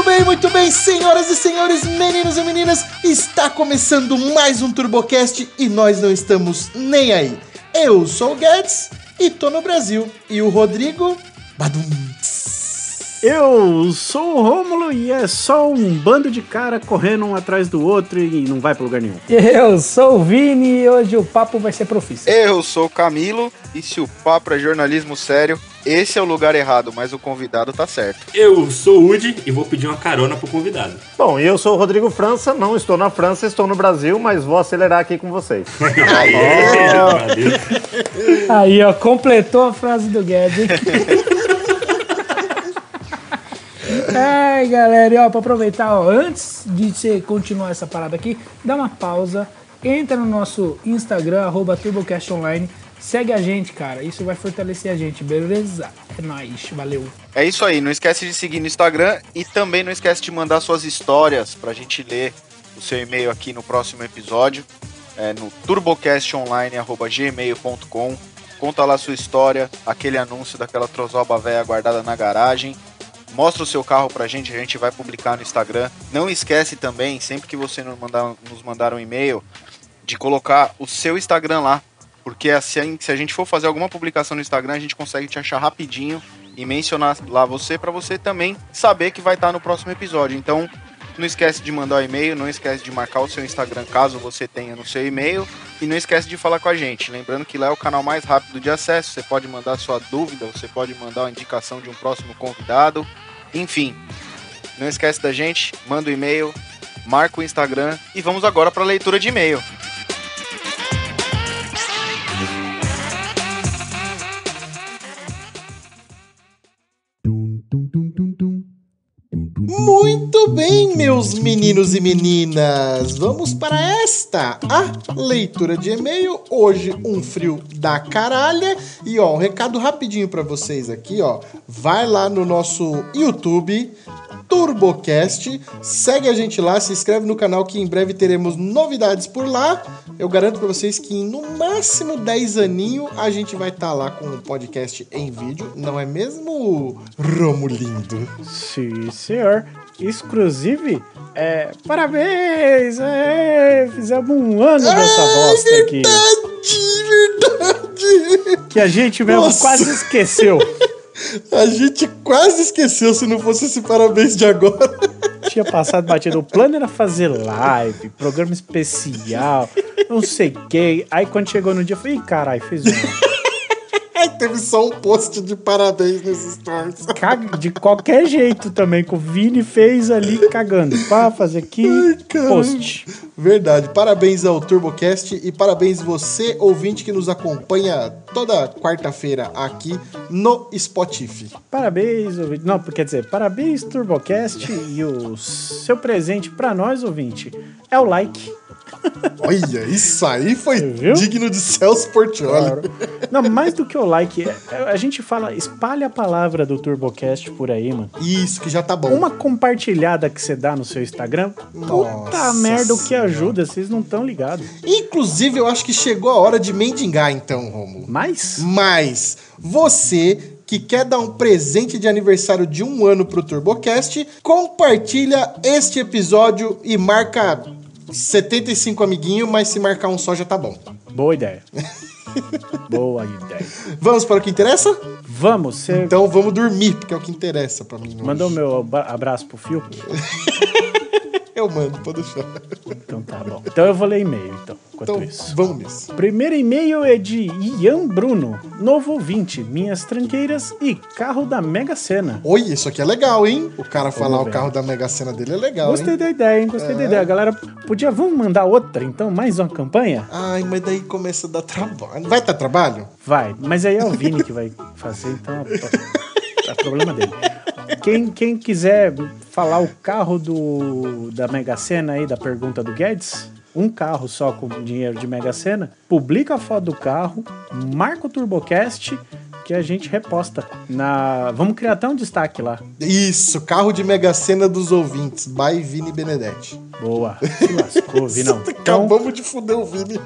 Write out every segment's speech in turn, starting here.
Muito bem, muito bem, senhoras e senhores, meninos e meninas, está começando mais um TurboCast e nós não estamos nem aí. Eu sou o Guedes e tô no Brasil. E o Rodrigo. Badum. Eu sou o Rômulo e é só um bando de cara correndo um atrás do outro e não vai pra lugar nenhum. Eu sou o Vini e hoje o papo vai ser profissa. Eu sou o Camilo e se o papo é jornalismo sério, esse é o lugar errado, mas o convidado tá certo. Eu sou o Udi e vou pedir uma carona pro convidado. Bom, eu sou o Rodrigo França, não estou na França, estou no Brasil, mas vou acelerar aqui com vocês. Aí, ó, completou a frase do Guedes. Ai, galera, e ó, pra aproveitar, ó, antes de você continuar essa parada aqui, dá uma pausa, entra no nosso Instagram, arroba TurboCastOnline, segue a gente, cara, isso vai fortalecer a gente, beleza? É nóis, valeu. É isso aí, não esquece de seguir no Instagram e também não esquece de mandar suas histórias pra gente ler o seu e-mail aqui no próximo episódio, é, no turbocastonline.gmail.com. Conta lá sua história, aquele anúncio daquela trozoba velha guardada na garagem. Mostra o seu carro pra gente, a gente vai publicar no Instagram. Não esquece também, sempre que você nos mandar, nos mandar um e-mail, de colocar o seu Instagram lá. Porque assim, se a gente for fazer alguma publicação no Instagram, a gente consegue te achar rapidinho e mencionar lá você para você também saber que vai estar no próximo episódio. Então, não esquece de mandar o e-mail, não esquece de marcar o seu Instagram caso você tenha no seu e-mail e não esquece de falar com a gente. Lembrando que lá é o canal mais rápido de acesso, você pode mandar sua dúvida, você pode mandar uma indicação de um próximo convidado. Enfim, não esquece da gente, manda o e-mail, marca o Instagram e vamos agora para a leitura de e-mail. Muito bem, meus meninos e meninas. Vamos para esta, a leitura de e-mail. Hoje um frio da caralha. E ó, um recado rapidinho para vocês aqui, ó. Vai lá no nosso YouTube, TurboCast. Segue a gente lá, se inscreve no canal que em breve teremos novidades por lá. Eu garanto para vocês que em no máximo 10 aninho a gente vai estar lá com o podcast em vídeo, não é mesmo, Romulindo? Sim, senhor. Exclusive, é, parabéns! É, fizemos um ano dessa bosta aqui. verdade! Que a gente mesmo Nossa. quase esqueceu. A gente quase esqueceu se não fosse esse parabéns de agora. Tinha passado batido. O plano era fazer live, programa especial, não sei o que. Aí quando chegou no dia, eu falei, ih, caralho, fez um. Ai, teve só um post de parabéns nesses stories. Caga de qualquer jeito também, que o Vini fez ali cagando. Pá, fazer aqui, caramba. post. Verdade. Parabéns ao TurboCast e parabéns você, ouvinte, que nos acompanha toda quarta-feira aqui no Spotify. Parabéns, ouvinte. Não, quer dizer, parabéns, TurboCast. E o seu presente pra nós, ouvinte, é o like. Olha, isso aí foi Viu? digno de Celso Portioli. Claro. Não, mais do que o like, é- a gente fala, espalha a palavra do TurboCast por aí, mano. Isso, que já tá bom. Uma compartilhada que você dá no seu Instagram, puta Nossa merda, o que ajuda, vocês não estão ligados. Inclusive, eu acho que chegou a hora de mendigar, então, Romulo. Mas, Mas você que quer dar um presente de aniversário de um ano pro TurboCast, compartilha este episódio e marca 75 amiguinhos, mas se marcar um só já tá bom. boa ideia. boa ideia. Vamos para o que interessa? Vamos, você Então vamos dormir, porque é o que interessa pra mim. mandou meu abra- abraço pro Fio? Eu mando, pode deixar. Então tá bom. Então eu vou ler e-mail, então, enquanto Então isso. vamos nisso. Primeiro e-mail é de Ian Bruno, novo ouvinte, minhas tranqueiras e carro da Mega Sena. Oi, isso aqui é legal, hein? O cara falar o carro da Mega Sena dele é legal, Gostei hein? da ideia, hein? Gostei da ideia. Galera, podia, vamos mandar outra, então? Mais uma campanha? Ai, mas daí começa a dar trabalho. Vai dar trabalho? Vai, mas aí é o Vini que vai fazer, então é problema dele. Quem, quem quiser falar o carro do, da Mega Sena aí, da pergunta do Guedes, um carro só com dinheiro de Mega Sena, publica a foto do carro, marca o TurboCast que a gente reposta. Na... Vamos criar até um destaque lá. Isso, carro de Mega Sena dos ouvintes, by Vini Benedetti. Boa. Se lascou, Vinão. Então, Acabamos de fuder o Vini.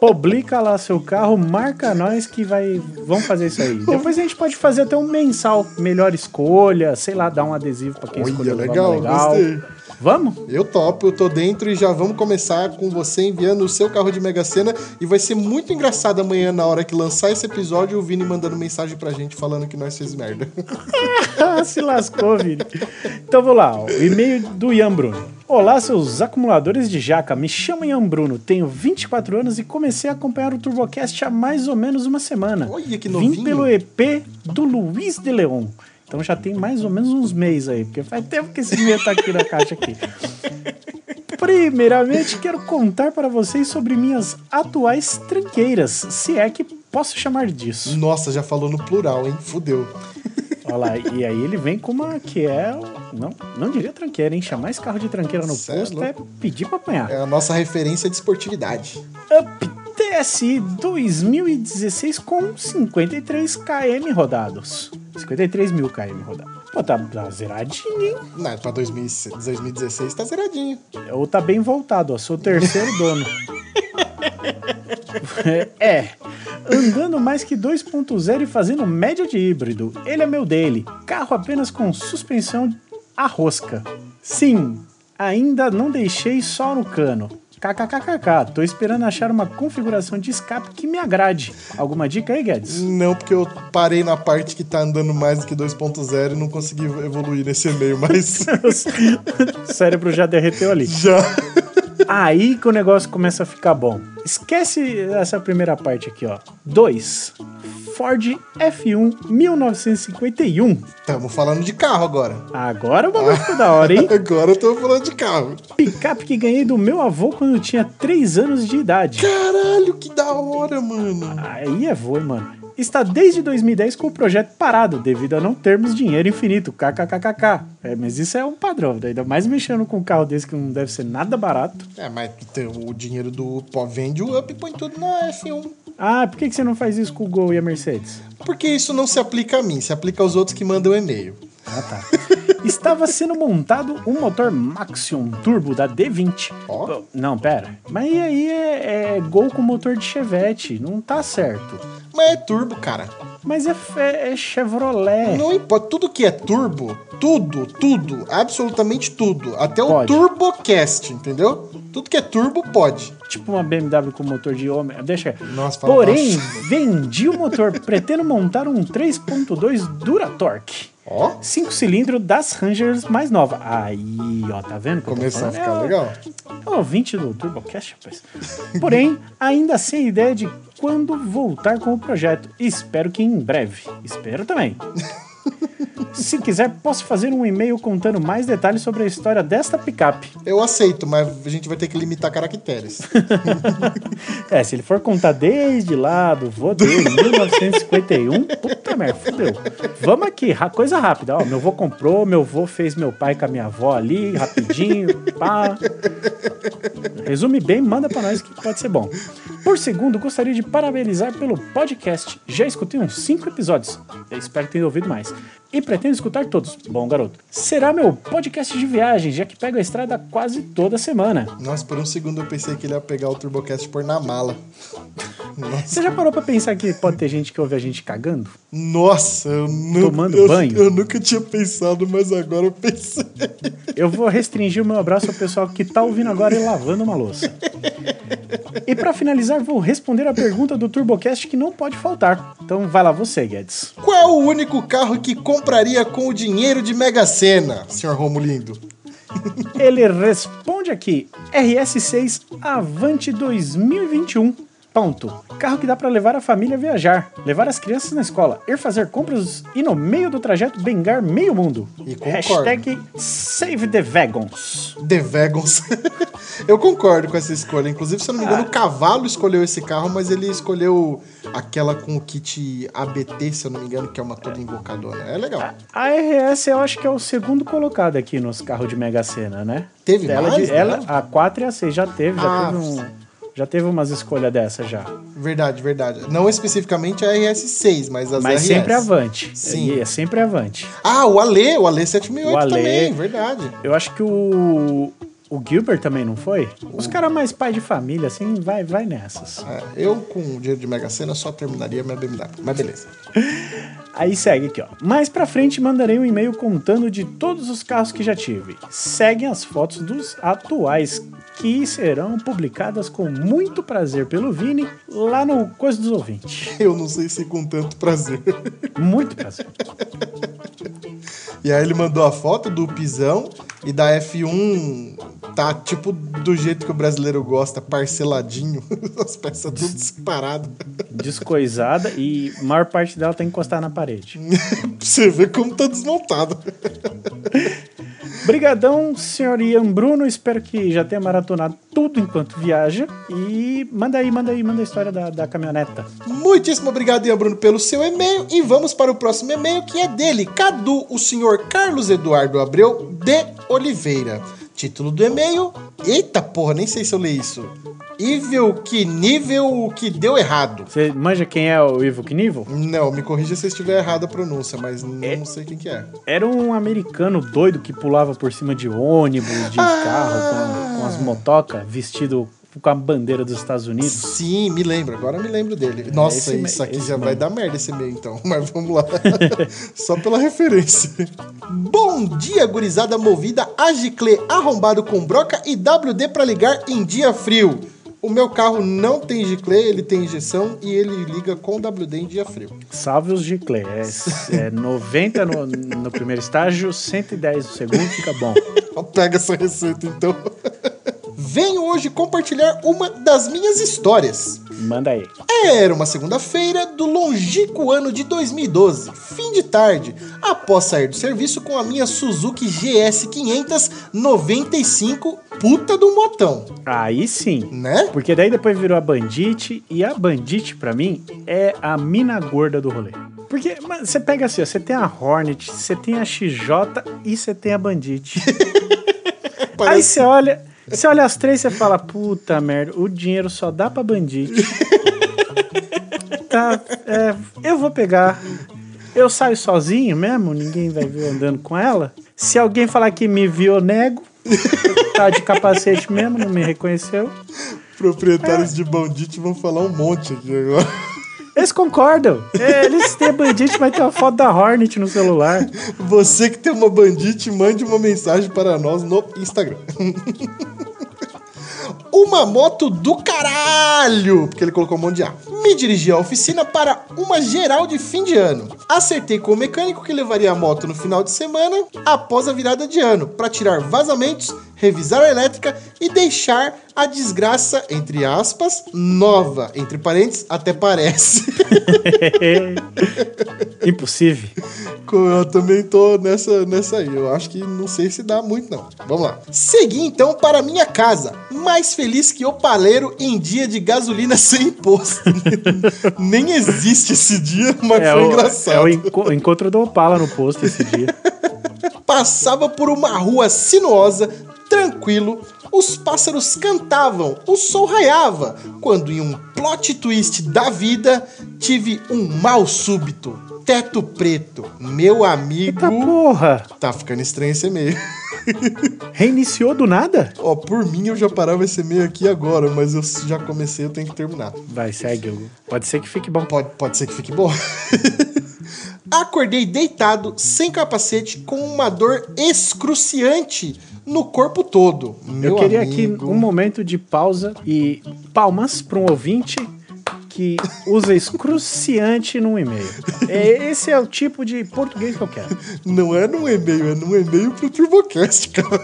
Publica lá seu carro, marca nós que vai. Vamos fazer isso aí. Depois a gente pode fazer até um mensal, melhor escolha, sei lá, dar um adesivo pra quem Olha, escolheu. legal, legal. gostei. Vamos? Eu topo, eu tô dentro e já vamos começar com você enviando o seu carro de Mega Sena. E vai ser muito engraçado amanhã, na hora que lançar esse episódio, o Vini mandando mensagem pra gente falando que nós fez merda. Ah, Se lascou, Vini. Então vou lá, ó, o e-mail do Ian Bruno. Olá, seus acumuladores de jaca. Me chamo Ian Bruno, tenho 24 anos e comecei a acompanhar o TurboCast há mais ou menos uma semana. Olha que Vim novinho. pelo EP do Luiz de Leon. Então já tem mais ou menos uns meses aí, porque faz tempo que esse e-mail tá aqui na caixa aqui. Primeiramente, quero contar para vocês sobre minhas atuais tranqueiras, se é que posso chamar disso. Nossa, já falou no plural, hein? Fudeu. Olha lá, e aí ele vem com uma que é. Não, não diria tranqueira, hein? Chamar esse carro de tranqueira no Cê é posto é, louco. pedir pra apanhar. É a nossa referência de esportividade. Up TSI 2016 com 53 km rodados. 53 mil km rodados. Pô, tá, tá zeradinho, hein? Não, pra 2016 2016 tá zeradinho. Ou tá bem voltado, ó. Sou o terceiro dono. é. Andando mais que 2.0 e fazendo média de híbrido. Ele é meu dele. Carro apenas com suspensão a rosca. Sim, ainda não deixei só no cano. KKKKK, tô esperando achar uma configuração de escape que me agrade. Alguma dica aí, Guedes? Não, porque eu parei na parte que tá andando mais do que 2.0 e não consegui evoluir nesse e-mail, mas o cérebro já derreteu ali. já. Aí que o negócio começa a ficar bom. Esquece essa primeira parte aqui, ó. 2. Ford F1 1951. Estamos falando de carro agora. Agora o bagulho ficou da hora, hein? Agora eu tô falando de carro. Picape que ganhei do meu avô quando eu tinha 3 anos de idade. Caralho, que da hora, mano. Aí é vô, mano. Está desde 2010 com o projeto parado, devido a não termos dinheiro infinito. KKKKK. É, mas isso é um padrão, ainda mais mexendo com um carro desse que não deve ser nada barato. É, mas o dinheiro do pó vende o up e põe tudo na F1. Ah, por que que você não faz isso com o Gol e a Mercedes? Porque isso não se aplica a mim, se aplica aos outros que mandam e-mail. Ah, tá. Estava sendo montado um motor Maxion Turbo da D20. Ó. Não, pera. Mas aí é, é Gol com motor de Chevette. Não tá certo. Mas é turbo, cara. Mas é, é, é Chevrolet. Não importa, tudo que é turbo, tudo, tudo, absolutamente tudo. Até o Pode. TurboCast, entendeu? Tudo que é turbo pode. Tipo uma BMW com motor de homem. Deixa. Nossa, fala Porém, baixo. vendi o motor. Pretendo montar um 3.2 Duratorque. Ó, 5 cilindros das Rangers mais nova. Aí, ó, tá vendo? começou a ficar É, legal. É o ouvinte do TurboCast, rapaz. Porém, ainda sem ideia de quando voltar com o projeto. Espero que em breve. Espero também. Se quiser, posso fazer um e-mail contando mais detalhes sobre a história desta picape. Eu aceito, mas a gente vai ter que limitar caracteres. É, se ele for contar desde lá do vô dele, 1951, puta merda, fudeu. Vamos aqui, coisa rápida. Ó, meu vô comprou, meu vô fez meu pai com a minha avó ali, rapidinho, pá. Resume bem, manda pra nós que pode ser bom. Por segundo, gostaria de parabenizar pelo podcast. Já escutei uns 5 episódios. Eu espero que tenha ouvido mais. E pretendo escutar todos. Bom, garoto. Será meu podcast de viagem, já que pego a estrada quase toda semana. Nossa, por um segundo eu pensei que ele ia pegar o TurboCast pôr na mala. Nossa, Você já parou pra pensar que pode ter gente que ouve a gente cagando? Nossa eu nunca. Tomando eu, banho? Eu nunca tinha pensado, mas agora eu pensei. Eu vou restringir o meu abraço ao pessoal que tá ouvindo agora e lavando uma louça. E pra finalizar, vou responder a pergunta do TurboCast que não pode faltar. Então vai lá você, Guedes. Qual é o único carro que compraria com o dinheiro de Mega Sena, senhor Romulindo? Ele responde aqui: RS6 Avante 2021. Ponto. Carro que dá pra levar a família a viajar, levar as crianças na escola, ir fazer compras e no meio do trajeto bengar meio mundo. E concordo. Hashtag Save the Vagons. The Vagons. eu concordo com essa escolha. Inclusive, se eu não me engano, Ah. o Cavalo escolheu esse carro, mas ele escolheu aquela com o kit ABT, se eu não me engano, que é uma toda invocadora. É legal. A RS eu acho que é o segundo colocado aqui nos carros de Mega Sena, né? Teve ela, mais, de- ela? A 4 e a 6 já teve, já Ah. teve um. Já teve umas escolhas dessa já. Verdade, verdade. Não especificamente a RS6, mas as Mas RS. sempre avante. Sim. É, é sempre avante. Ah, o Ale, o Ale 7008 O Ale. também, verdade. Eu acho que o. O Gilbert também não foi? Os caras mais pai de família, assim, vai, vai nessas. É, eu, com o dinheiro de Mega Sena, só terminaria minha BMW. Mas beleza. Aí segue aqui, ó. Mais pra frente mandarei um e-mail contando de todos os carros que já tive. Seguem as fotos dos atuais, que serão publicadas com muito prazer pelo Vini lá no Coisa dos Ouvintes. Eu não sei se com tanto prazer. Muito prazer. E aí ele mandou a foto do pisão e da F1 tá tipo do jeito que o brasileiro gosta, parceladinho. As peças tudo separado. Descoisada e a maior parte dela tem que encostar na parede. pra você ver como tá desmontado. Brigadão, senhor Ian Bruno. Espero que já tenha maratonado tudo enquanto viaja. E manda aí, manda aí, manda a história da, da caminhoneta. Muitíssimo obrigado, Ian Bruno, pelo seu e-mail. E vamos para o próximo e-mail, que é dele, Cadu, o senhor Carlos Eduardo Abreu de Oliveira. Título do e-mail. Eita porra, nem sei se eu li isso. Nível que nível que deu errado. Você manja quem é o Ivo Knievel? Não, me corrija se eu estiver errado a pronúncia, mas não É. sei quem que é. Era um americano doido que pulava por cima de ônibus, de carro, com, com as motocas, vestido com a bandeira dos Estados Unidos. Sim, me lembro, agora me lembro dele. Nossa, esse isso aqui já vai mesmo. dar merda esse e-mail então, mas vamos lá. Só pela referência. Bom dia, gurizada movida a Giclê, arrombado com broca e WD pra ligar em dia frio. O meu carro não tem giclê, ele tem injeção e ele liga com WD em dia frio. Salve os Giclé. É, é 90 no, no primeiro estágio, 110 no segundo, fica bom. Pega essa receita então. Venho hoje compartilhar uma das minhas histórias. Manda aí. Era uma segunda-feira do longínquo ano de 2012, fim de tarde, após sair do serviço com a minha Suzuki GS 500 95, puta do motão, Aí sim. né? Porque daí depois virou a Bandite, e a Bandite, pra mim, é a mina gorda do rolê. Porque você pega assim, ó, você tem a Hornet, você tem a XJ e você tem a Bandite. Aí você olha, você olha as três e fala, puta merda, o dinheiro só dá pra Bandite. tá, é, eu vou pegar. Eu saio sozinho mesmo, ninguém vai ver eu andando com ela. Se alguém falar que me viu, eu nego. Tá de capacete mesmo, não me reconheceu. proprietários de Bandit vão falar um monte aqui agora. Eles concordam. É, Eles têm a Bandit, mas tem uma foto da Hornet no celular. Você que tem uma Bandit, mande uma mensagem para nós no Instagram. Uma moto do caralho! Porque ele colocou um monte de A. Me dirigi à oficina para uma geral de fim de ano. Acertei com o mecânico que levaria a moto no final de semana após a virada de ano, para tirar vazamentos, revisar a elétrica e deixar a desgraça, entre aspas, nova. Entre parênteses, até parece. Impossível. Eu também tô nessa, nessa aí. Eu acho que não sei se dá muito, não. Vamos lá. Segui então para minha casa. Mais feliz que o paleiro em dia de gasolina sem imposto. Nem existe esse dia, mas É foi o, engraçado. é o enco- o encontro do Opala no posto esse dia. Passava por uma rua sinuosa, tranquilo. Os pássaros cantavam, o sol raiava, quando em um plot twist da vida tive um mal súbito. Teto preto, meu amigo. Eita porra! Tá ficando estranho esse e-mail. Reiniciou do nada? Ó, por mim eu já parava esse e-mail aqui agora, mas eu já comecei, eu tenho que terminar. Vai, segue. Pode ser que fique bom. Pode, pode ser que fique bom. Acordei deitado, sem capacete, com uma dor excruciante no corpo todo. Meu Eu queria amigo. aqui um momento de pausa e palmas para um ouvinte que usa excruciante num e-mail. É, Esse é o tipo de português que eu quero. Não é num e-mail, é num e-mail pro TurboCast, cara.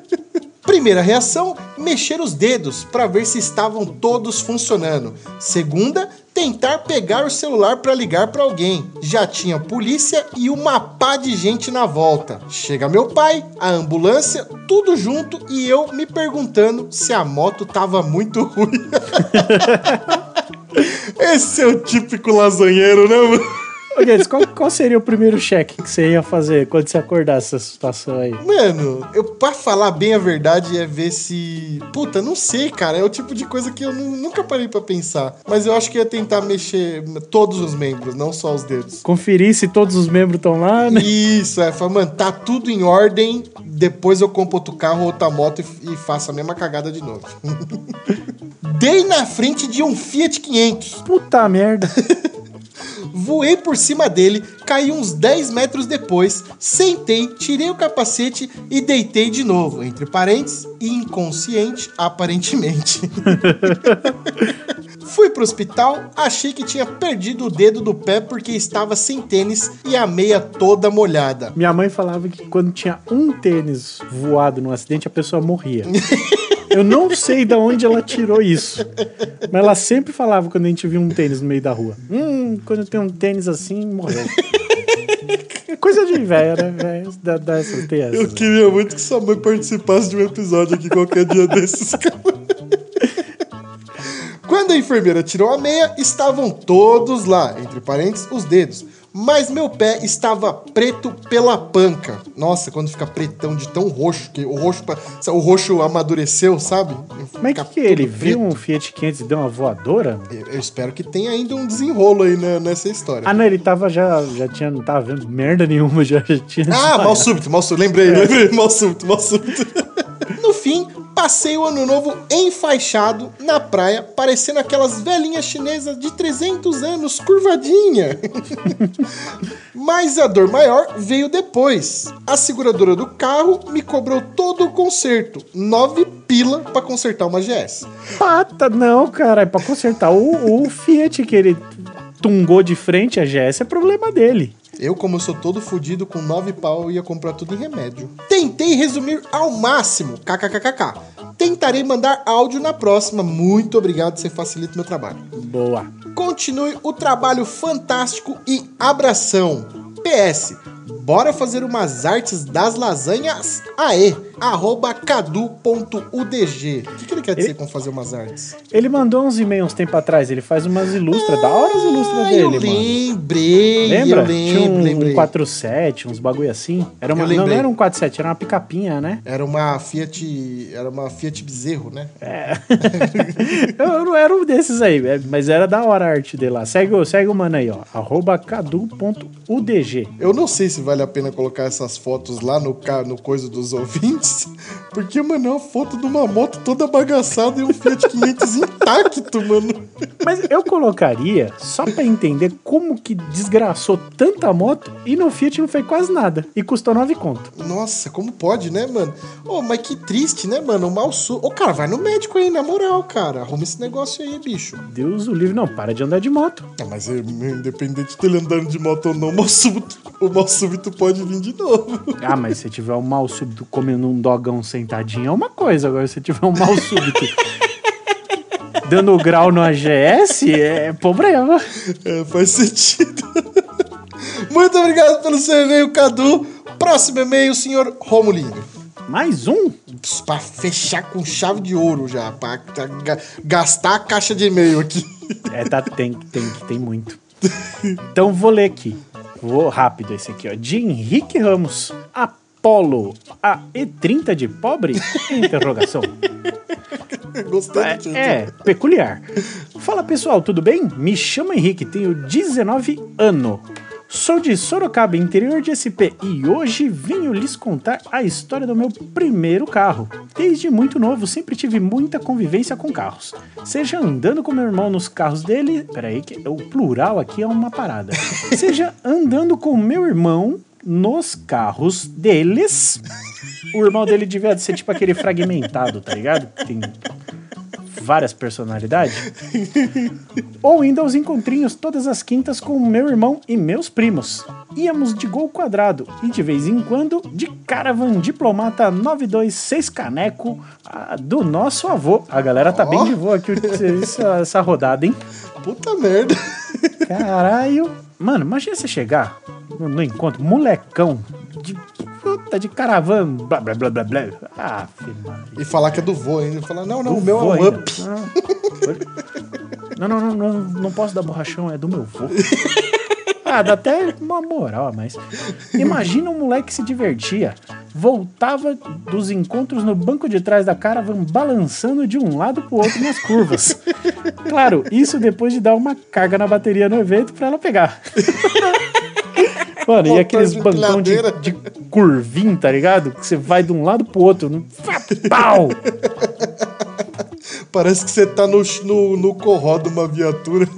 Primeira reação, mexer os dedos para ver se estavam todos funcionando. Segunda, tentar pegar o celular para ligar para alguém. Já tinha polícia e uma pá de gente na volta. Chega meu pai, a ambulância, tudo junto e eu me perguntando se a moto tava muito ruim. Esse é o típico lasanheiro, né? Ô, Guedes, qual, qual seria o primeiro cheque que você ia fazer quando você acordasse essa situação aí? Mano, eu pra falar bem a verdade é ver se. Puta, não sei, cara. É o tipo de coisa que eu nu- nunca parei pra pensar. Mas eu acho que ia tentar mexer todos os membros, não só os dedos. Conferir se todos os membros estão lá, né? Isso, é, falar, mano, tá tudo em ordem, Depois eu compro outro carro, outra moto e, e faço a mesma cagada de novo. Dei na frente de um Fiat 500. Puta merda. Voei por cima dele, caí uns 10 metros depois, sentei, tirei o capacete e deitei de novo, entre parênteses, inconsciente, aparentemente. Fui pro hospital, achei que tinha perdido o dedo do pé porque estava sem tênis e a meia toda molhada. Minha mãe falava que quando tinha um tênis voado num acidente, a pessoa morria. Eu não sei de onde ela tirou isso. Mas ela sempre falava quando a gente via um tênis no meio da rua. Hum, quando tem um tênis assim, morreu. Coisa de velho, né? Véio? Tem essas, Eu né? queria muito que sua mãe participasse de um episódio aqui qualquer dia desses, cara. Quando a enfermeira tirou a meia, estavam todos lá, entre parênteses, os dedos. Mas meu pé estava preto pela panca. Nossa, quando fica pretão de tão roxo, que o roxo, o roxo amadureceu, sabe? Mas Fica que, que ele todo viu preto. um Fiat 500 e deu uma voadora? Eu eu espero que tenha ainda um desenrolo aí na- nessa história. Ah, não, ele tava já, já tinha, não tava vendo merda nenhuma, já, já tinha. Ah, mal súbito, mal súbito. Lembrei, lembrei. Mal súbito, mal súbito. Passei o ano novo enfaixado na praia, parecendo aquelas velhinhas chinesas de 300 anos, curvadinha. Mas a dor maior veio depois. A seguradora do carro me cobrou todo o conserto, 9 pila pra consertar uma GS. Pata, não, cara, é pra consertar o, o Fiat que ele tungou de frente a GS é problema dele. Eu, como eu sou todo fudido, com 9 pau, ia comprar tudo em remédio. Tentei resumir ao máximo, kkkk. Tentarei mandar áudio na próxima. Muito obrigado, você facilita o meu trabalho. Boa. Continue o trabalho fantástico e abração. PS, bora fazer umas artes das lasanhas? Aê! Arroba cadu.udg. O que, que ele quer dizer com fazer umas artes? Ele mandou uns e-mails uns tempo atrás, ele faz umas ilustras, da hora as ilustras Ah, dele, eu mano. lembrei, Lembra? eu Tinha um, lembrei. um 47, uns bagulho assim. Era uma, não, não era um 47, era uma picapinha, né? Era uma Fiat, era uma Fiat Bezerro, né? Eu, eu não era um desses aí, é, mas era da hora a arte dele lá. Segue, segue o mano aí, ó. Arroba cadu.udg. Eu não sei se vale a pena colocar essas fotos lá no, no coisa dos ouvintes, porque, mano, é uma foto de uma moto toda bagaçada e um Fiat 500 intacto, mano. Mas eu colocaria só pra entender como que desgraçou tanta moto e no Fiat não fez quase nada. E custou 9 conto. Nossa, como pode, né, mano? Ô, mas que triste, né, mano? O mal su... Ô, cara, vai no médico aí, na moral, cara. Arruma esse negócio aí, bicho. Deus o livre, não, para de andar de moto. Ah, mas é, independente dele andando de moto ou não, o mal o mal súbito pode vir de novo. Ah, mas se tiver um mal súbito comendo um dogão sentadinho é uma coisa. Agora, se tiver um mal súbito dando grau no AGS, é problema. É, faz sentido. Muito obrigado pelo seu e-mail, Cadu. Próximo e-mail, senhor Romulinho. Mais um? Pra fechar com chave de ouro já, pra, pra ga- gastar a caixa de e-mail aqui. É, tá, tem, tem, tem muito. Então vou ler aqui. Vou rápido esse aqui, ó. De Henrique Ramos. Apolo, a E30 de pobre? Interrogação. Gostei É, título. é, peculiar. Fala pessoal, tudo bem? Me chamo Henrique, tenho 19 anos. Sou de Sorocaba, interior de SP, e hoje venho lhes contar a história do meu primeiro carro. Desde muito novo, sempre tive muita convivência com carros. Seja andando com meu irmão nos carros dele. Peraí, que o plural aqui é uma parada. Seja andando com meu irmão nos carros deles. O irmão dele devia ser tipo aquele fragmentado, tá ligado? Tem várias personalidades. Ou indo aos encontrinhos todas as quintas com meu irmão e meus primos. Íamos de gol quadrado e de vez em quando de Caravan Diplomata 926 Caneco ah, do nosso avô. A galera tá bem de boa aqui essa, essa rodada, hein? Puta merda. Caralho. Mano, imagina você chegar no, no encontro, molecão, de puta de caravan, blá blá blá blá blá. Ah. E falar que é do vô ainda. Falar, não, não, o meu é um up. Não, não, não, não, não posso dar borrachão, é do meu vô. Ah, dá até uma moral a mais. Imagina um moleque que se divertia. Voltava dos encontros no banco de trás da caravan, balançando de um lado pro outro nas curvas. Claro, isso depois de dar uma carga na bateria no evento pra ela pegar. Mano, e aqueles de bancão de, de curvinho, tá ligado? Que você vai de um lado pro outro. no- Pau! Parece que você tá no, no, no corró de uma viatura.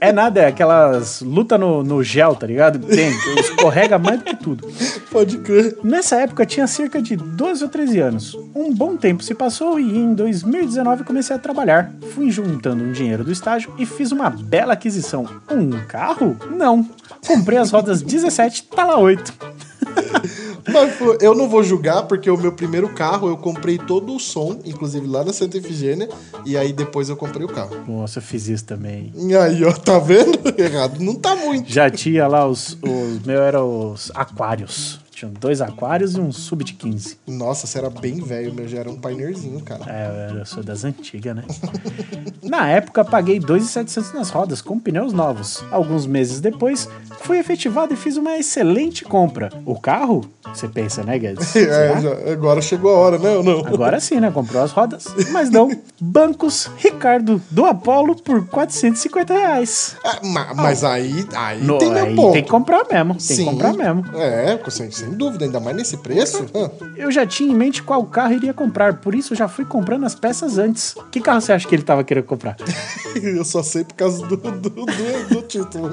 É nada, é aquelas luta no, no gel, tá ligado? Tem, escorrega mais do que tudo. Pode crer. Nessa época tinha cerca de 12 ou 13 anos. Um bom tempo se passou e em 2019 comecei a trabalhar. Fui juntando um dinheiro do estágio e fiz uma bela aquisição. Um carro? Não. Comprei as rodas 17, tá lá 8. Mas pô, eu não vou julgar, porque o meu primeiro carro eu comprei todo o som, inclusive lá na Santa Efigênia, e aí depois eu comprei o carro. Nossa, eu fiz isso também. E aí, ó, tá vendo? Errado não tá muito. Já tinha lá os. Os meus eram os aquários. Tinha dois aquários e um sub de 15. Nossa, você era bem velho, meu, já era um painerzinho, cara. É, eu sou das antigas, né? Na época, paguei 2,700 nas rodas, com pneus novos. Alguns meses depois, fui efetivado e fiz uma excelente compra. O carro? Você pensa, né, Guedes? É, já- agora chegou a hora, né? Ou não? Agora sim, né? Comprou as rodas. Mas não. Bancos Ricardo do Apollo por 450 reais. Ah, ma- mas aí, aí No- tem meu aí ponto. tem que comprar mesmo. Tem Sim. que comprar mesmo. É, sem, sem dúvida, ainda mais nesse preço. Hã. Eu já tinha em mente qual carro iria comprar, por isso eu já fui comprando as peças antes. Que carro você acha que ele tava querendo comprar? Eu só sei por causa do, do, do, do título.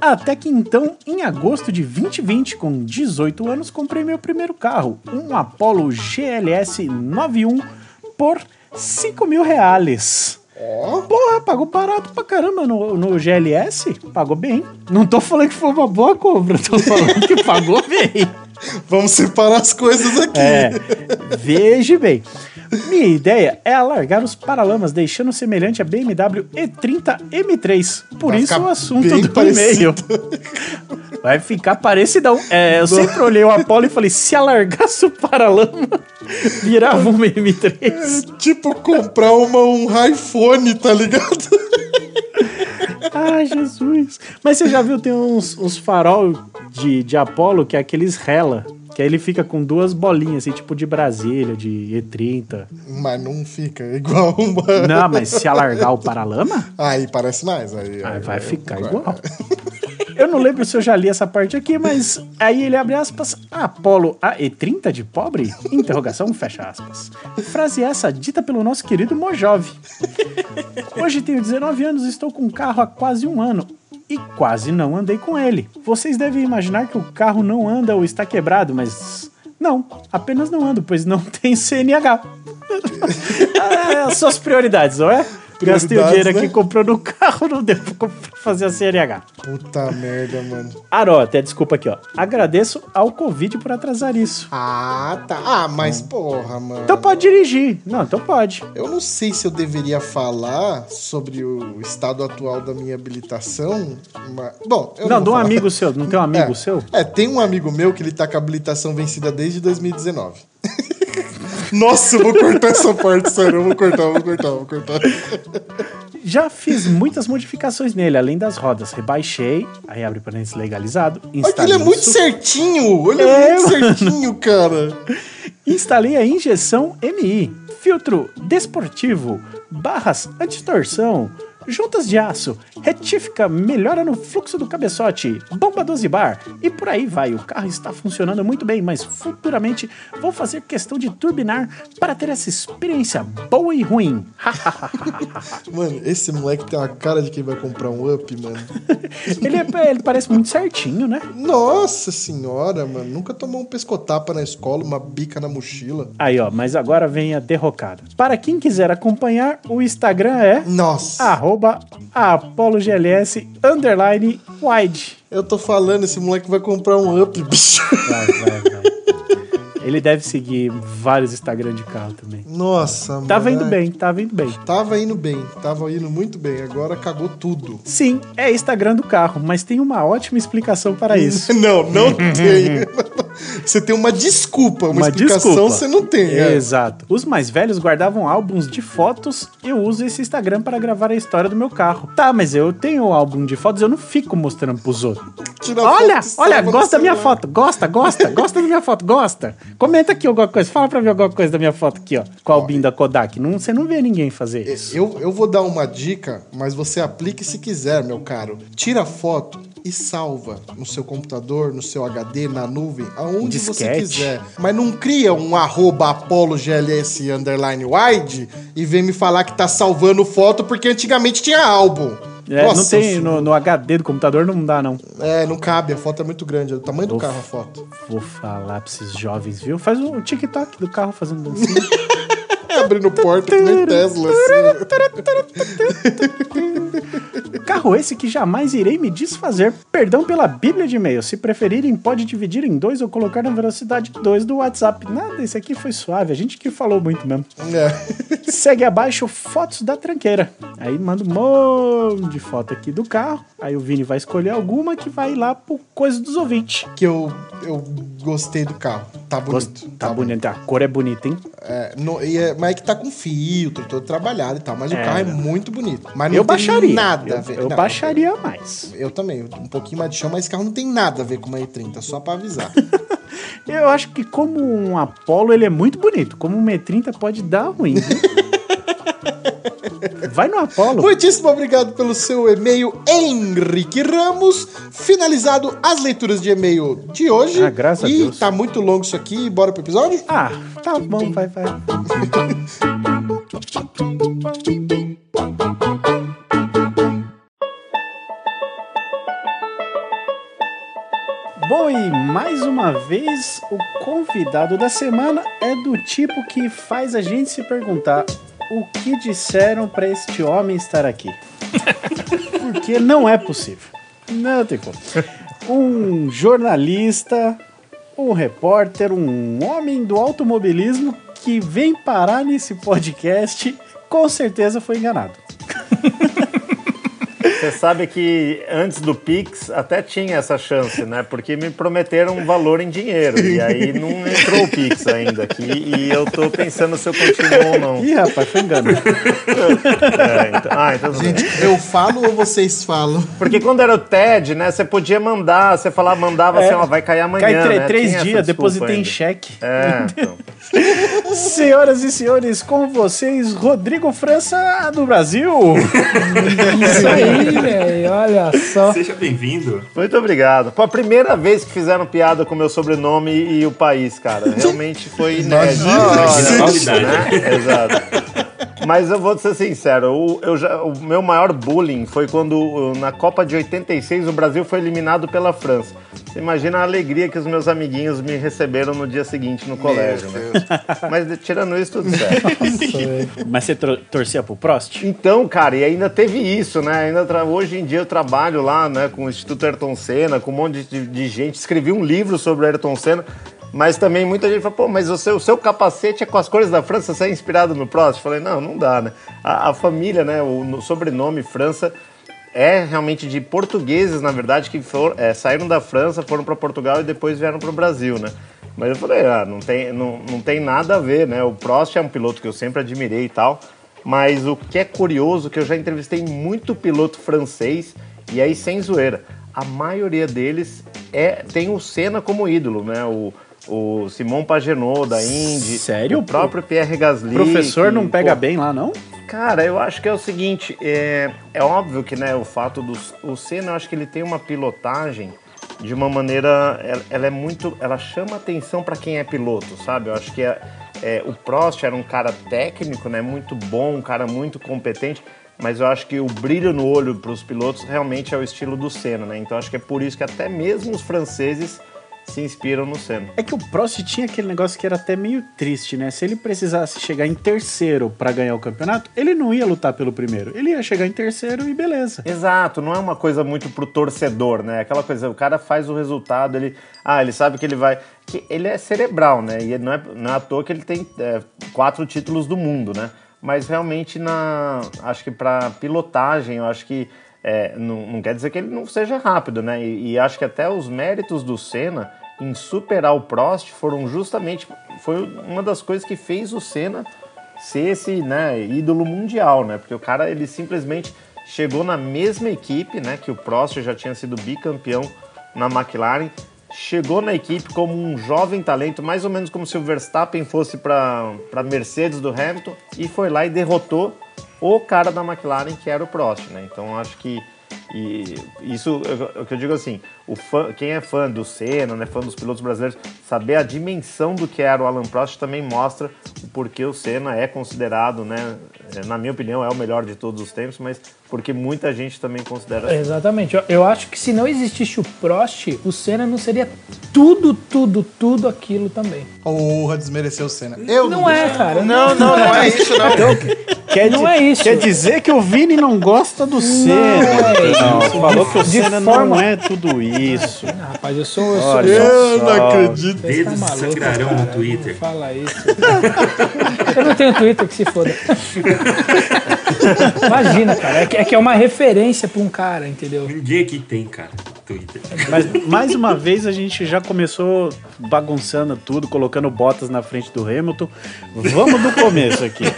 Até que então, em agosto de 2020, com 18 anos, comprei meu primeiro carro, um Apollo GLS 91 por 5 mil reais. Ó, Porra, pagou barato pra caramba no, no GLS. Pagou bem. Não tô falando que foi uma boa compra, tô falando que pagou bem. Vamos separar as coisas aqui. É, veja bem. Minha ideia é alargar os paralamas, deixando semelhante a BMW E30 M3. Por Vai isso o assunto do parecido. e-mail. Vai ficar parecidão. É, eu sempre olhei o Apollo e falei, se alargasse o paralama, virava um M3. Tipo comprar uma, um iPhone, tá ligado? Ai, Jesus. Mas você já viu, tem uns, uns farol de, de Apollo que é aqueles rela. Que aí ele fica com duas bolinhas, assim, tipo de Brasília, de E30. Mas não fica igual uma. Não, mas se alargar o paralama, Aí parece mais. Aí, aí aí vai eu ficar igual. Eu não lembro se eu já li essa parte aqui, mas aí ele abre aspas, Apolo a E30 de pobre? Interrogação, fecha aspas. Frase essa dita pelo nosso querido Mojove. Hoje tenho 19 anos e estou com um carro há quase um ano e quase não andei com ele. Vocês devem imaginar que o carro não anda ou está quebrado, mas não, apenas não ando, pois não tem CNH. é, as suas prioridades, não é? Gastei o dinheiro aqui né? comprando o carro, não deu pra fazer a CNH. Puta merda, mano. Aró, até desculpa aqui, ó. Agradeço ao Covid por atrasar isso. Ah, tá. Ah, mas porra, mano. Então pode dirigir. Não, então pode. Eu não sei se eu deveria falar sobre o estado atual da minha habilitação, mas... Bom, eu não, não de um amigo seu. Não tem um amigo é, seu? É, tem um amigo meu que ele tá com a habilitação vencida desde 2019. Nossa, eu vou cortar essa parte, sério. Eu vou cortar, vou cortar, vou cortar. Já fiz muitas modificações nele, além das rodas. Rebaixei, aí abre parênteses legalizado. Olha que ele Instalei, é muito certinho. Ele é, É, muito certinho, cara. instalei a injeção MI, filtro desportivo, barras antitorção, juntas de aço, retífica melhora no fluxo do cabeçote, bomba 12 bar e por aí vai. O carro está funcionando muito bem, mas futuramente vou fazer questão de turbinar para ter essa experiência boa e ruim. Mano, esse moleque tem uma cara de quem vai comprar um up, mano. ele, é- ele parece muito certinho, né? Nossa senhora, mano. Nunca tomou um pescotapa na escola, uma bica na mochila. Aí, ó, mas agora vem a derrocada. Para quem quiser acompanhar, o Instagram é Nossa. arroba apologls underline wide. Eu tô falando, esse moleque vai comprar um up, bicho. Vai, vai, vai. Ele deve seguir vários Instagram de carro também. Nossa, mano. Tava indo bem, tava indo bem. Tava indo bem, tava indo muito bem. Agora cagou tudo. Sim, é Instagram do carro, mas tem uma ótima explicação para isso. Não, não tem. Você tem uma desculpa, uma, Uma explicação desculpa. você não tem. é. Exato. Os mais velhos guardavam álbuns de fotos. Eu uso esse Instagram para gravar a história do meu carro. Tá, mas eu tenho um álbum de fotos, eu não fico mostrando pros outros. Tira Olha, foto olha, gosta da minha foto. Gosta, gosta, gosta da minha foto, gosta. Comenta aqui alguma coisa. Fala pra mim alguma coisa da minha foto aqui, ó. Com a albinho da Kodak. Não, você não vê ninguém fazer isso. Eu, eu vou dar uma dica, mas você aplique se quiser, meu caro. Tira foto e salva no seu computador, no seu HD, na nuvem, aonde você Disquete. quiser. Mas não cria um arroba Apollo GLS underline wide e vem me falar que tá salvando foto porque antigamente tinha álbum. É, não Nossa, tem isso- no, no HD do computador, não dá, não. É, não cabe, a foto é muito grande, é o tamanho do Uf. carro a foto. Vou falar pra esses jovens, viu? Faz um TikTok do carro fazendo dancinha. É, abrindo porta que nem Tesla, assim. Carro esse que jamais irei me desfazer. Perdão pela bíblia de e-mail. Se preferirem, pode dividir em dois ou colocar na velocidade 2 do WhatsApp. Nada, esse aqui foi suave. A gente que falou muito mesmo. É. Segue abaixo fotos da tranqueira. Aí manda um monte de foto aqui do carro. Aí o Vini vai escolher alguma que vai lá pro coisa dos ouvintes. Que eu, eu gostei do carro. Tá bonito. Gost- Tá bonito. A cor é bonita, hein? É, no- e é- mas é que tá com filtro, todo trabalhado e tal. Mas o É. carro é muito bonito. Mas não Eu baixaria. nada a ver. eu Não, baixaria mais. Eu também, um pouquinho mais de chão, mas esse carro não tem nada a ver com uma E30, só pra avisar. Eu acho que como um Apollo, ele é muito bonito. Como um E30 pode dar ruim. Vai no Apollo. Muitíssimo obrigado pelo seu e-mail, Henrique Ramos. Finalizado as leituras de e-mail de hoje. Ah, graças a e Deus. tá muito longo isso aqui, bora pro episódio? Ah, tá bom, vai, vai. Bom, e mais uma vez, o convidado da semana é do tipo que faz a gente se perguntar o que disseram pra este homem estar aqui. Porque não é possível. Não tem como. Um jornalista, um repórter, um homem do automobilismo que vem parar nesse podcast, com certeza foi enganado. Você sabe que antes do Pix até tinha essa chance, né? Porque me prometeram um valor em dinheiro. E aí não entrou o Pix ainda aqui. E eu tô pensando se eu continuo ou não. Ih, rapaz, foi engano. É, então- ah, então tudo bem. Gente, eu falo ou vocês falam? Porque quando era o TED, né? Você podia mandar, você falava, mandava É. assim, ó, vai cair amanhã. Cai né? três dias, depositei em ainda. cheque. É, então. Senhoras e senhores, com vocês, Rodrigo França do Brasil. Isso aí, velho. Olha só. Seja bem-vindo. Muito obrigado. Foi a primeira vez que fizeram piada com o meu sobrenome e o país, cara. Realmente foi inédito. Imagina. Né? Exato. Mas eu vou ser sincero, o, eu já- o meu maior bullying foi quando uh, na Copa de 86 o Brasil foi eliminado pela França. Você imagina a alegria que os meus amiguinhos me receberam no dia seguinte no colégio, né? Mas tirando isso, tudo certo. Mas você torcia pro Prost? Então, cara, e ainda teve isso, né? Ainda Hoje em dia eu trabalho lá, né, com o Instituto Ayrton Senna, com um monte de, de gente. Escrevi um livro sobre o Ayrton Senna, mas também muita gente fala, pô, mas o seu, o seu capacete é com as cores da França, você é inspirado no Prost? Eu falei, não, não dá, né? A, a família, né, o no- sobrenome França é realmente de portugueses, na verdade, que for, é, saíram da França, foram para Portugal e depois vieram para o Brasil, né? Mas eu falei, ah, não tem, não, não tem nada a ver, né? O Prost é um piloto que eu sempre admirei e tal, mas o que é curioso, que eu já entrevistei muito piloto francês, e aí sem zoeira, a maioria deles é, tem o Senna como ídolo, né? O, o Simon Pagenaud da Indy, Sério? o próprio Pierre Gasly. Professor que, não pega pô, bem lá, não? Cara, eu acho que é o seguinte, é, é óbvio que né, o fato do o Senna, eu acho que ele tem uma pilotagem de uma maneira, ela, ela é muito, ela chama atenção para quem é piloto, sabe? Eu acho que é, é, o Prost era um cara técnico, né, muito bom, um cara muito competente, mas eu acho que o brilho no olho para os pilotos realmente é o estilo do Senna, né? Então acho que é por isso que até mesmo os franceses se inspiram no Senna. É que o Prost tinha aquele negócio que era até meio triste, né? Se ele precisasse chegar em terceiro pra ganhar o campeonato, ele não ia lutar pelo primeiro. Ele ia chegar em terceiro e beleza. Exato, não é uma coisa muito pro torcedor, né? Aquela coisa, o cara faz o resultado, ele. Ah, ele sabe que ele vai. Que ele é cerebral, né? E não é, não é à toa que ele tem é, quatro títulos do mundo, né? Mas realmente na. Acho que pra pilotagem, eu acho que. É, não, não quer dizer que ele não seja rápido, né? E, e acho que até os méritos do Senna em superar o Prost foram justamente. Foi uma das coisas que fez o Senna ser esse né, ídolo mundial, né? Porque o cara ele simplesmente chegou na mesma equipe, né? Que o Prost já tinha sido bicampeão na McLaren, chegou na equipe como um jovem talento, mais ou menos como se o Verstappen fosse para para Mercedes do Hamilton e foi lá e derrotou o cara da McLaren que era o Prost, né? Então acho que E isso o que eu digo assim, o fã, quem é fã do Senna, né, fã dos pilotos brasileiros, saber a dimensão do que era o Alan Prost também mostra o porquê o Senna é considerado, né, na minha opinião, é o melhor de todos os tempos, mas porque muita gente também considera. Exatamente. Eu, eu acho que se não existisse o Prost, o Senna não seria tudo, tudo, tudo aquilo também. Porra, desmereceu o Senna. Eu Não é, cara. Não, não, não é isso, não. Quer, Não di- é isso. quer dizer que o Vini não gosta do Senna. é Não, falou que o De Senna forma- não é tudo isso. Ah, rapaz, eu sou. Eu sou Olha Eu não só. acredito. Tá Dedos maluco, sangrarão no Twitter. Não fala isso. eu não tenho Twitter que se foda. Imagina, cara. É que, é que é uma referência pra um cara, entendeu? Ninguém aqui tem, cara, Twitter. Mas mais uma vez a gente já começou bagunçando tudo, colocando botas na frente do Hamilton. Vamos do começo aqui.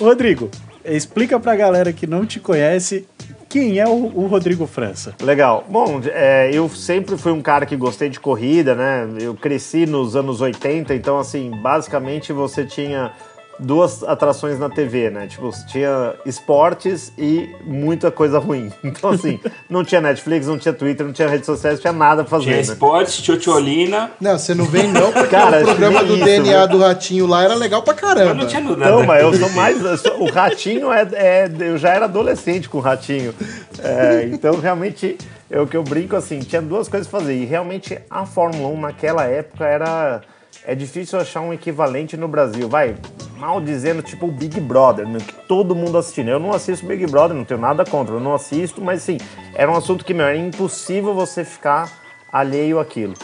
Rodrigo, explica pra galera que não te conhece quem é o, o Rodrigo França. Legal. Bom, é, eu sempre fui um cara que gostei de corrida, né? Eu cresci nos anos 80, então, assim, basicamente você tinha duas atrações na TV, né? Tipo, tinha esportes e muita coisa ruim. Então, assim, não tinha Netflix, não tinha Twitter, não tinha redes sociais, não tinha nada pra fazer, Tinha né? esportes, Tchotcholina, Não, você não vem não, porque Cara, o programa do isso, DNA né? do Ratinho lá era legal pra caramba. não tinha nada. Não, mas eu sou mais. eu sou- o Ratinho é, é- Eu já era adolescente com o Ratinho. É, então, realmente, é o que eu brinco assim: tinha duas coisas pra fazer. E realmente a Fórmula 1 naquela época era. É difícil achar um equivalente no Brasil. Vai, mal dizendo, tipo o Big Brother, né, que todo mundo assistindo. Eu não assisto Big Brother, não tenho nada contra, eu não assisto, mas sim, era um assunto que, meu, era impossível você ficar alheio àquilo.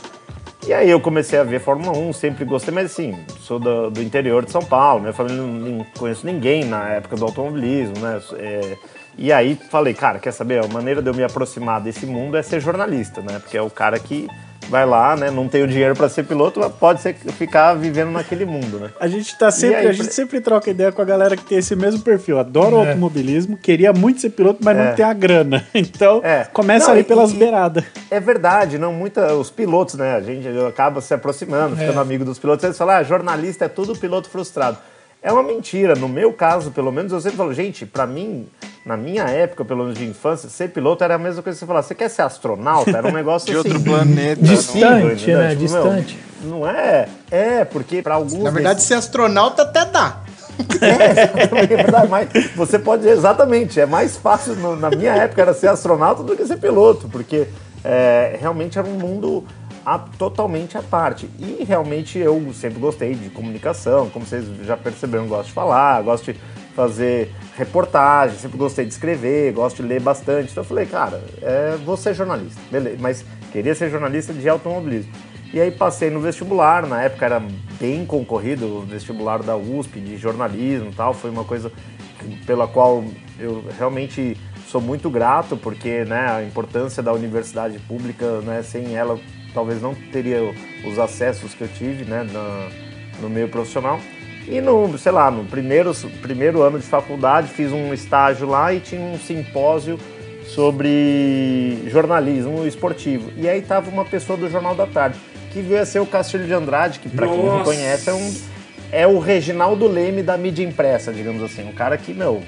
E aí eu comecei a ver Fórmula 1, sempre gostei, mas assim, sou do, do interior de São Paulo, minha família não, não conheço ninguém na época do automobilismo, né? É, e aí falei, cara, quer saber? A maneira de eu me aproximar desse mundo é ser jornalista, né? Porque é o cara que vai lá, né? Não tem o dinheiro para ser piloto, mas pode ser, ficar vivendo naquele mundo, né? A gente tá sempre, aí, a gente sempre troca ideia com a galera que tem esse mesmo perfil. Adora o automobilismo, queria muito ser piloto, mas não tem a grana. Então, É. começa Não, ali e- pelas e- beiradas. É verdade, não muita os pilotos, né? A gente acaba se aproximando, ficando amigo dos pilotos. Eles falam, ah, jornalista é tudo piloto frustrado. É uma mentira. No meu caso, pelo menos, eu sempre falo, gente, pra mim, na minha época, pelo menos de infância, ser piloto era a mesma coisa que você falar, você quer ser astronauta? Era um negócio De assim. outro planeta. Distante, impossível, entendeu? né? Tipo, meu, Distante. não é. É, porque pra alguns. Na verdade, desses- ser astronauta até dá. é verdade, mas você pode, exatamente, é mais fácil, na minha época era ser astronauta do que ser piloto, porque é, realmente era um mundo a- totalmente à parte. E realmente eu sempre gostei de comunicação, como vocês já perceberam, gosto de falar, gosto de fazer reportagem, sempre gostei de escrever, gosto de ler bastante. Então eu falei, cara, é, vou ser jornalista, beleza, mas queria ser jornalista de automobilismo. E aí passei no vestibular, na época era bem concorrido o vestibular da USP de jornalismo e tal, foi uma coisa pela qual eu realmente sou muito grato, porque né, a importância da universidade pública, né, sem ela talvez não teria os acessos que eu tive né, na- no meio profissional. E no, sei lá, no primeiro, primeiro ano de faculdade fiz um estágio lá e tinha um simpósio sobre jornalismo esportivo. E aí tava uma pessoa do Jornal da Tarde, que veio a ser o Castilho de Andrade, que para quem não conhece é um é o Reginaldo Leme da mídia impressa, digamos assim, um cara que, meu,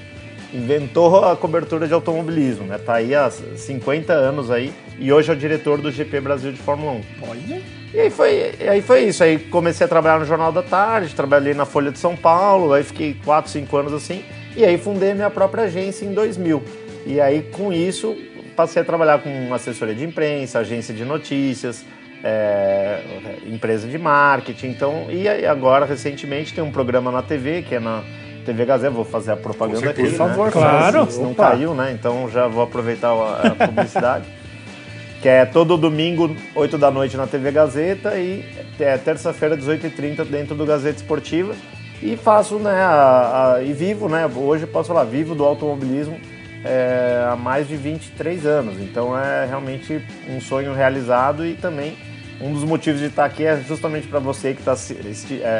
inventou a cobertura de automobilismo, né? Tá aí há 50 anos aí e hoje é o diretor do GP Brasil de Fórmula 1. Olha. E aí foi, aí foi isso. Aí comecei a trabalhar no Jornal da Tarde, trabalhei na Folha de São Paulo, aí fiquei 4, 5 anos assim. E aí fundei a minha própria agência em 2000. E aí com isso passei a trabalhar com assessoria de imprensa, agência de notícias, é, empresa de marketing. Então, e agora recentemente tem um programa na TV que é na TV Gazeta. Vou fazer a propaganda aqui, certeza. né? Por favor, claro. Se não Opa. caiu, né? Então já vou aproveitar a, a publicidade. que é todo domingo, 8 da noite na TV Gazeta e é terça-feira, 18h30 dentro do Gazeta Esportiva. E faço, né, a- a- e vivo, né, hoje eu posso falar, vivo do automobilismo é, há mais de 23 anos. Então é realmente um sonho realizado e também um dos motivos de estar aqui é justamente para você que está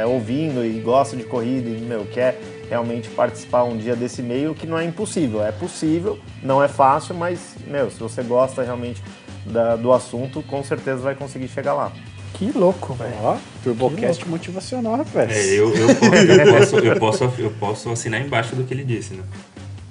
ouvindo e gosta de corrida e meu, quer realmente participar um dia desse meio, que não é impossível. É possível, não é fácil, mas meu, se você gosta realmente da- do assunto, com certeza vai conseguir chegar lá. Que louco, velho. Ó, Turbocast motivacional, rapaz. É, eu, eu, posso, eu, posso, eu, posso, eu posso assinar embaixo do que ele disse, né?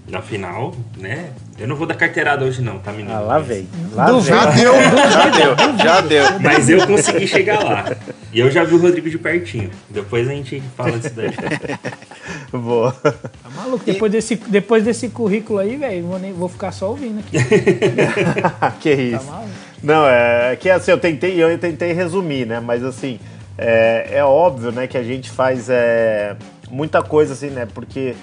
Na final, né? Eu não vou dar carteirada hoje não, tá, menino? Ah, lá vem. Lá Já vem. deu. Já deu, já deu. Mas eu consegui chegar lá. E eu já vi o Rodrigo de pertinho. Depois a gente fala disso daí. Boa. Tá maluco? Depois, desse, depois desse currículo aí, velho, vou, nem- vou ficar só ouvindo aqui. que isso. maluco? Não, é que assim, eu tentei, eu tentei resumir, né? Mas assim, é, é óbvio, né, que a gente faz é, muita coisa assim, né? Porque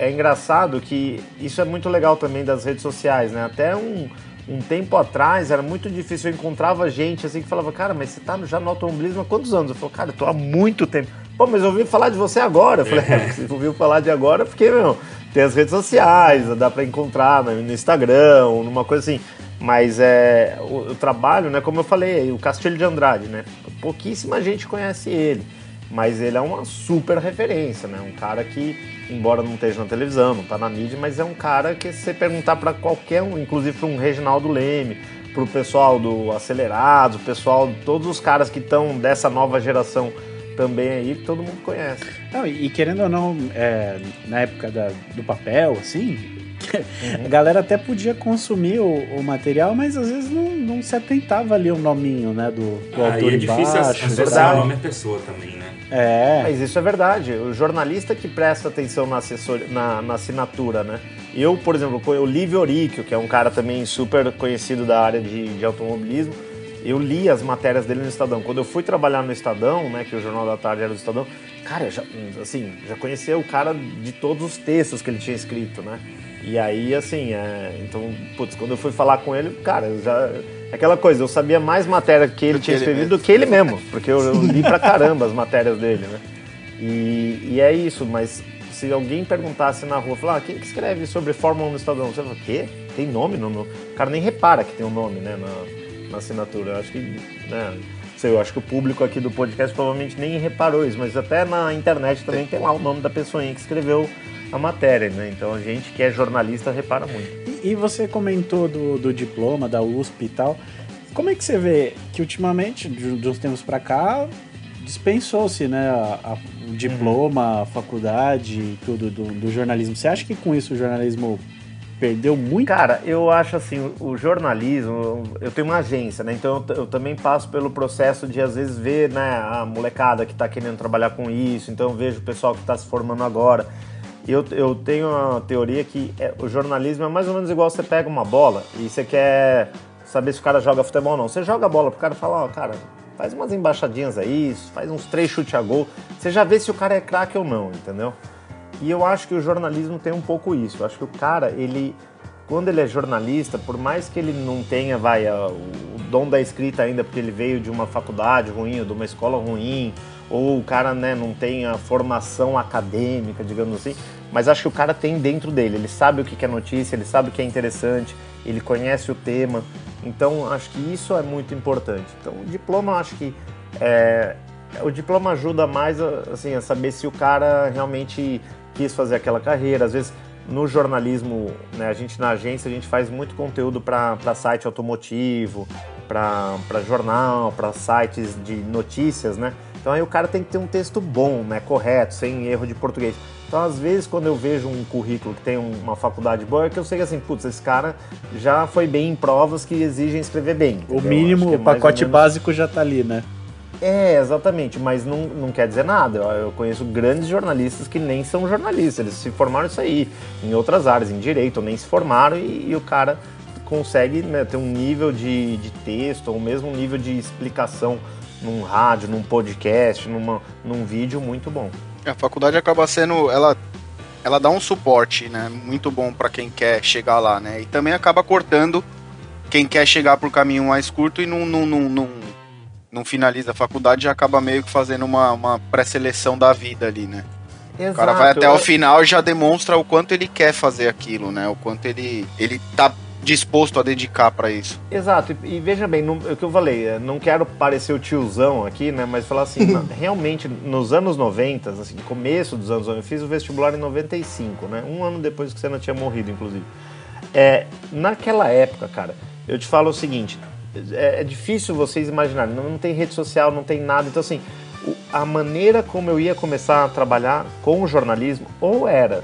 é engraçado que isso é muito legal também das redes sociais, né? Até um, um tempo atrás era muito difícil, eu encontrava gente assim que falava, cara, mas você tá já no automobilismo há quantos anos? Eu falei, cara, eu tô há muito tempo. Pô, mas eu ouvi falar de você agora. Eu falei, é, porque você ouviu falar de agora porque, meu, tem as redes sociais, dá pra encontrar no Instagram, numa coisa assim. Mas é, o, o trabalho, né, como eu falei, o Castilho de Andrade, né? Pouquíssima gente conhece ele. Mas ele é uma super referência, né? Um cara que, embora não esteja na televisão, não tá na mídia, mas é um cara que se você perguntar para qualquer um, inclusive para um Reginaldo Leme, pro pessoal do Acelerados, o pessoal, todos os caras que estão dessa nova geração também aí, todo mundo conhece. Não, e, e querendo ou não, é, na época da- do papel, assim, a galera até podia consumir o, o material, mas às vezes não, não se atentava ali o nominho, né, do, do Aí autor é difícil verdade. o nome à pessoa também, né? É, Mas isso é verdade. O jornalista que presta atenção na, assessor... na, na assinatura, né? Eu, por exemplo, o Livio Oricchio, que é um cara também super conhecido da área de, de automobilismo, eu li as matérias dele no Estadão. Quando eu fui trabalhar no Estadão, né, que o Jornal da Tarde era do Estadão, cara, eu já, assim, já conhecia o cara de todos os textos que ele tinha escrito, né? E aí, assim, é, então, putz, quando eu fui falar com ele, cara, eu já. Aquela coisa, eu sabia mais matéria que ele tinha escrevido do que ele mesmo, porque eu, eu li pra caramba as matérias dele, né? E, e é isso, mas se alguém perguntasse na rua, falar, ah, quem que escreve sobre Fórmula 1 no Estadão? Você fala, quê? Tem nome? No. O cara nem repara que tem um nome, né, na, na assinatura. Eu acho que, né, sei, eu acho que o público aqui do podcast provavelmente nem reparou isso, mas até na internet também tem lá o nome da pessoinha que escreveu a matéria, né? Então a gente que é jornalista repara muito. E, e você comentou do, do diploma, da USP e tal. Como é que você vê que ultimamente, de, de uns tempos pra cá, dispensou-se né, a- a- o diploma, a faculdade e tudo do, do jornalismo? Você acha que com isso o jornalismo perdeu muito? Cara, eu acho assim, o, o jornalismo, eu tenho uma agência, né? Então eu, eu também passo pelo processo de às vezes ver, né, a molecada que tá querendo trabalhar com isso, então eu vejo o pessoal que tá se formando agora. Eu, eu tenho uma teoria que é- o jornalismo é mais ou menos igual você pega uma bola e você quer saber se o cara joga futebol ou não. Você joga a bola pro cara e fala, ó, cara, faz umas embaixadinhas aí, faz uns três chute a gol. Você já vê se o cara é craque ou não, entendeu? E eu acho que o jornalismo tem um pouco isso. Eu acho que o cara, ele, quando ele é jornalista, por mais que ele não tenha, vai, a- o dom da escrita ainda, porque ele veio de uma faculdade ruim ou de uma escola ruim, ou o cara, né, não tem a formação acadêmica, digamos assim, mas acho que o cara tem dentro dele. Ele sabe o que é notícia, ele sabe o que é interessante, ele conhece o tema. Então, acho que isso é muito importante. Então, o diploma, acho que é, o diploma ajuda mais assim, a saber se o cara realmente quis fazer aquela carreira. Às vezes, no jornalismo, né, a gente na agência, a gente faz muito conteúdo para site automotivo, para jornal, para sites de notícias, né? Então aí o cara tem que ter um texto bom, né, correto, sem erro de português. Então, às vezes, quando eu vejo um currículo que tem um- uma faculdade boa, é que eu sei que assim, putz, esse cara já foi bem em provas que exigem escrever bem. O entendeu? mínimo, Acho que é o pacote menos- básico já tá ali, né? é, exatamente, mas não, não quer dizer nada. Eu, eu conheço grandes jornalistas que nem são jornalistas, eles se formaram isso aí, em outras áreas, em direito, ou nem se formaram, e, e o cara consegue né, ter um nível de, de texto, ou mesmo um nível de explicação num rádio, num podcast, numa, num vídeo muito bom. A faculdade acaba sendo, ela, ela dá um suporte, né, muito bom para quem quer chegar lá, né, e também acaba cortando quem quer chegar por caminho mais curto e não, não, não, não, não finaliza a faculdade, já acaba meio que fazendo uma, uma pré-seleção da vida ali, né. O cara vai até o final e já demonstra o quanto ele quer fazer aquilo, né, o quanto ele, ele tá disposto a dedicar para isso. Exato, e, e veja bem, não- é o que eu falei, é, não quero parecer o tiozão aqui, né, mas falar assim, realmente, nos anos 90, assim, no começo dos anos 90, eu fiz o vestibular em 95, né, um ano depois que o Senna tinha morrido, inclusive. É, naquela época, cara, eu te falo o seguinte, é, é difícil vocês imaginarem, não, não tem rede social, não tem nada, então assim, o- a maneira como eu ia começar a trabalhar com o jornalismo, ou era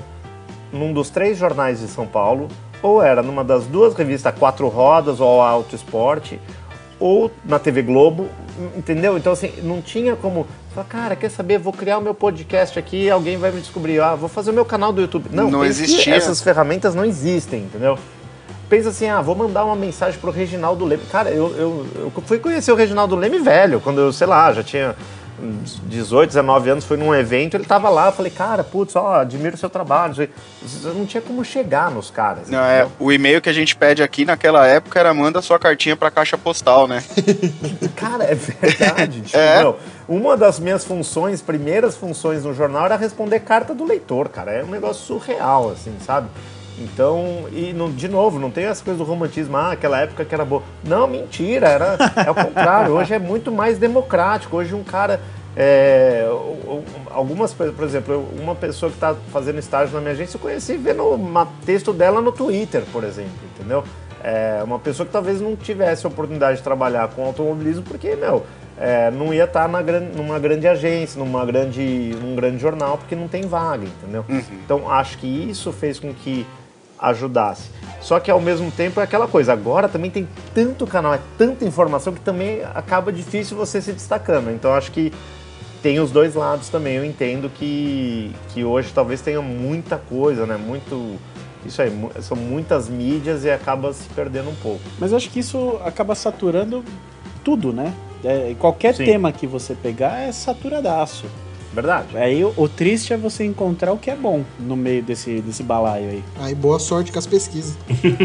num dos três jornais de São Paulo, ou era numa das duas revistas Quatro Rodas ou Auto Esporte, ou na TV Globo, entendeu? Então, assim, não tinha como. Falar, cara, quer saber? Vou criar o meu podcast aqui alguém vai me descobrir. Ah, vou fazer o meu canal do YouTube. Não, Não existia. Essas ferramentas não existem, entendeu? Pensa assim, ah, vou mandar uma mensagem pro Reginaldo Leme. Cara, eu, eu, eu fui conhecer o Reginaldo Leme velho, quando eu, sei lá, já tinha 18, 19 anos, fui num evento, ele tava lá, eu falei, cara, putz, ó, admiro o seu trabalho. Eu não tinha como chegar nos caras. Não, é, o e-mail que a gente pede aqui naquela época era manda sua cartinha pra caixa postal, né? Cara, é verdade. tipo, É. meu, uma das minhas funções, primeiras funções no jornal era responder carta do leitor, cara. É um negócio surreal, assim, sabe? Então, e não- de novo, não tem essa coisa do romantismo, ah, aquela época que era boa. Não, mentira, era, é o contrário. Hoje é muito mais democrático. Hoje um cara. é, algumas coisas, por exemplo, uma pessoa que está fazendo estágio na minha agência, eu conheci vendo o texto dela no Twitter, por exemplo, entendeu? É, uma pessoa que talvez não tivesse a oportunidade de trabalhar com automobilismo, porque, meu, é, não ia estar na gran- numa grande agência, numa grande, num grande jornal, porque não tem vaga, entendeu? Então, acho que isso fez com que ajudasse. Só que, ao mesmo tempo, é aquela coisa. Agora também tem tanto canal, é tanta informação, que também acaba difícil você se destacando. Então, acho que tem os dois lados também. Eu entendo que, que hoje talvez tenha muita coisa, né? Muito... Isso aí, são muitas mídias e acaba se perdendo um pouco. Mas eu acho que isso acaba saturando tudo, né? É, qualquer Sim. tema que você pegar é saturadaço. Verdade? Aí o, o triste é você encontrar o que é bom no meio desse, desse balaio aí. Aí boa sorte com as pesquisas.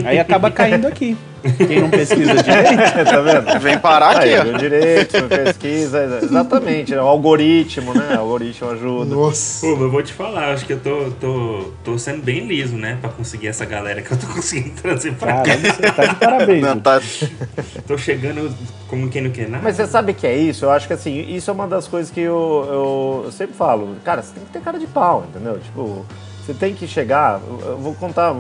Aí acaba caindo aqui. Quem não pesquisa direito. tá vendo? Vem parar aqui, Aí, ó. direito, pesquisa, exatamente. né? O algoritmo, né? O algoritmo ajuda. Nossa. Pô, mas eu vou te falar, acho que eu tô, tô, tô sendo bem liso, né? Pra conseguir essa galera que eu tô conseguindo trazer pra cá. Você tá de parabéns. Não, tá, Tô chegando como quem não quer nada. Mas você sabe que é isso? Eu acho que assim, isso é uma das coisas que eu, eu, eu sempre falo. Cara, você tem que ter cara de pau, entendeu? Tipo, você tem que chegar. Eu eu vou contar.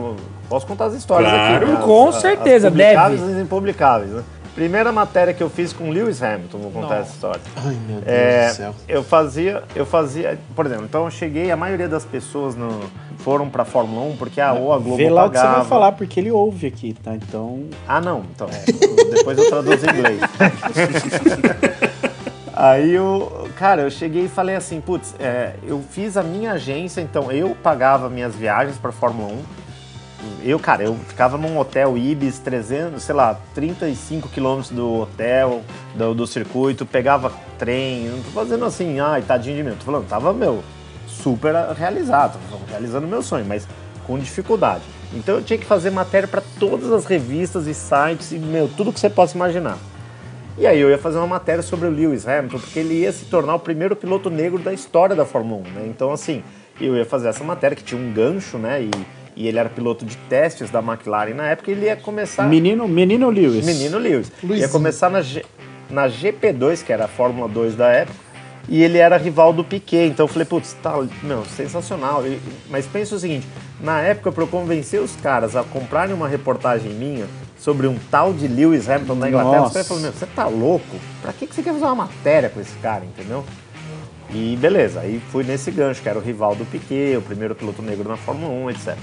Posso contar as histórias Claro, aqui. né? com As- as certeza, publicáveis deve. e as impublicáveis, né? Primeira matéria que eu fiz com Lewis Hamilton, vou contar essa história. Ai, meu Deus É, do céu. eu fazia, eu fazia, por exemplo, então eu cheguei, a maioria das pessoas no, foram pra Fórmula 1 porque a, ou a Globo Vê lá o que você pagava. vai falar, porque ele ouve aqui, tá? Então. Ah, não, então. Depois eu traduzo em inglês. Aí eu, cara, eu cheguei e falei assim, putz, é, eu fiz a minha agência, então eu pagava minhas viagens pra Fórmula 1. Eu, cara, eu ficava num hotel Ibis, 300, sei lá, 35 quilômetros do hotel, do, do circuito, pegava trem, não tô fazendo assim, ai, tadinho de mim, tô falando, tava, meu, super realizado, realizando meu sonho, mas com dificuldade. Então eu tinha que fazer matéria para todas as revistas e sites e, meu, tudo que você possa imaginar. E aí eu ia fazer uma matéria sobre o Lewis Hamilton, porque ele ia se tornar o primeiro piloto negro da história da Fórmula 1, né? Então, assim, eu ia fazer essa matéria que tinha um gancho, né? E, e ele era piloto de testes da McLaren na época, e ele ia começar... Menino, menino Lewis. Menino Lewis. Ia Luizinho. começar na, G- na GP2, que era a Fórmula 2 da época, e ele era rival do Piquet. Então eu falei, putz, tá, meu, sensacional. E- mas pensa o seguinte, na época, para eu convencer os caras a comprarem uma reportagem minha sobre um tal de Lewis Hamilton da Inglaterra, os caras falaram, meu, você tá louco? Pra que, que você quer fazer uma matéria com esse cara, entendeu? E beleza, aí fui nesse gancho, que era o rival do Piquet, o primeiro piloto negro na Fórmula 1, etc.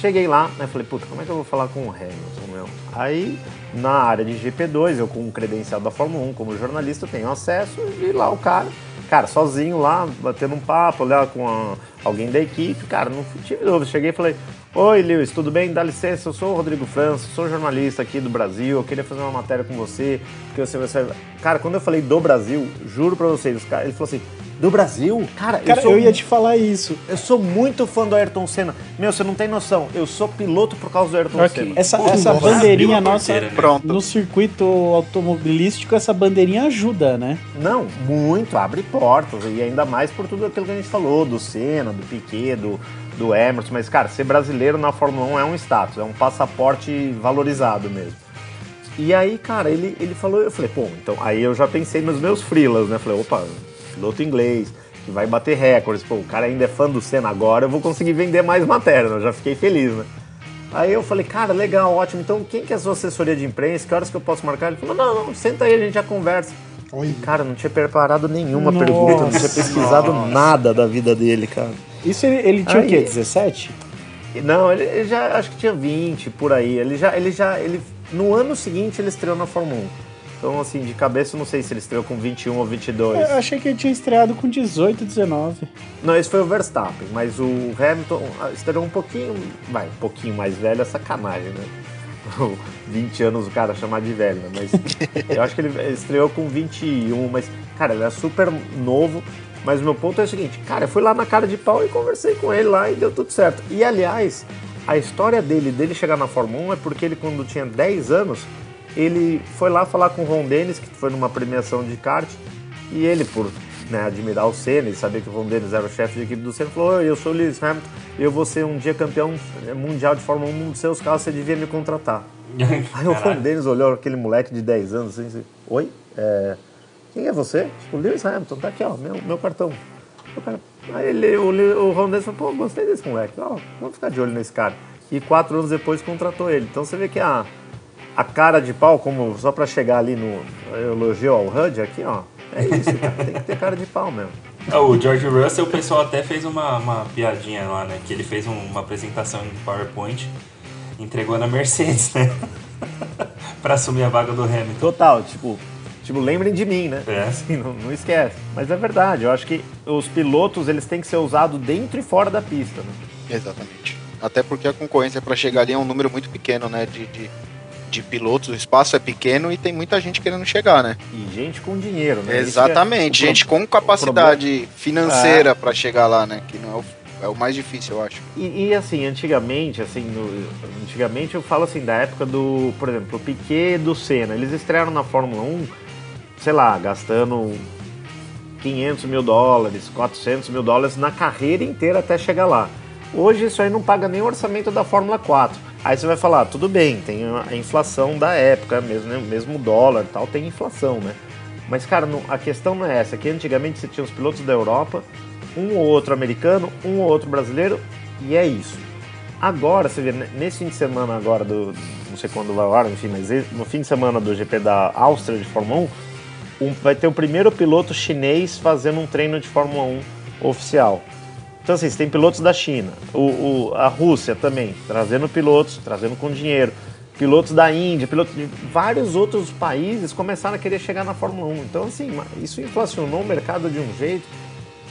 Cheguei lá, né? Falei, puta, como é que eu vou falar com o Hamilton, meu? Aí, na área de GP2, eu com o credencial da Fórmula 1 como jornalista, tenho acesso e lá o cara, cara, sozinho lá, batendo um papo, lá com a- alguém da equipe, cara, não tive dúvida. Cheguei e falei, oi Lewis, tudo bem? Dá licença, eu sou o Rodrigo França, sou jornalista aqui do Brasil, eu queria fazer uma matéria com você, porque você, você... Cara, quando eu falei do Brasil, juro pra vocês, ele falou assim, do Brasil? Cara, Cara, eu sou eu ia te falar isso. eu sou muito fã do Ayrton Senna. Meu, você não tem noção. Eu sou piloto por causa do Ayrton Ok. Senna. Essa, Pô, essa nossa, bandeirinha nossa. porteira, né? Pronto. No circuito automobilístico, essa bandeirinha ajuda, né? Não, muito. Abre portas. E ainda mais por tudo aquilo que a gente falou, do Senna, do Piquet, do, do Emerson. Mas, cara, ser brasileiro na Fórmula 1 é um status, é um passaporte valorizado mesmo. E aí, cara, ele, ele falou, eu falei, pô, então, aí eu já pensei nos meus freelas, né? Falei, opa, piloto inglês, que vai bater recordes, pô, o cara ainda é fã do Senna agora, eu vou conseguir vender mais matéria, né? Eu já fiquei feliz, né? Aí eu falei, cara, legal, ótimo, então quem que é a sua assessoria de imprensa? Que horas que eu posso marcar? Ele falou, não, não, senta aí, a gente já conversa. Olha. Cara, não tinha preparado nenhuma Nossa. pergunta, não tinha pesquisado nada da vida dele, cara. Isso ele, ele tinha o Aí- quê? 17? Não, ele, ele já acho que tinha 20 por aí. Ele já, ele já, ele no ano seguinte ele estreou na Fórmula 1. Então assim, de cabeça eu não sei se ele estreou com 21 ou 22. Eu achei que ele tinha estreado com 18, 19. Não, esse foi o Verstappen, mas o Hamilton ah, estreou um pouquinho, vai, um pouquinho mais velho, é sacanagem, né? 20 anos o cara chamar de velho, né? Mas eu acho que ele estreou com 21, mas, cara, ele é super novo. Mas o meu ponto é o seguinte, cara, eu fui lá na cara de pau e conversei com ele lá e deu tudo certo. E aliás, a história dele, dele chegar na Fórmula 1 é porque ele, quando tinha 10 anos, ele foi lá falar com o Ron Dennis, que foi numa premiação de kart, e ele, por né, admirar o Senna e saber que o Ron Dennis era o chefe de equipe do Senna, falou: "Oi, Eu sou o Lewis Hamilton, eu vou ser um dia campeão mundial de Fórmula 1 num dos seus carros, você devia me contratar. Aí o Ron. Dennis olhou aquele moleque de 10 anos assim, assim Oi? É, quem é você? O Lewis Hamilton, tá aqui, ó, meu, meu cartão. O cara- Aí ele, o, o Ron Dennis falou, pô, gostei desse moleque, ó, vamos ficar de olho nesse cara. E quatro anos depois contratou ele. Então você vê que a, a cara de pau, como só pra chegar ali no elogio ao HUD aqui, ó, é isso, cara, tem que ter cara de pau mesmo. Ah, O George Russell, o pessoal até fez uma, uma piadinha lá, né? Que ele fez um- uma apresentação em PowerPoint, entregou na Mercedes, né? pra assumir a vaga do Hamilton. Total, tipo, tipo, lembrem de mim, né? É. Assim, não, não esquece. Mas é verdade, eu acho que os pilotos, eles têm que ser usados dentro e fora da pista, né? Exatamente. Até porque a concorrência para chegar ali é um número muito pequeno, né? De, de, de pilotos, o espaço é pequeno e tem muita gente querendo chegar, né? E gente com dinheiro, né? Exatamente, Isso que é- gente com capacidade financeira para chegar lá, né? Que não é o, é o mais difícil, eu acho. E, e, assim, antigamente, assim, no- antigamente eu falo assim, da época do, por exemplo, o Piquet e do Senna, eles estrearam na Fórmula 1, sei lá, gastando 500 mil dólares, 400 mil dólares na carreira inteira até chegar lá. Hoje isso aí não paga nem o orçamento da Fórmula 4. Aí você vai falar, tudo bem, tem a inflação da época, mesmo, né, mesmo dólar tal, tem inflação, né? Mas, cara, não- a questão não é essa, que antigamente você tinha os pilotos da Europa, um ou outro americano, um ou outro brasileiro, e é isso. Agora, você vê, nesse fim de semana agora, do, não sei quando vai ar, enfim, mas no fim de semana do GP da Áustria de Fórmula 1, um- vai ter o primeiro piloto chinês fazendo um treino de Fórmula 1 oficial. Então, assim, você tem pilotos da China, o, o- a Rússia também, trazendo pilotos, trazendo com dinheiro, pilotos da Índia, pilotos de vários outros países começaram a querer chegar na Fórmula 1. Então, assim, isso inflacionou o mercado de um jeito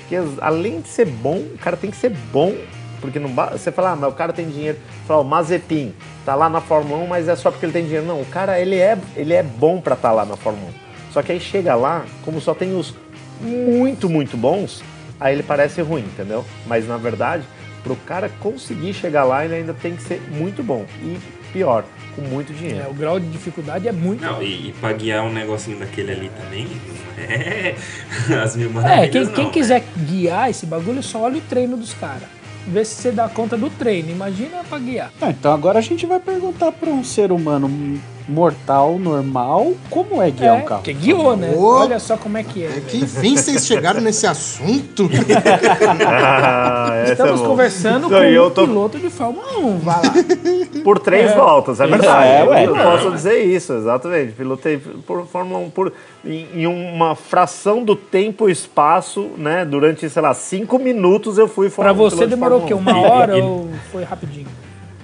que, além de ser bom, o cara tem que ser bom, porque não você fala, ah, mas o cara tem dinheiro. Fala, o Mazepin tá lá na Fórmula 1, mas é só porque ele tem dinheiro. Não, o cara, ele é, ele é bom pra estar lá na Fórmula 1. Só que aí chega lá, como só tem os muito, muito bons, aí ele parece ruim, entendeu? Mas na verdade, pro cara conseguir chegar lá, ele ainda tem que ser muito bom. E pior, com muito É, dinheiro. o grau de dificuldade é muito Não, e, e pra guiar um negocinho daquele ali também, é as mil É, maravilhas, quem, não, quem né? quiser guiar esse bagulho, só olha o treino dos caras. Vê se você dá conta do treino. Imagina pra guiar. Ah, então agora a gente vai perguntar pra um ser humano mortal, normal, como é guiar é, um carro. porque guiou, né? Ô. Olha só como é que é. É que enfim vocês chegaram nesse assunto. Ah, Estamos é conversando Não, com um tô- piloto de Fórmula 1. Vai lá. Por três É. voltas, é Isso, verdade. é, ué. eu Não, posso dizer isso, exatamente. Pilotei por Fórmula 1 por, em, em uma fração do tempo e espaço, né? Durante, sei lá, cinco minutos eu fui Pra Fórmula você piloto de demorou o quê? Uma hora ou foi rapidinho?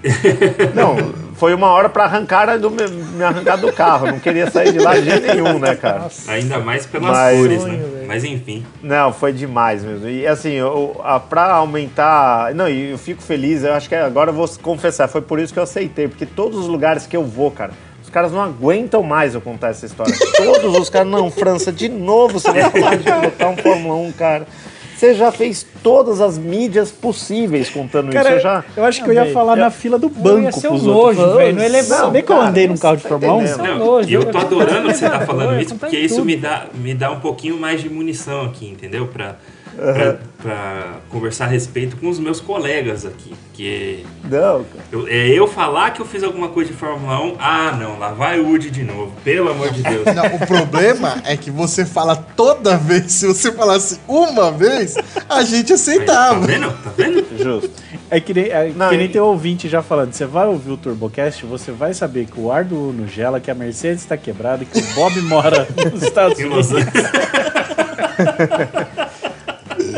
1. Não, foi uma hora pra arrancar do, me arrancar do carro. Não queria sair de lá de jeito nenhum, né, cara? Nossa. Ainda mais pelas Mas- cores, Sonho, né? velho. Mas enfim. Não, foi demais mesmo. E assim, eu, a, pra aumentar. Não, e eu fico feliz, eu acho que agora eu vou confessar, foi por isso que eu aceitei, porque todos os lugares que eu vou, cara, os caras não aguentam mais eu contar essa história. Todos os caras, não, França, de novo você vai falar de botar um Fórmula 1, cara. Você já fez todas as mídias possíveis contando isso. Cara, Eu já. eu acho que eu ia falar eu- na fila do ia banco ser um nojo, velho, não ia levar- Sabia que eu andei num carro de Fórmula 1? tá entendendo? Não, nojo, e eu tô adorando você tá eu- falando isso, eu- porque isso me dá, me dá um pouquinho mais de munição aqui, entendeu? Pra, pra, pra conversar a respeito com os meus colegas aqui. Porque Não, cara. eu- é eu falar que eu fiz alguma coisa de Fórmula 1, ah não, lá vai o Woody de novo, pelo amor de Deus. Não, o problema é que você fala toda vez. Se você falasse uma vez, a gente Aí, tá aceitava. vendo? Tá vendo? Justo. É que nem, é Não, que nem e- tem ouvinte já falando. Você vai ouvir o TurboCast, você vai saber que o ar do Uno gela, que a Mercedes está quebrada, que o Bob mora nos Estados Unidos.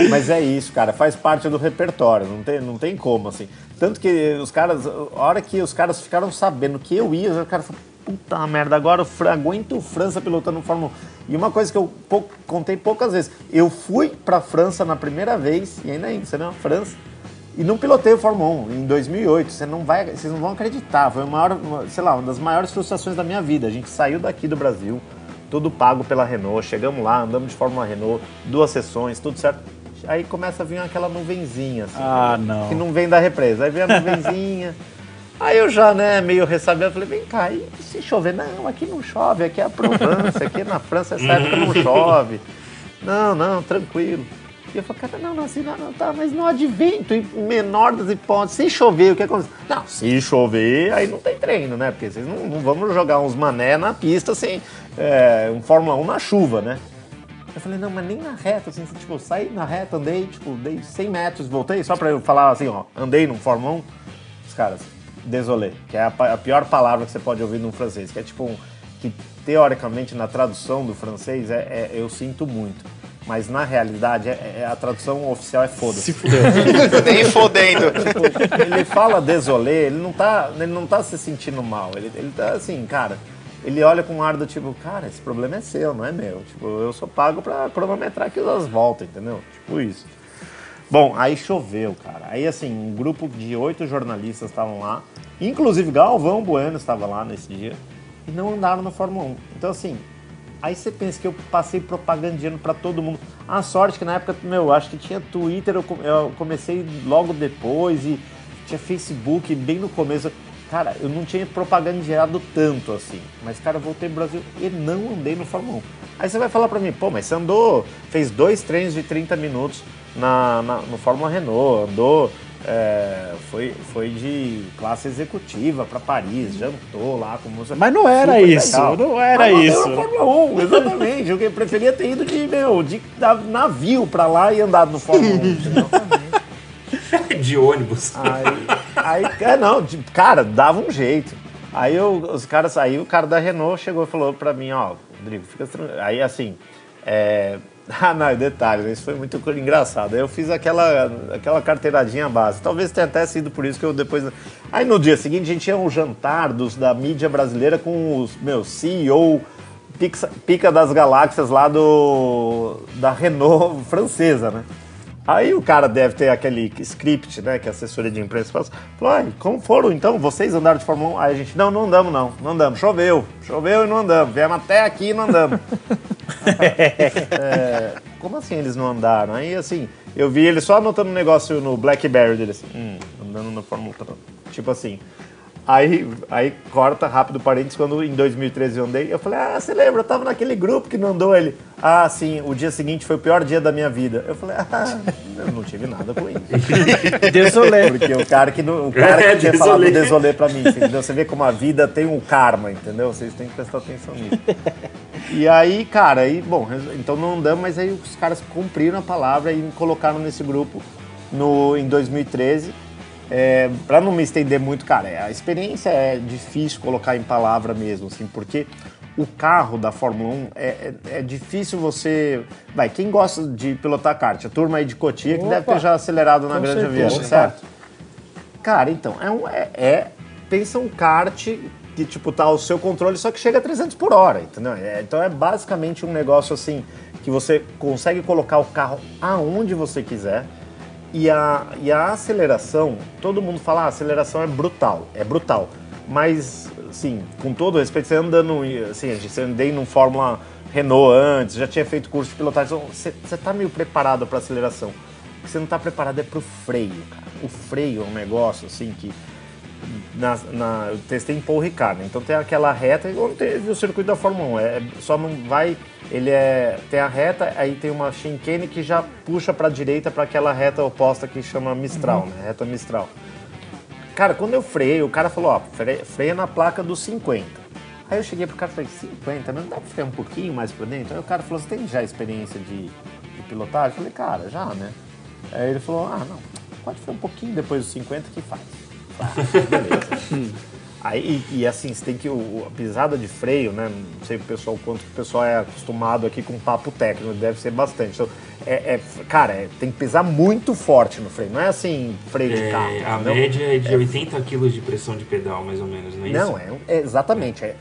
Mas é isso, cara, faz parte do repertório, não tem, não tem como, assim. Tanto que os caras, a hora que os caras ficaram sabendo que eu ia, os caras falaram, puta merda, agora eu aguento França pilotando Fórmula 1. E uma coisa que eu pou- contei poucas vezes, eu fui pra França na primeira vez, e ainda você não, França, e não pilotei o Fórmula 1 em 2008. Você não vai, vocês não vão acreditar. Foi a maior, uma- sei lá, uma das maiores frustrações da minha vida. A gente saiu daqui do Brasil, tudo pago pela Renault. Chegamos lá, andamos de Fórmula Renault, duas sessões, tudo certo. Aí começa a vir aquela nuvenzinha, assim, Ah, não. que não vem da represa. Aí vem a nuvenzinha. Aí eu já, né, meio ressabiado, falei, vem cá, e se chover? Não, aqui não chove, aqui é a Provence, aqui na França essa época não chove. Não, não, tranquilo. E eu falei, cara, não, não, assim, não, não, tá, mas no advento, em menor das hipóteses, se chover, o que acontece? Não, se chover, aí não tem treino, né? Porque vocês não, não vamos jogar uns mané na pista sem é, um Fórmula 1 na chuva, né? Eu falei, não, mas nem na reta, assim, tipo, eu saí na reta, andei, tipo, dei 100 metros, voltei, só pra eu falar assim, ó, andei num Fórmula 1, os caras, désolé, que é a, a pior palavra que você pode ouvir num francês, que é tipo, um, que teoricamente na tradução do francês é, é eu sinto muito, mas na realidade é, é- a tradução oficial é foda-se. Nem fodendo. ele fala désolé, ele não tá, ele não tá se sentindo mal. Ele, ele tá assim, cara. Ele olha com um ar do tipo, cara, esse problema é seu, não é meu. Tipo, eu sou pago pra cronometrar aqui as voltas, entendeu? Tipo isso. Bom, aí choveu, cara. Aí, assim, um grupo de oito jornalistas estavam lá. Inclusive, Galvão Bueno estava lá nesse dia. E não andaram na Fórmula 1. Então, assim, aí você pensa que eu passei propagandeando pra todo mundo. A sorte que na época, meu, acho que tinha Twitter, eu comecei logo depois e tinha Facebook bem no começo. Cara, eu não tinha propagandeado tanto assim. Mas, cara, eu voltei pro Brasil e não andei no Fórmula 1. Aí você vai falar pra mim, pô, mas você andou, fez dois treinos de 30 minutos na, na- no Fórmula Renault, andou, é, foi, foi de classe executiva pra Paris, jantou lá com música. Mas não era Super isso, legal. não era Mas não isso. no Fórmula 1, exatamente. Eu preferia ter ido de, meu, de da- navio pra lá e andado no Fórmula 1. entendeu? De ônibus. Aí, aí é, não, cara, dava um jeito. Aí eu- os caras, aí o cara da Renault chegou e falou pra mim, ó, Rodrigo, fica tranquilo. Aí assim, é... Ah, não, detalhe, isso foi muito engraçado. Aí eu fiz aquela, aquela carteiradinha base. Talvez tenha até sido por isso que eu depois. Aí no dia seguinte a gente tinha um jantar dos, da mídia brasileira com os meus CEO, pixa- pica das galáxias lá do da Renault francesa, né? Aí o cara deve ter aquele script, né, que a assessoria de imprensa faz. Falou, como foram então? Vocês andaram de Fórmula 1? Aí a gente, não, não andamos não, não andamos. Choveu, choveu e não andamos. Viemos até aqui e não andamos. É, como assim eles não andaram? Aí assim, eu vi ele só anotando um negócio no Blackberry dele, assim, hum, andando na Fórmula 1. Tipo assim. Aí, aí corta rápido parênteses, quando em 2013 eu andei, eu falei, ah, você lembra, eu tava naquele grupo que não andou ele. Ah, sim, o dia seguinte foi o pior dia da minha vida. Eu falei, ah, eu não tive nada com isso. Desolé. Porque o cara que, não- o cara É, que tinha falado desolé. desolé pra mim, entendeu? Você vê como a vida tem um karma, entendeu? Vocês têm que prestar atenção nisso. E aí, cara, aí, bom, então não andamos, mas aí os caras cumpriram a palavra e me colocaram nesse grupo no, em 2013. É, para não me estender muito, cara, a experiência é difícil colocar em palavra mesmo, assim, porque o carro da Fórmula 1 é, é, é difícil você. Vai, quem gosta de pilotar kart? A turma aí de Cotia que deve ter Opa! já acelerado na Grande certeza. Avião, certo? Cara, então, é, um, é, é- Pensa um kart que, tipo, tá ao seu controle, só que chega a 300 por hora, entendeu? É, então é basicamente um negócio assim, que você consegue colocar o carro aonde você quiser. E a, e a aceleração, todo mundo fala, ah, a aceleração é brutal, é brutal. Mas, assim, com todo respeito, você andando, assim, você andei num Fórmula Renault antes, já tinha feito curso de pilotagem, então você, você tá meio preparado para aceleração. O que você não tá preparado é pro freio, cara. O freio é um negócio, assim, que na, na- eu testei em Paul Ricard, né? então tem aquela reta, igual teve o circuito da Fórmula 1, é, só não vai, ele é, tem a reta, aí tem uma chicane que já puxa para a direita para aquela reta oposta que chama Mistral, né? reta Mistral. Cara, quando eu freiei, o cara falou, ó, fre- freia na placa dos 50. Aí eu cheguei pro cara e falei, 50? Não dá pra frear um pouquinho mais pra dentro? Aí o cara falou, você tem já experiência de, de pilotagem? Eu falei, cara, já, né? Aí ele falou, ah, não, pode frear um pouquinho depois dos 50 que faz. Beleza. Aí, e, e assim, você tem que. O, a pisada de freio, né? Não sei o pessoal, quanto o pessoal é acostumado aqui com papo técnico, deve ser bastante. Então, é, é- cara, é- tem que pisar muito forte no freio. Não é assim, freio de carro. É, a entendeu? média é de 80 kg de pressão de pedal, mais ou menos, não é isso? Não, é, é exatamente. é.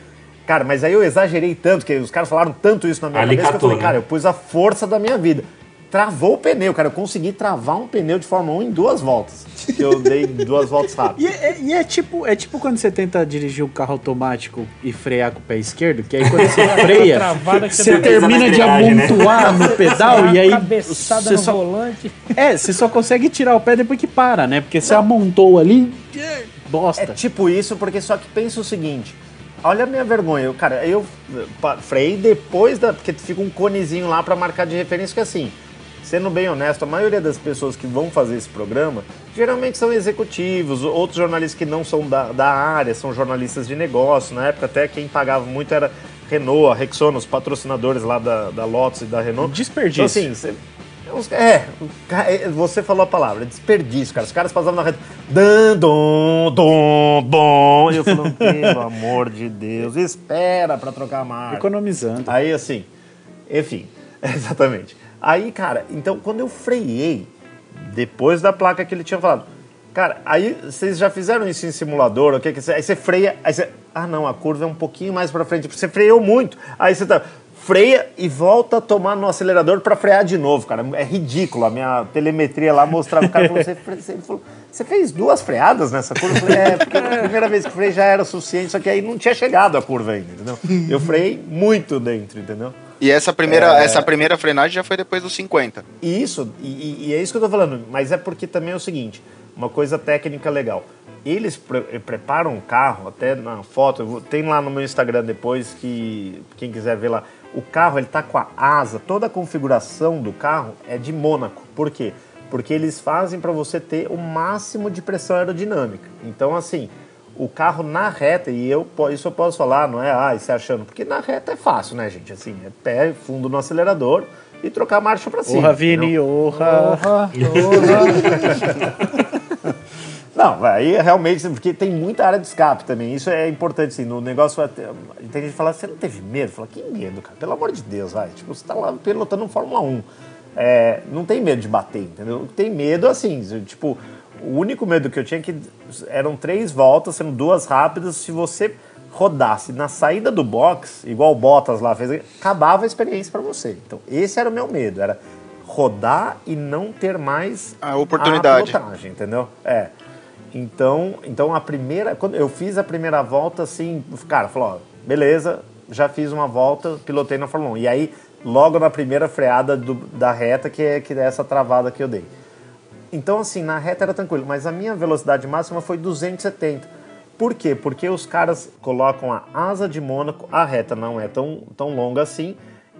Cara, mas aí eu exagerei tanto, que os caras falaram tanto isso na minha Ali cabeça que eu falei, né? cara, eu pus a força da minha vida. Travou o pneu, cara. Eu consegui travar um pneu de Fórmula 1 em duas voltas. Que eu dei duas voltas rápidas. E, é, e é tipo, é tipo quando você tenta dirigir um carro automático e frear com o pé esquerdo, que aí quando você freia, travada que você termina de né? amontoar no pedal e aí cabeçada você no só, volante. é, você só consegue tirar o pé depois que para, né? Porque você amontou ali, bosta. É tipo isso, porque só que pensa o seguinte. Olha a minha vergonha, eu, cara, eu freiei depois da. Porque fica um conezinho lá pra marcar de referência, que assim, sendo bem honesto, a maioria das pessoas que vão fazer esse programa geralmente são executivos, outros jornalistas que não são da, da área, são jornalistas de negócio. Na época, até quem pagava muito era Renault, a Rexona, os patrocinadores lá da, da Lotus e da Renault. Desperdício. Então, assim, você- É, ca- é, você falou a palavra, desperdício, cara. Os caras passavam na rede, dan, dom, dom, bom. E eu falando, pelo amor de Deus, espera pra trocar a marca. Economizando. Aí, assim, enfim, exatamente. Aí, cara, então quando eu freiei, depois da placa que ele tinha falado, cara, aí vocês já fizeram isso em simulador, o que que aí você freia, aí você, ah não, a curva é um pouquinho mais pra frente, você freou muito, aí você tá, freia e volta a tomar no acelerador pra frear de novo, cara, é ridículo, a minha telemetria lá mostrava, o cara falou, você, fez duas freadas nessa curva? Eu falei, é, porque a primeira vez que freei já era o suficiente, só que aí não tinha chegado a curva ainda, entendeu? Eu freiei muito dentro, entendeu? E essa primeira, essa primeira frenagem já foi depois dos 50. E isso, e, e- é isso que eu tô falando, mas é porque também é o seguinte, uma coisa técnica legal. Eles pre- preparam o carro, até na foto, vou- tem lá no meu Instagram depois que quem quiser ver lá. O carro ele tá com a asa, toda a configuração do carro é de Mônaco. Por quê? Porque eles fazem para você ter o máximo de pressão aerodinâmica. Então assim, o carro na reta, e eu isso eu posso falar, não é, ah, você achando, porque na reta é fácil, né, gente? Assim, é pé, fundo no acelerador e trocar a marcha para cima. Porra, entendeu? Vini, orra. Porra, porra. Não, aí realmente, porque tem muita área de escape também. Isso é importante, assim, no negócio. até- Tem gente que fala, você não teve medo? Fala, que medo, cara? Pelo amor de Deus, vai. Tipo, você tá lá pilotando um Fórmula 1. É, não tem medo de bater, entendeu? Tem medo, assim, tipo, o único medo que eu tinha é que eram três voltas, sendo duas rápidas. Se você rodasse na saída do box, igual o Bottas lá fez, acabava a experiência para você. Então, esse era o meu medo, era rodar e não ter mais A oportunidade. a pilotagem, entendeu? É. Então, então a primeira, quando eu fiz a primeira volta, assim, cara, falou, ó, beleza, já fiz uma volta, pilotei na Fórmula 1. E aí, logo na primeira freada do- da reta, que é, que é essa travada que eu dei. Então, assim, na reta era tranquilo, mas a minha velocidade máxima foi 270. Por quê? Porque os caras colocam a asa de Mônaco, a reta não é tão, tão longa assim,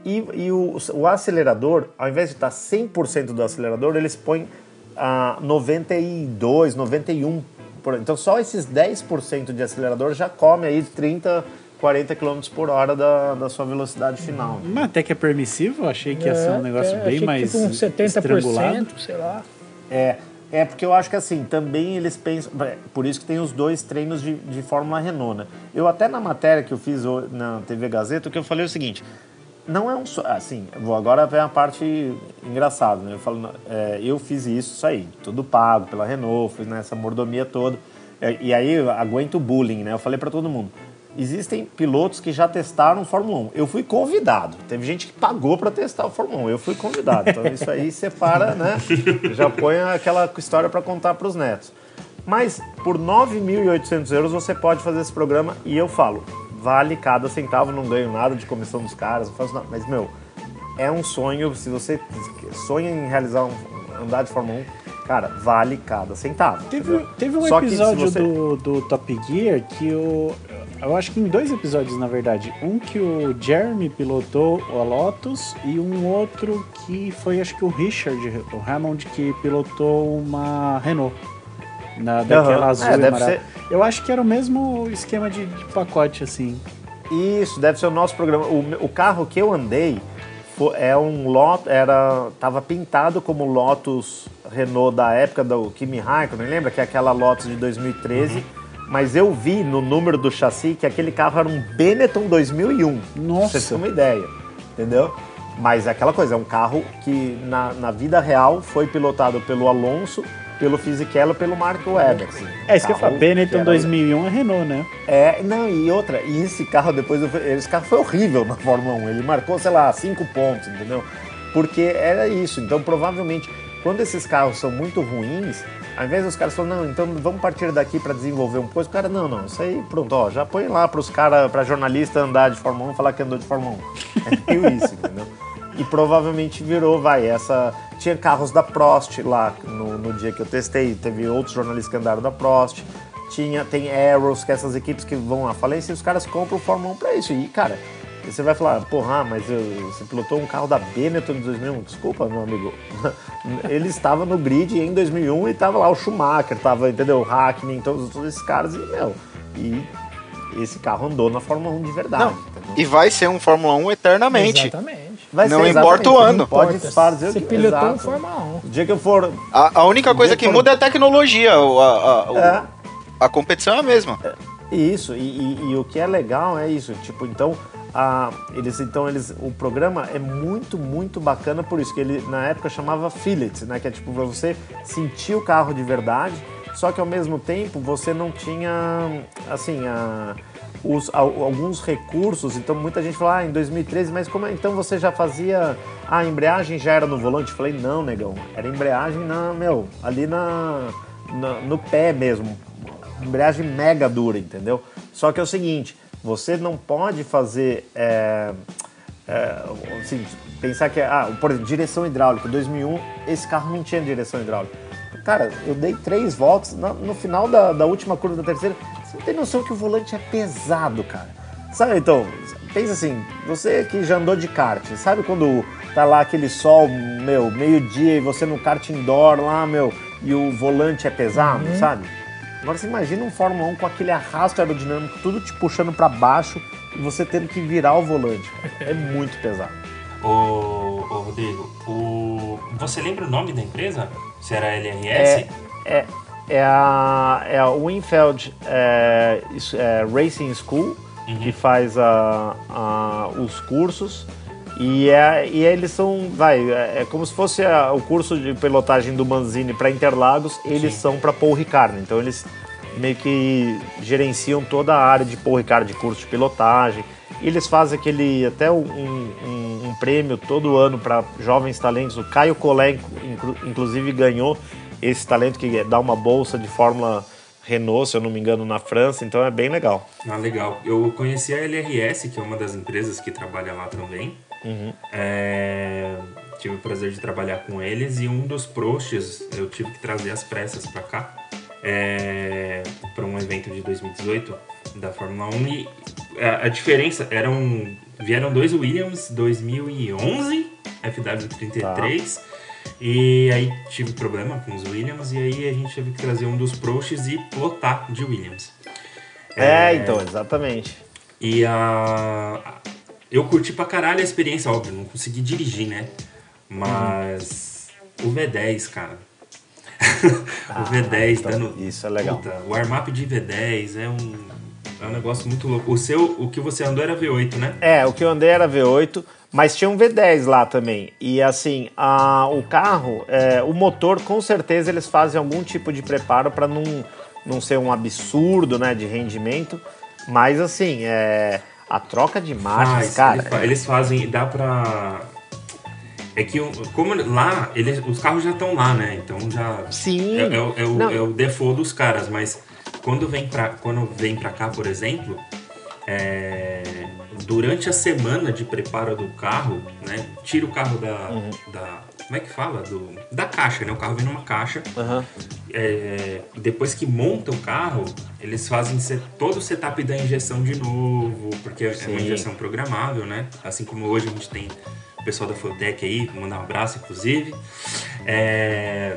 e, e o, o acelerador, ao invés de estar 100% do acelerador, eles põem a 92, 91. Por, então, só esses 10% de acelerador já come aí 30, 40 km por hora da, da sua velocidade final. Mas até que é permissivo, eu achei que ia ser um negócio é, bem mais Tipo uns 70%, estrangulado. sei lá. É, é porque eu acho que assim, também eles pensam. é, Por isso que tem os dois treinos de, de Fórmula Renault, né? Eu até na matéria que eu fiz na TV Gazeta, que eu falei é o seguinte. Não é um. Assim, vou agora vem a parte engraçada, né? Eu falo, é, eu fiz isso, isso aí, tudo pago pela Renault, fiz nessa mordomia toda. É, e aí aguento o bullying, né? Eu falei para todo mundo. Existem pilotos que já testaram Fórmula 1. Eu fui convidado. Teve gente que pagou para testar o Fórmula 1. Eu fui convidado. Então isso aí separa, né? Já põe aquela história para contar para os netos. Mas por 9.800 euros você pode fazer esse programa e eu falo, vale cada centavo, não ganho nada de comissão dos caras, não faço nada. Mas, meu, é um sonho, se você sonha em realizar um, andar de Fórmula 1, cara, vale cada centavo. Teve, teve um Só episódio você- do, do Top Gear que o. Eu acho que em dois episódios, na verdade. Um que o Jeremy pilotou a Lotus e um outro que foi, acho que o Richard, o Hammond, que pilotou uma Renault. Na, daquela Aham. azul É, deve ser- Eu acho que era o mesmo esquema de, de pacote, assim. Isso, deve ser o nosso programa. O, o carro que eu andei fo- é um Lotus, era tava pintado como Lotus Renault da época do Kimi Raikkonen, lembra que é aquela Lotus de 2013, mas eu vi no número do chassi que aquele carro era um Benetton 2001. Nossa. Pra você ter uma ideia, entendeu? Mas é aquela coisa, é um carro que na, na vida real foi pilotado pelo Alonso, pelo Fisichella pelo Marco Webber. É isso que eu falo. Benetton era- 2001 é Renault, né? É, não, e outra, e esse carro depois, esse carro foi horrível na Fórmula 1. Ele marcou, sei lá, cinco pontos, entendeu? Porque era isso. Então, provavelmente, quando esses carros são muito ruins, ao invés dos caras falarem, não, então vamos partir daqui para desenvolver um coisa, o cara, não, não, isso aí, pronto, ó, já põe lá para os caras, para jornalista andar de Fórmula 1 falar que andou de Fórmula 1. É meio isso, entendeu? E provavelmente virou, vai, essa. Tinha carros da Prost lá no, no dia que eu testei, teve outros jornalistas que andaram da Prost. Tinha, tem Arrows, que é essas equipes que vão à falência e os caras compram o Fórmula 1 pra isso. E, cara, você vai falar, porra, mas eu- você pilotou um carro da Benetton de 2001. Desculpa, meu amigo. Ele estava no grid em 2001 e estava lá o Schumacher, tava, entendeu? O Hackney, todos, todos esses caras e, meu, e esse carro andou na Fórmula 1 de verdade. Não? E vai ser um Fórmula 1 eternamente. Exatamente. Vai não ser importa o ano. Pode fazer Você que- pilotou um exato. Fórmula 1. O dia que eu for. A, a única coisa que Depois- muda é a tecnologia. A, a, o- É. a competição é a mesma. Isso, e, e- e o que é legal é isso, tipo, então, eles, então eles, o programa é muito, muito bacana por isso, que ele na época chamava Fillet, né, que é tipo pra você sentir o carro de verdade, só que ao mesmo tempo você não tinha, assim, a, os, alguns recursos, então muita gente fala, ah, em 2013, mas como é? então você já fazia, ah, a embreagem já era no volante? Eu falei, não, negão, era embreagem na, meu, ali na, na- no pé mesmo, embreagem mega dura, entendeu? Só que é o seguinte, você não pode fazer, é, é, assim, pensar que, ah, por exemplo, direção hidráulica, 2001, esse carro não tinha direção hidráulica. Cara, eu dei três voltas, no, no final da, da última curva da terceira, você não tem noção que o volante é pesado, cara. Sabe, então, pensa assim, você que já andou de kart, sabe quando tá lá aquele sol, meu, meio-dia e você no kart indoor lá, meu, e o volante é pesado, sabe? Agora você imagina um Fórmula 1 com aquele arrasto aerodinâmico, tudo te puxando para baixo e você tendo que virar o volante. É muito pesado. Ô, ô, Rodrigo, o... você lembra o nome da empresa? Se era LRS? É, é, é a, é a Winfeld é, é, Racing School, que faz a, a- os cursos. E, é, e eles são, vai, é, é como se fosse a- o curso de pilotagem do Manzini para Interlagos, eles são para Paul Ricard. Então eles meio que gerenciam toda a área de Paul Ricard, de curso de pilotagem. E eles fazem aquele, até um, um- um prêmio todo ano para jovens talentos. O Caio Collet, inclu- inclusive, ganhou esse talento que dá uma bolsa de Fórmula Renault, se eu não me engano, na França. Então é bem legal. Ah, legal. Eu conheci a LRS, que é uma das empresas que trabalha lá também. É, Tive o prazer de trabalhar com eles e um dos prosts eu tive que trazer as pressas para cá. para um evento de 2018 da Fórmula 1 e a, a diferença eram vieram dois Williams 2011 FW33 e aí tive problema com os Williams e aí a gente teve que trazer um dos prosts e plotar de Williams. É, então, exatamente. E a. Eu curti pra caralho a experiência, óbvio, não consegui dirigir, né? Mas. O V10, cara. o V10 então, dando. isso é legal. Puta, o armap de V10 é um. É um negócio muito louco. O seu, o que você andou era V8, né? É, o que eu andei era V8, mas tinha um V10 lá também. E assim, a, o carro, é, o motor, com certeza eles fazem algum tipo de preparo para não, não ser um absurdo né, de rendimento. Mas assim, é, a troca de marchas, Faz, cara. eles, fa- eles fazem. Dá pra. É que como lá, eles, os carros já estão lá, né? Então já. Sim. É, é o- é o, é o default dos caras, mas quando vem pra, quando vem pra cá, por exemplo, é, durante a semana de preparo do carro, né? Tira o carro da. Uhum. da como é que fala? Do, da caixa, né? O carro vem numa caixa. Aham. É, depois que monta o carro, eles fazem todo o setup da injeção de novo, porque é uma Sim. injeção programável, né? Assim como hoje a gente tem o pessoal da Fueltech aí, mandar um abraço, inclusive. É...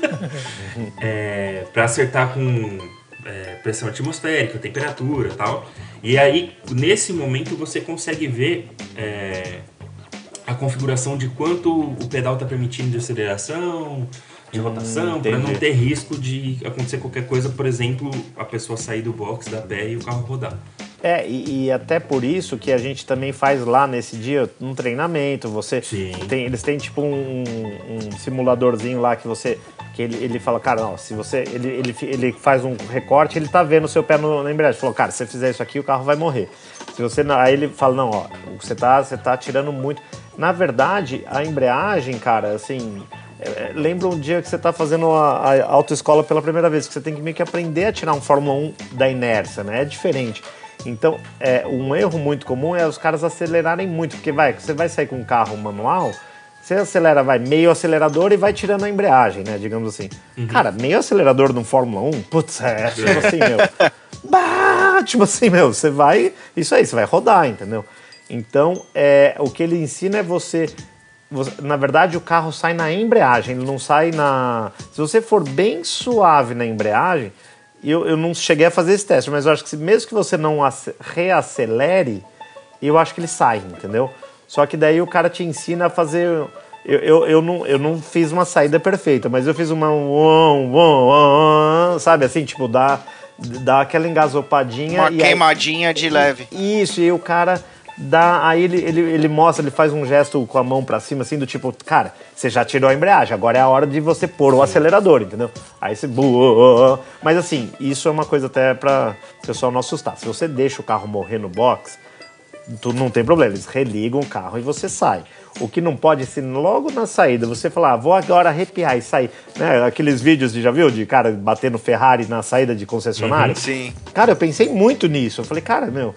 é, para acertar com é, pressão atmosférica, temperatura e tal. E aí, nesse momento, você consegue ver é, a configuração de quanto o pedal está permitindo de aceleração, de rotação, para não ter risco de acontecer qualquer coisa, por exemplo, a pessoa sair do box, dar pé e o carro rodar. É, e, e, até por isso que a gente também faz lá nesse dia um treinamento. Você tem, eles têm tipo um, um, simuladorzinho lá que você. Que ele, ele fala, cara, não, se você. Ele, ele, ele faz um recorte, ele tá vendo o seu pé no, na embreagem. Falou, cara, se você fizer isso aqui, o carro vai morrer. Se você. Aí ele fala, não, ó, você tá, você tá tirando muito. Na verdade, a embreagem, cara, assim. É, lembra um dia que você está fazendo a, a autoescola pela primeira vez, que você tem que meio que aprender a tirar um Fórmula 1 da inércia, né? É diferente. Então, é, um erro muito comum é os caras acelerarem muito, porque vai, você vai sair com um carro manual, você acelera, vai meio acelerador e vai tirando a embreagem, né? Digamos assim. Uhum. Cara, meio acelerador no Fórmula 1, putz, é tipo assim, meu. bah, tipo assim, meu, você vai. Isso aí, você vai rodar, entendeu? Então, é, o que ele ensina é você, você. Na verdade, o carro sai na embreagem, ele não sai na. Se você for bem suave na embreagem, eu, eu não cheguei a fazer esse teste, mas eu acho que mesmo que você não reacelere, eu acho que ele sai, entendeu? Só que daí o cara te ensina a fazer. Eu, eu, eu, não, eu não fiz uma saída perfeita, mas eu fiz uma. Sabe assim, tipo, dá, dá aquela engasopadinha. Uma queimadinha aí, de leve. Isso, e o cara dá. Aí ele, ele, ele mostra, ele faz um gesto com a mão para cima, assim, do tipo, cara, você já tirou a embreagem, agora é a hora de você pôr o acelerador, entendeu? Aí você. Mas assim, isso é uma coisa até pra o pessoal não assustar. Se você deixa o carro morrer no box, tu não tem problema, eles religam o carro e você sai. O que não pode ser logo na saída, você falar, ah, vou agora arrepiar e sair. Né? Aqueles vídeos, de, já viu, de cara batendo Ferrari na saída de concessionário? Uhum, sim. Cara, eu pensei muito nisso. Eu falei, cara, meu,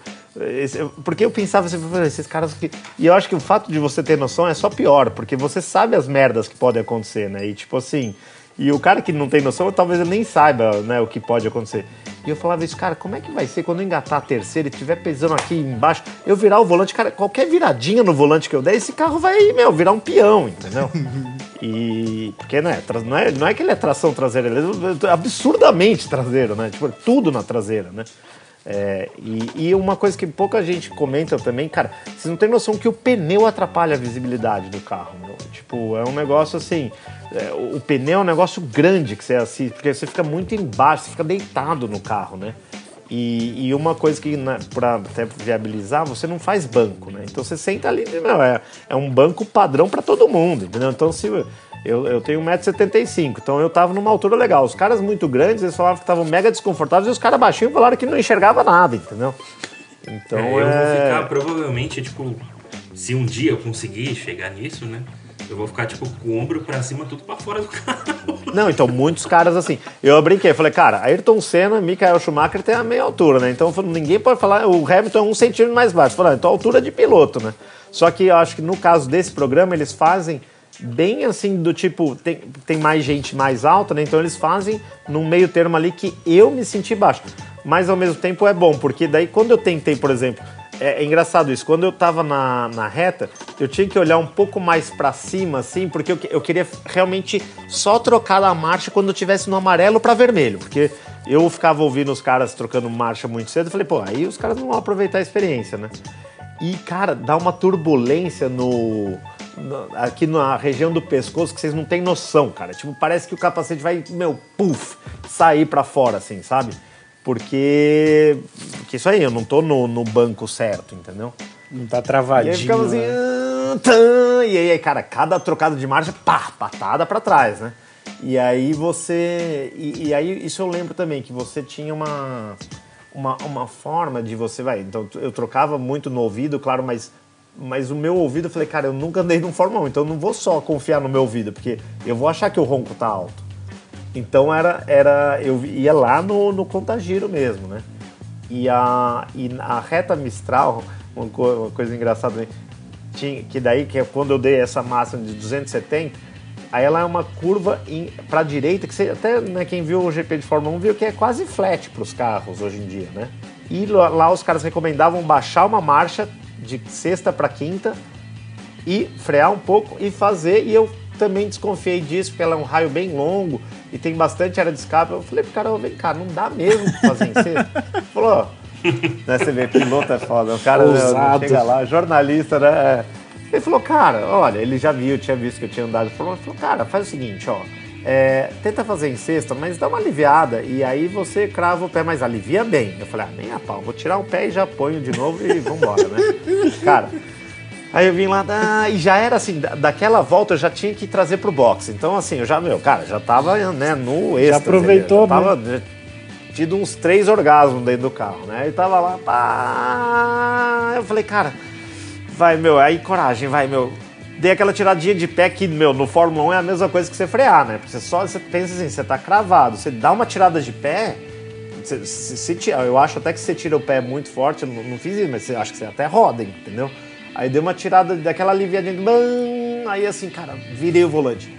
porque eu pensava assim, esses caras que. E eu acho que o fato de você ter noção é só pior, porque você sabe as merdas que podem acontecer, né? E tipo assim. E o cara que não tem noção, talvez ele nem saiba né, o que pode acontecer. E eu falava isso, cara, como é que vai ser quando eu engatar a terceira e estiver pesando aqui embaixo, eu virar o volante, cara, qualquer viradinha no volante que eu der, esse carro vai, meu, virar um peão, entendeu? e. Porque né, não é, não é que ele é tração traseira, ele é absurdamente traseiro, né? Tipo, tudo na traseira, né? É, e, e, uma coisa que pouca gente comenta também, cara, vocês não têm noção que o pneu atrapalha a visibilidade do carro, meu. Tipo, é um negócio assim. É, o pneu é um negócio grande que você assiste, porque você fica muito embaixo, você fica deitado no carro, né? E, e uma coisa que, né, para até viabilizar, você não faz banco, né? Então você senta ali, meu, é, é um banco padrão para todo mundo, entendeu? Então se eu, eu tenho 1,75m, então eu tava numa altura legal. Os caras muito grandes, eles falavam que estavam mega desconfortáveis e os caras baixinhos falaram que não enxergava nada, entendeu? Então é, eu é... vou ficar provavelmente, tipo, se um dia eu conseguir chegar nisso, né? Eu vou ficar, tipo, com o ombro pra cima, tudo pra fora do carro. Não, então, muitos caras assim. Eu brinquei, falei, cara, Ayrton Senna, Michael Schumacher tem a meia altura, né? Então ninguém pode falar, o Hamilton é um centímetro mais baixo. Falei, ah, então altura de piloto, né? Só que eu acho que no caso desse programa, eles fazem bem assim do tipo, tem, tem mais gente mais alta, né? Então eles fazem num meio termo ali que eu me senti baixo. Mas ao mesmo tempo é bom, porque daí quando eu tentei, por exemplo, é, é engraçado isso, quando eu tava na, na reta, eu tinha que olhar um pouco mais para cima, assim, porque eu, eu queria realmente só trocar a marcha quando eu tivesse no amarelo para vermelho, porque eu ficava ouvindo os caras trocando marcha muito cedo, eu falei, pô, aí os caras não vão aproveitar a experiência, né? E, cara, dá uma turbulência no aqui na região do pescoço que vocês não têm noção, cara. Tipo, parece que o capacete vai, meu, puf, sair para fora, assim, sabe? Porque, porque isso aí, eu não tô no, no banco certo, entendeu? Não tá travadinho. E aí ficava assim, né? e aí, cara, cada trocada de marcha, pá, patada para trás, né? E aí você. E, e, aí, isso eu lembro também, que você tinha uma, uma, uma forma de você. Vai, então eu trocava muito no ouvido, claro, mas mas o meu ouvido, eu falei, cara, eu nunca andei num Fórmula 1, então eu não vou só confiar no meu ouvido, porque eu vou achar que o ronco tá alto. Então era, era eu ia lá no, no contagiro mesmo, né? E a, e a reta Mistral, uma, co uma coisa engraçada, né? Tinha, que daí, que é quando eu dei essa máxima de 270, aí ela é uma curva para a direita, que você, até né, quem viu o GP de Fórmula 1 viu que é quase flat para os carros hoje em dia, né? E lá, lá os caras recomendavam baixar uma marcha de sexta para quinta e frear um pouco e fazer. E eu também desconfiei disso, porque ela é um raio bem longo e tem bastante área de escape. Eu falei pro cara, vem cá, não dá mesmo pra fazer em sexta. Falou, né, você vê, piloto é foda, o cara né, chega lá, jornalista, né? É. Ele falou, cara, olha, ele já viu, tinha visto que eu tinha andado. Ele falou, cara, faz o seguinte, ó. É, tenta fazer em sexta, mas dá uma aliviada. E aí você crava o pé, mas alivia bem. Eu falei, ah, nem a pau, vou tirar o pé e já ponho de novo e vambora, né? Cara, aí eu vim lá ah, e já era assim, da- daquela volta eu já tinha que trazer pro boxe. Então, assim, eu já, meu, cara, já tava né, no êxtase. aproveitou, já tava, já tido uns três orgasmos dentro do carro, né? E tava lá, pá. Eu falei, cara, vai, meu, aí coragem, vai, meu. Dei aquela tiradinha de pé que, meu, no Fórmula 1 é a mesma coisa que você frear, né? Porque você só, você pensa assim, você tá cravado, você dá uma tirada de pé, você, se, se eu acho até que você tira o pé muito forte, não, não fiz isso, mas você, acho que você até roda, entendeu? Aí deu uma tirada daquela aliviadinha, bam, aí assim, cara, virei o volante.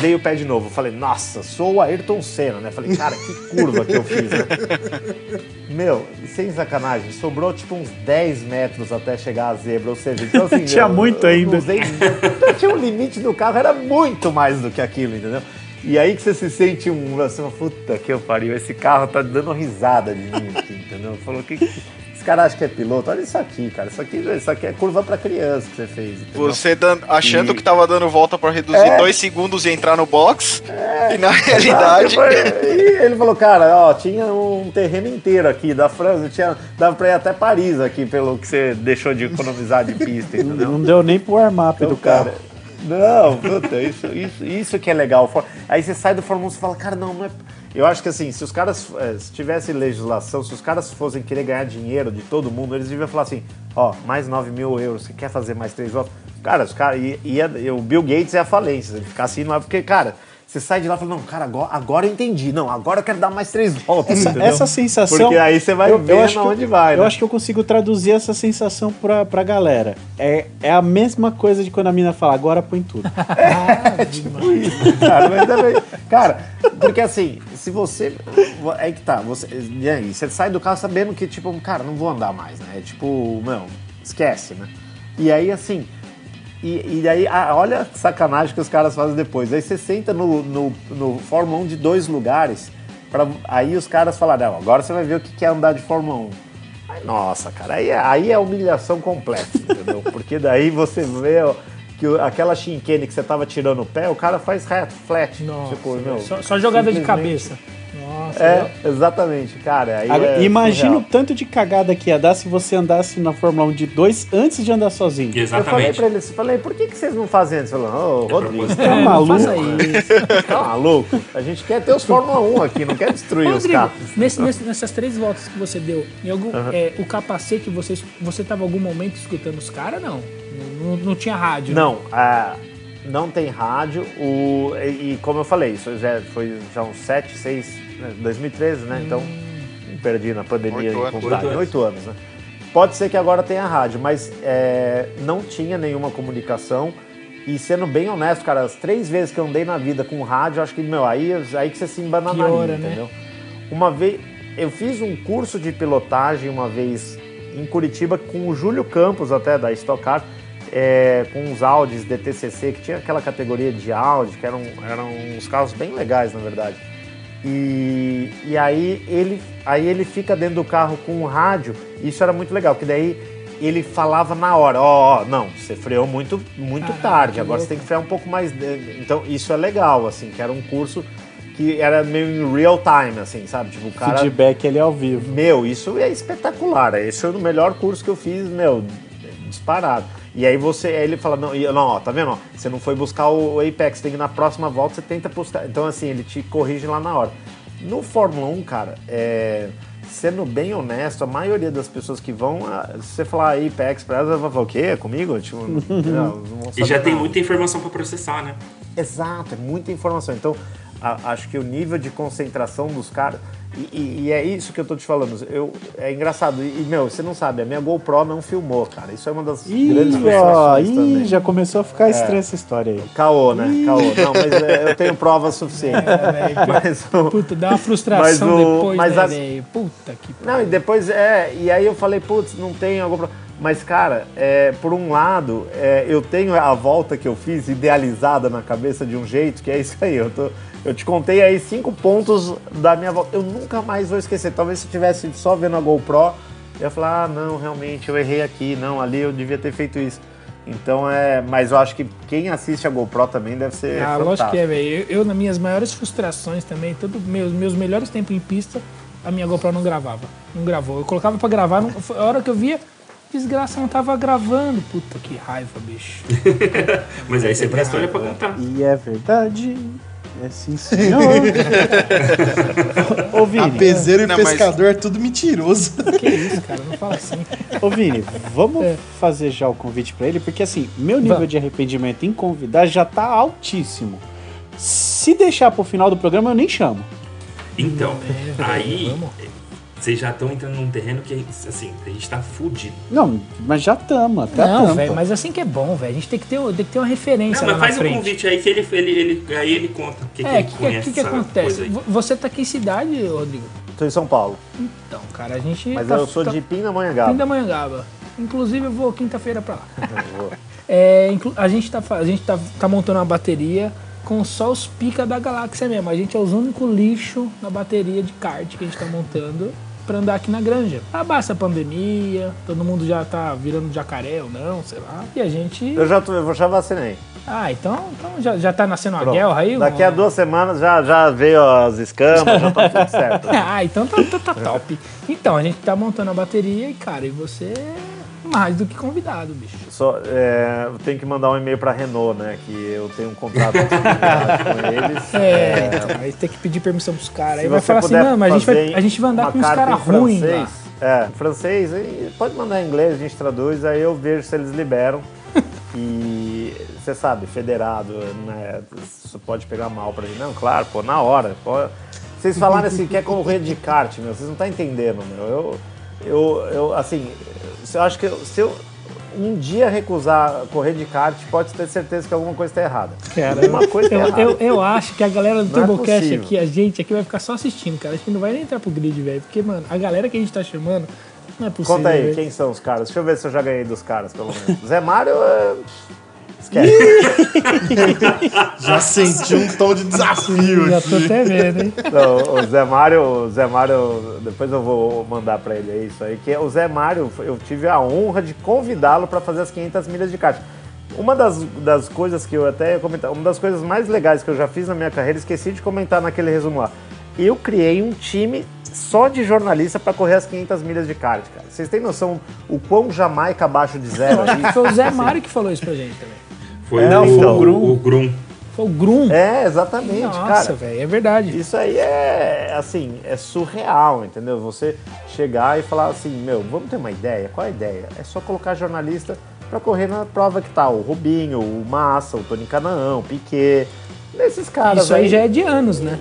Dei o pé de novo. Falei, nossa, sou o Ayrton Senna, né? Falei, cara, que curva que eu fiz, né? Meu, sem sacanagem, sobrou tipo uns 10 metros até chegar à zebra, ou seja, então assim... Tinha eu- muito eu ainda. usei- tinha um limite do carro, era muito mais do que aquilo, entendeu? E aí que você se sente um, assim, puta que eu pariu, esse carro tá dando risada de mim aqui, entendeu? Falou, que, cara acha que é piloto? Olha isso aqui, cara, isso aqui, isso aqui é curva pra criança que você fez, entendeu? Você dan- achando E- que tava dando volta pra reduzir É. dois segundos e entrar no box. E na realidade. E ele falou, cara, ó, tinha um terreno inteiro aqui da França, tinha, dava pra ir até Paris aqui, pelo que você deixou de economizar de pista, entendeu? Não deu nem pro warm-up Então, do carro. cara, não, puta, isso, isso, isso que é legal. Aí você sai do Fórmula 1 e fala, cara, não, não é. Eu acho que assim, se os caras, eh, se tivesse legislação, se os caras fossem querer ganhar dinheiro de todo mundo, eles deviam falar assim, ó, mais 9 mil euros, você quer fazer mais três votos? Cara, os caras, ia, o Bill Gates é a falência, ele ficar assim, não é porque, cara, você sai de lá e fala, não, cara, agora, agora eu entendi, não, agora eu quero dar mais três voltas, Essa, essa sensação. Porque aí você vai ver acho que eu- onde vai, Eu né? acho que eu consigo traduzir essa sensação pra, pra galera. É, é a mesma coisa de quando a mina fala, agora põe tudo. Tipo isso, cara, mas também, cara, porque assim, se você. É que tá, você, e aí, você sai do carro sabendo que, tipo, cara, não vou andar mais, né? É tipo, não, esquece, né? E aí, assim. E, e aí, ah, olha a sacanagem que os caras fazem depois. Aí você senta no, no, no Fórmula 1 de dois lugares, pra, aí os caras falaram, não, agora você vai ver o que é andar de Fórmula 1. Aí, nossa, cara, aí, é- aí é humilhação completa, entendeu? Porque daí você vê ó, que aquela chinquene que você tava tirando o pé, o cara faz reto, flat. Nossa, tipo, meu, só, só jogada de cabeça. Nossa, É, exatamente, cara. Aí Agora, é imagina o tanto de cagada que ia dar se você andasse na Fórmula 1 de dois antes de andar sozinho. Eu falei Exatamente. pra eles, falei, por que, que vocês não fazem antes? Falou, ô, Rodrigo, Tá É, maluco? faça isso. tá maluco? A gente quer ter os Fórmula 1 aqui, não quer destruir os Rodrigo, carros. nesse- nesse- nessas três voltas que você deu, em algum, é, o capacete, você, você tava em algum momento escutando os caras? Não. não. Não tinha rádio. né? Não, ah, não tem rádio. O, e, e como eu falei, isso já foi já uns 7, 6, 2013, né? Então, me perdi na pandemia Oito de anos. Oito Oito anos, né? Pode ser que agora tenha rádio, mas é, não tinha nenhuma comunicação. E sendo bem honesto, cara, as três vezes que eu andei na vida com rádio, acho que, meu, aí, aí que você se embananaria, Piora, né? entendeu? Uma vez, eu fiz um curso de pilotagem uma vez em Curitiba com o Júlio Campos, até da Stock Car, é, com uns Audis DTCC, que tinha aquela categoria de Audi, que eram, eram uns carros bem legais, na verdade. E, e aí, ele, aí ele fica dentro do carro com o rádio, e isso era muito legal, porque daí ele falava na hora, ó, ó, não, você freou muito, muito Ah, tarde, agora você tem que frear um pouco mais. de- Então, isso é legal, assim, que era um curso que era meio em real time, assim, sabe? Tipo, o cara. Feedback ele é ao vivo. Meu, isso é espetacular. Esse foi o melhor curso que eu fiz, meu, disparado. E aí você, aí ele fala, não, não, ó, tá vendo? Ó, você não foi buscar o Apex, tem que ir na próxima volta você tenta buscar. Então, assim, ele te corrige lá na hora. No Fórmula 1, cara, é, sendo bem honesto, a maioria das pessoas que vão, ah, se você falar Apex pra elas, vai falar, o quê? É comigo? Tipo, não, não E já tem muita informação pra processar, né? Exato, é muita informação. Então, a- acho que o nível de concentração dos caras. E, e- e é isso que eu tô te falando. Eu, é engraçado. E, meu, você não sabe, a minha GoPro não filmou, cara. Isso é uma das grandes Ih, ó, frustrações ih, também. já começou a ficar estranha essa história aí. Caô, né? Caô. Não, mas é, eu tenho prova suficiente. mas o- Puta, dá uma frustração Mas o- depois, mas né, as-? Puta que Não, e depois, é, e aí eu falei, putz, não tem a GoPro. Mas, cara, é, por um lado, é, eu tenho a volta que eu fiz idealizada na cabeça de um jeito, que é isso aí. Eu, tô- eu te contei aí cinco pontos da minha volta. Eu nunca mais vou esquecer. Talvez se eu tivesse só vendo a GoPro, eu ia falar, ah, não, realmente, eu errei aqui, não, ali eu devia ter feito isso. Então é. Mas eu acho que quem assiste a GoPro também deve ser. Ah, fantástico. lógico que é, velho. Eu, eu, nas minhas maiores frustrações também, todos meus, meus melhores tempos em pista, a minha GoPro não gravava. Não gravou. Eu colocava pra gravar, não, a hora que eu via, desgraça, não tava gravando. Puta que raiva, bicho. Mas aí você tem a história pra contar. E é verdade. É sim, senhor. Ô, Vini, Apezeiro e Não, mas- pescador é tudo mentiroso. Que isso, cara? Não fala assim. ô, Vini, vamos É. fazer já o convite pra ele, porque assim, meu nível Vamos. de arrependimento em convidar já tá altíssimo. Se deixar pro final do programa, eu nem chamo. Então, É, aí vamos. Vocês já estão entrando num terreno que, assim, a gente tá fudido. Não, mas já tamo, até Não, tampa. velho, mas assim que é bom, velho. A gente tem que ter, tem que ter uma referência Não, mas faz o frente. convite aí que ele, ele, ele, aí ele conta o que, que É, que, que, que, que acontece? Você tá aqui em cidade, Rodrigo? Tô em São Paulo. Então, cara, a gente. Mas tá, eu sou tá, de Pindamonhangaba. Pindamonhangaba. Inclusive, eu vou quinta-feira pra lá. É, a gente, tá, a gente tá, tá montando uma bateria com só os pica da galáxia mesmo. A gente é os únicos lixo na bateria de kart que a gente tá montando pra andar aqui na granja. Abaixa a pandemia, todo mundo já tá virando jacaré ou não, sei lá. E a gente. Eu já, tô, eu já vacinei. Ah, então, então já, já tá nascendo Pronto. guerra aí? Daqui a uma- duas semanas já, já veio as escamas, já tá tudo certo. Ah, então tá, tá, tá top. Então, a gente tá montando a bateria e, cara, e você mais do que convidado, bicho. Só, é, eu tenho que mandar um e-mail pra Renault, né? Que eu tenho um contrato com eles. É, então, aí tem que pedir permissão pros caras. Aí vai falar assim, não, mas a gente vai, a gente vai andar com uns caras ruins lá. francês, É, francês, pode mandar em inglês, a gente traduz, aí eu vejo se eles liberam. E você sabe, federado, né? Isso pode pegar mal pra gente. Não, claro, pô, na hora. Pô, vocês falaram assim, quer correr de kart, meu, vocês não estão entendendo, meu. Eu, eu, eu assim, eu acho que se eu um dia recusar correr de kart, pode ter certeza que alguma coisa está errada. Cara, Uma coisa tá eu, errada. eu, eu acho que a galera do é TurboCast possível. aqui, a gente aqui vai ficar só assistindo, cara. Acho que não vai nem entrar pro grid, velho. Porque, mano, a galera que a gente tá chamando, não é possível. Conta aí, velho. quem são os caras? Deixa eu ver se eu já ganhei dos caras, pelo menos. Zé Mário, é... esquece. Já senti um tom de desafio Já aqui. tô até vendo, hein? Não, o Zé Mário, o Zé Mário, depois eu vou mandar pra ele aí isso aí, que o Zé Mário, eu tive a honra de convidá-lo para fazer as 500 milhas de kart. Uma das, das coisas que eu até ia comentar, uma das coisas mais legais que eu já fiz na minha carreira, esqueci de comentar naquele resumo lá. Eu criei um time só de jornalista para correr as 500 milhas de kart, cara. Vocês têm noção o quão Jamaica abaixo de Eu zero acho que é foi o Zé Mário que falou isso pra gente também. Foi, É, o, então. o, Grum. o Grum. Foi o Grum. É, exatamente, Nossa, cara. velho, é verdade. Isso aí é, assim, é surreal, entendeu? Você chegar e falar assim, meu, vamos ter uma ideia? Qual a ideia? É só colocar jornalista pra correr na prova que tá o Rubinho, o Massa, o Tony Canaã, o Piquet, desses caras Isso aí já é de anos, né?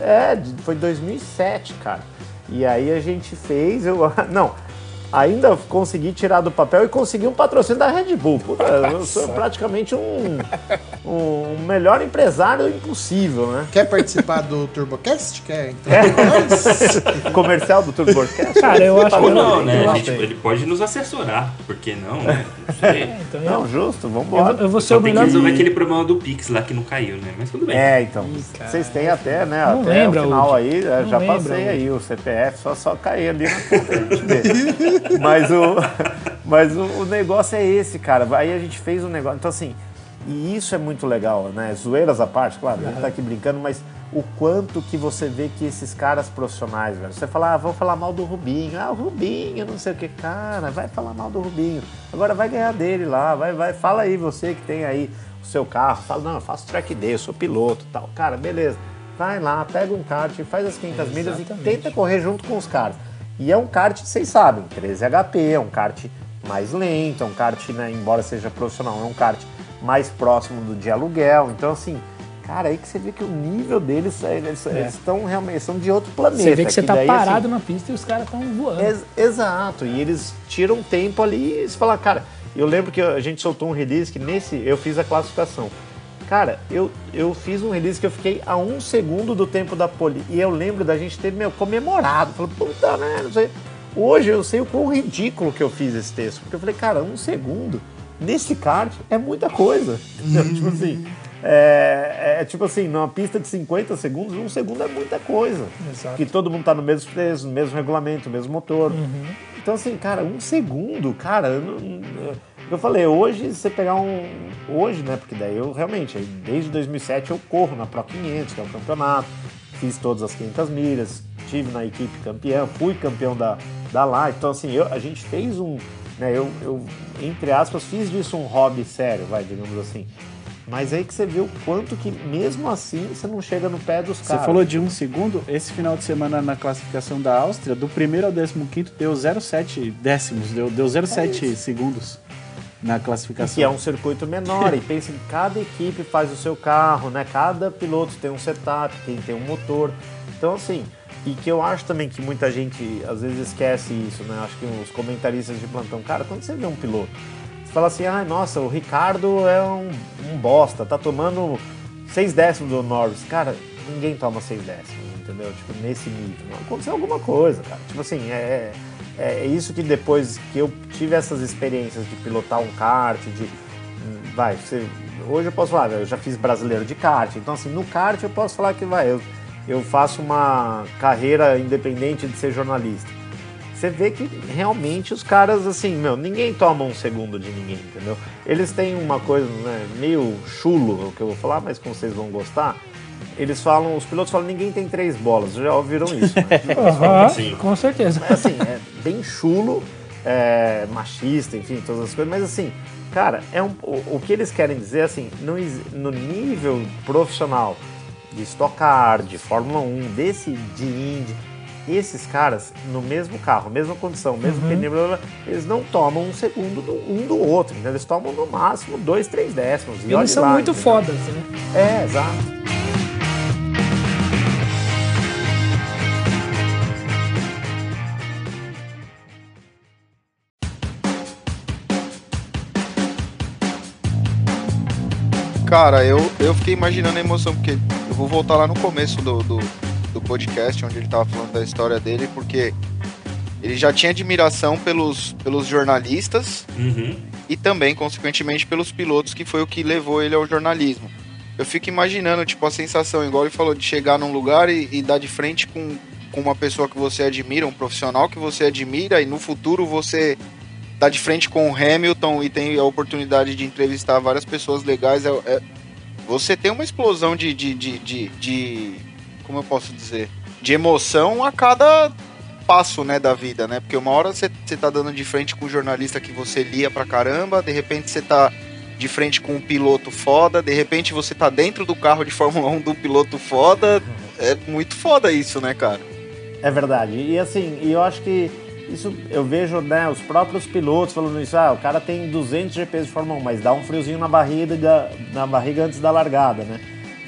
é, foi 2007, cara. E aí a gente fez, eu não, ainda consegui tirar do papel e consegui um patrocínio da Red Bull. Puta, eu sou praticamente um, um melhor empresário impossível, né? Quer participar do TurboCast? Quer entrar nós? Comercial do Turbocast. Cara, eu acho que não, eu- né? eu gente, ele pode nos assessorar. Por que não, né? Não sei. Então, eu, Não, justo, eu, vambora. vou- eu vou ser Só o tem que resolver aquele problema do Pix lá que não caiu, né? Mas tudo bem. É, então. cara. Vocês têm até, né? Não até lembra, o final Udi. aí, eu Não já lembra, passei Udi. aí o CPF, só, só cair ali na gente vê. mas o, mas o, o negócio é esse, cara. Aí a gente fez um negócio. Então, assim, e isso é muito legal, né? Zoeiras à parte, claro, a gente tá aqui brincando, mas o quanto que você vê que esses caras profissionais, velho. Você fala, ah, vamos falar mal do Rubinho. Ah, o Rubinho, não sei o que. Cara, vai falar mal do Rubinho. Agora vai ganhar dele lá, vai, vai. Fala aí, você que tem aí o seu carro. Fala, não, eu faço track day, eu sou piloto e tal. Cara, beleza. Vai lá, pega um kart, faz as 500 milhas e tenta correr junto com os caras. E é um kart, vocês sabem, 13 HP, é um kart mais lento, é um kart, né, embora seja profissional, é um kart mais próximo do de aluguel. Então, assim, cara, aí que você vê que o nível deles, é, eles eles estão realmente são de outro planeta. Você vê que você tá daí, parado assim, na pista e os caras estão voando. Ex- exato, e eles tiram tempo ali e você fala, cara, eu lembro que a gente soltou um release que nesse eu fiz a classificação. Cara, eu, eu fiz um release que eu fiquei a um segundo do tempo da pole. E eu lembro da gente ter, meu, comemorado. Falei, puta, né? Não sei. Hoje eu sei o quão ridículo que eu fiz esse texto. Porque eu falei, cara, um segundo nesse kart é muita coisa. tipo assim. É, é tipo assim, numa pista de 50 segundos, um segundo é muita coisa. Exato. Que todo mundo tá no mesmo peso, no mesmo regulamento, no mesmo motor. Uhum. Então, assim, cara, um segundo, cara, eu não- Eu falei, hoje você pegar um. Hoje, né? Porque daí eu realmente, desde 2007 eu corro na Pro 500, que é o campeonato, fiz todas as 500 milhas, tive na equipe campeão, fui campeão da, da lá. Então, assim, eu, a gente fez um. Né, eu, eu, entre aspas, fiz disso um hobby sério, vai, digamos assim. Mas aí que você vê o quanto que, mesmo assim, você não chega no pé dos Você caras. falou de um segundo, esse final de semana na classificação da Áustria, do primeiro ao décimo quinto deu 0,7 décimos, deu, deu 0,7 segundos na classificação. que é um circuito menor e pensa que cada equipe faz o seu carro, né? Cada piloto tem um setup, quem tem um motor. Então assim, e que eu acho também que muita gente às vezes esquece isso, né? Acho que os comentaristas de plantão, cara, quando você vê um piloto, você fala assim, ai nossa, o Ricardo é um, um bosta, tá tomando seis décimos do Norris. Cara, ninguém toma seis décimos, entendeu? Tipo, nesse nível. Não aconteceu alguma coisa, cara. Tipo assim, é, é, é isso que depois que eu tive essas experiências de pilotar um kart, de. Vai, você, hoje eu posso falar, eu já fiz brasileiro de kart, então assim, no kart eu posso falar que vai, eu, eu faço uma carreira independente de ser jornalista. Você vê que realmente os caras, assim, meu, ninguém toma um segundo de ninguém, entendeu? Eles têm uma coisa, né, meio chulo, o que eu vou falar, mas como vocês vão gostar, eles falam, os pilotos falam, ninguém tem três bolas, já ouviram isso, né? Aham, Sim. com certeza. É assim, é bem chulo, é, machista, enfim, todas as coisas, mas assim, cara, é um, o, o que eles querem dizer, assim, no, no nível profissional de Stock Car, de Fórmula 1, desse de Indy, esses caras, no mesmo carro, mesma condição, mesmo pneu, blá, blá, blá, eles não tomam um segundo do- um do outro, eles tomam no máximo dois, três décimos. E olha Eles são lá, muito entendeu? fodas, né? É, exato. Cara, eu, eu fiquei imaginando a emoção, porque eu vou voltar lá no começo do, do, do podcast, onde ele tava falando da história dele, porque ele já tinha admiração pelos, pelos jornalistas Uhum. e também, consequentemente, pelos pilotos, que foi o que levou ele ao jornalismo. Eu fico imaginando, tipo, a sensação, igual ele falou, de chegar num lugar e, e dar de frente com, com uma pessoa que você admira, um profissional que você admira, e no futuro você dá de frente com o Hamilton e tem a oportunidade de entrevistar várias pessoas legais. É, é- você tem uma explosão de, de, de, de, de- Como eu posso dizer? De emoção a cada passo, né, da vida, né? Porque uma hora você, tá dando de frente com um jornalista que você lia pra caramba, de repente você tá de frente com um piloto foda, de repente você tá dentro do carro de Fórmula 1 do piloto foda. É muito foda isso, né, cara? É verdade. E assim, eu acho que isso eu vejo, né, os próprios pilotos falando isso, ah, o cara tem 200 GPs de Fórmula 1, mas dá um friozinho na barriga, na barriga antes da largada, né?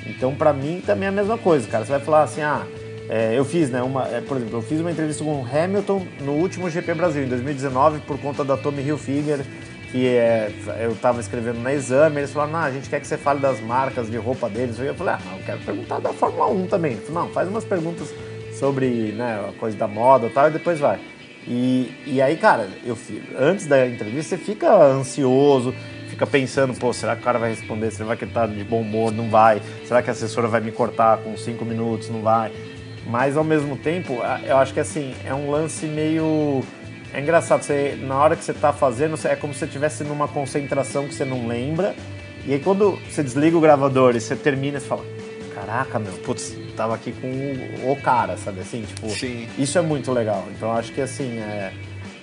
Então, pra mim também é a mesma coisa, cara. Você vai falar assim, ah, é, eu fiz, né, uma, é, por exemplo, eu fiz uma entrevista com o Hamilton no último GP Brasil, em 2019, por conta da Tommy Hilfiger, que é, eu tava escrevendo na exame, eles falaram, não, a gente quer que você fale das marcas de roupa deles. Eu falei, ah, eu quero perguntar da Fórmula 1 também. Falou, não, faz umas perguntas sobre né, a coisa da moda tal, e depois vai. E, e aí, cara, eu, antes da entrevista você fica ansioso, fica pensando, pô, será que o cara vai responder? Será que ele tá de bom humor? Não vai. Será que a assessora vai me cortar com cinco minutos? Não vai. Mas ao mesmo tempo, eu acho que assim, é um lance meio. É engraçado, você, na hora que você tá fazendo, é como se você estivesse numa concentração que você não lembra. E aí quando você desliga o gravador e você termina, você fala, caraca, meu, putz, tava aqui com o, cara, sabe assim? Tipo, Sim. isso é muito legal. Então acho que assim, é...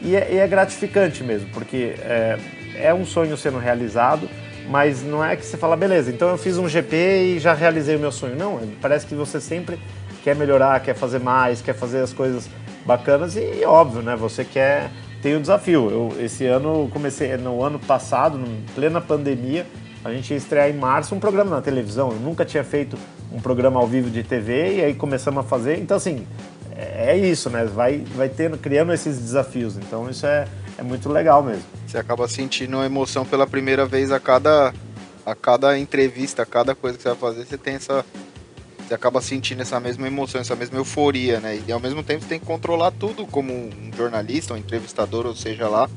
E, é, e é gratificante mesmo, porque é, é um sonho sendo realizado, mas não é que você fala, beleza, então eu fiz um GP e já realizei o meu sonho. Não, é- parece que você sempre quer melhorar, quer fazer mais, quer fazer as coisas bacanas e, óbvio, né? Você quer. Tem o desafio. Eu, esse ano, comecei, no ano passado, em plena pandemia, a gente ia estrear em março um programa na televisão. Eu nunca tinha feito um programa ao vivo de TV e aí começamos a fazer. Então, assim, é é isso, né? Vai, vai tendo, criando esses desafios. Então, isso é, é muito legal mesmo. Você acaba sentindo uma emoção pela primeira vez a cada, a cada entrevista, a cada coisa que você vai fazer, você tem essa. Você acaba sentindo essa mesma emoção, essa mesma euforia, né? E ao mesmo tempo você tem que controlar tudo como um jornalista, um entrevistador, ou seja lá.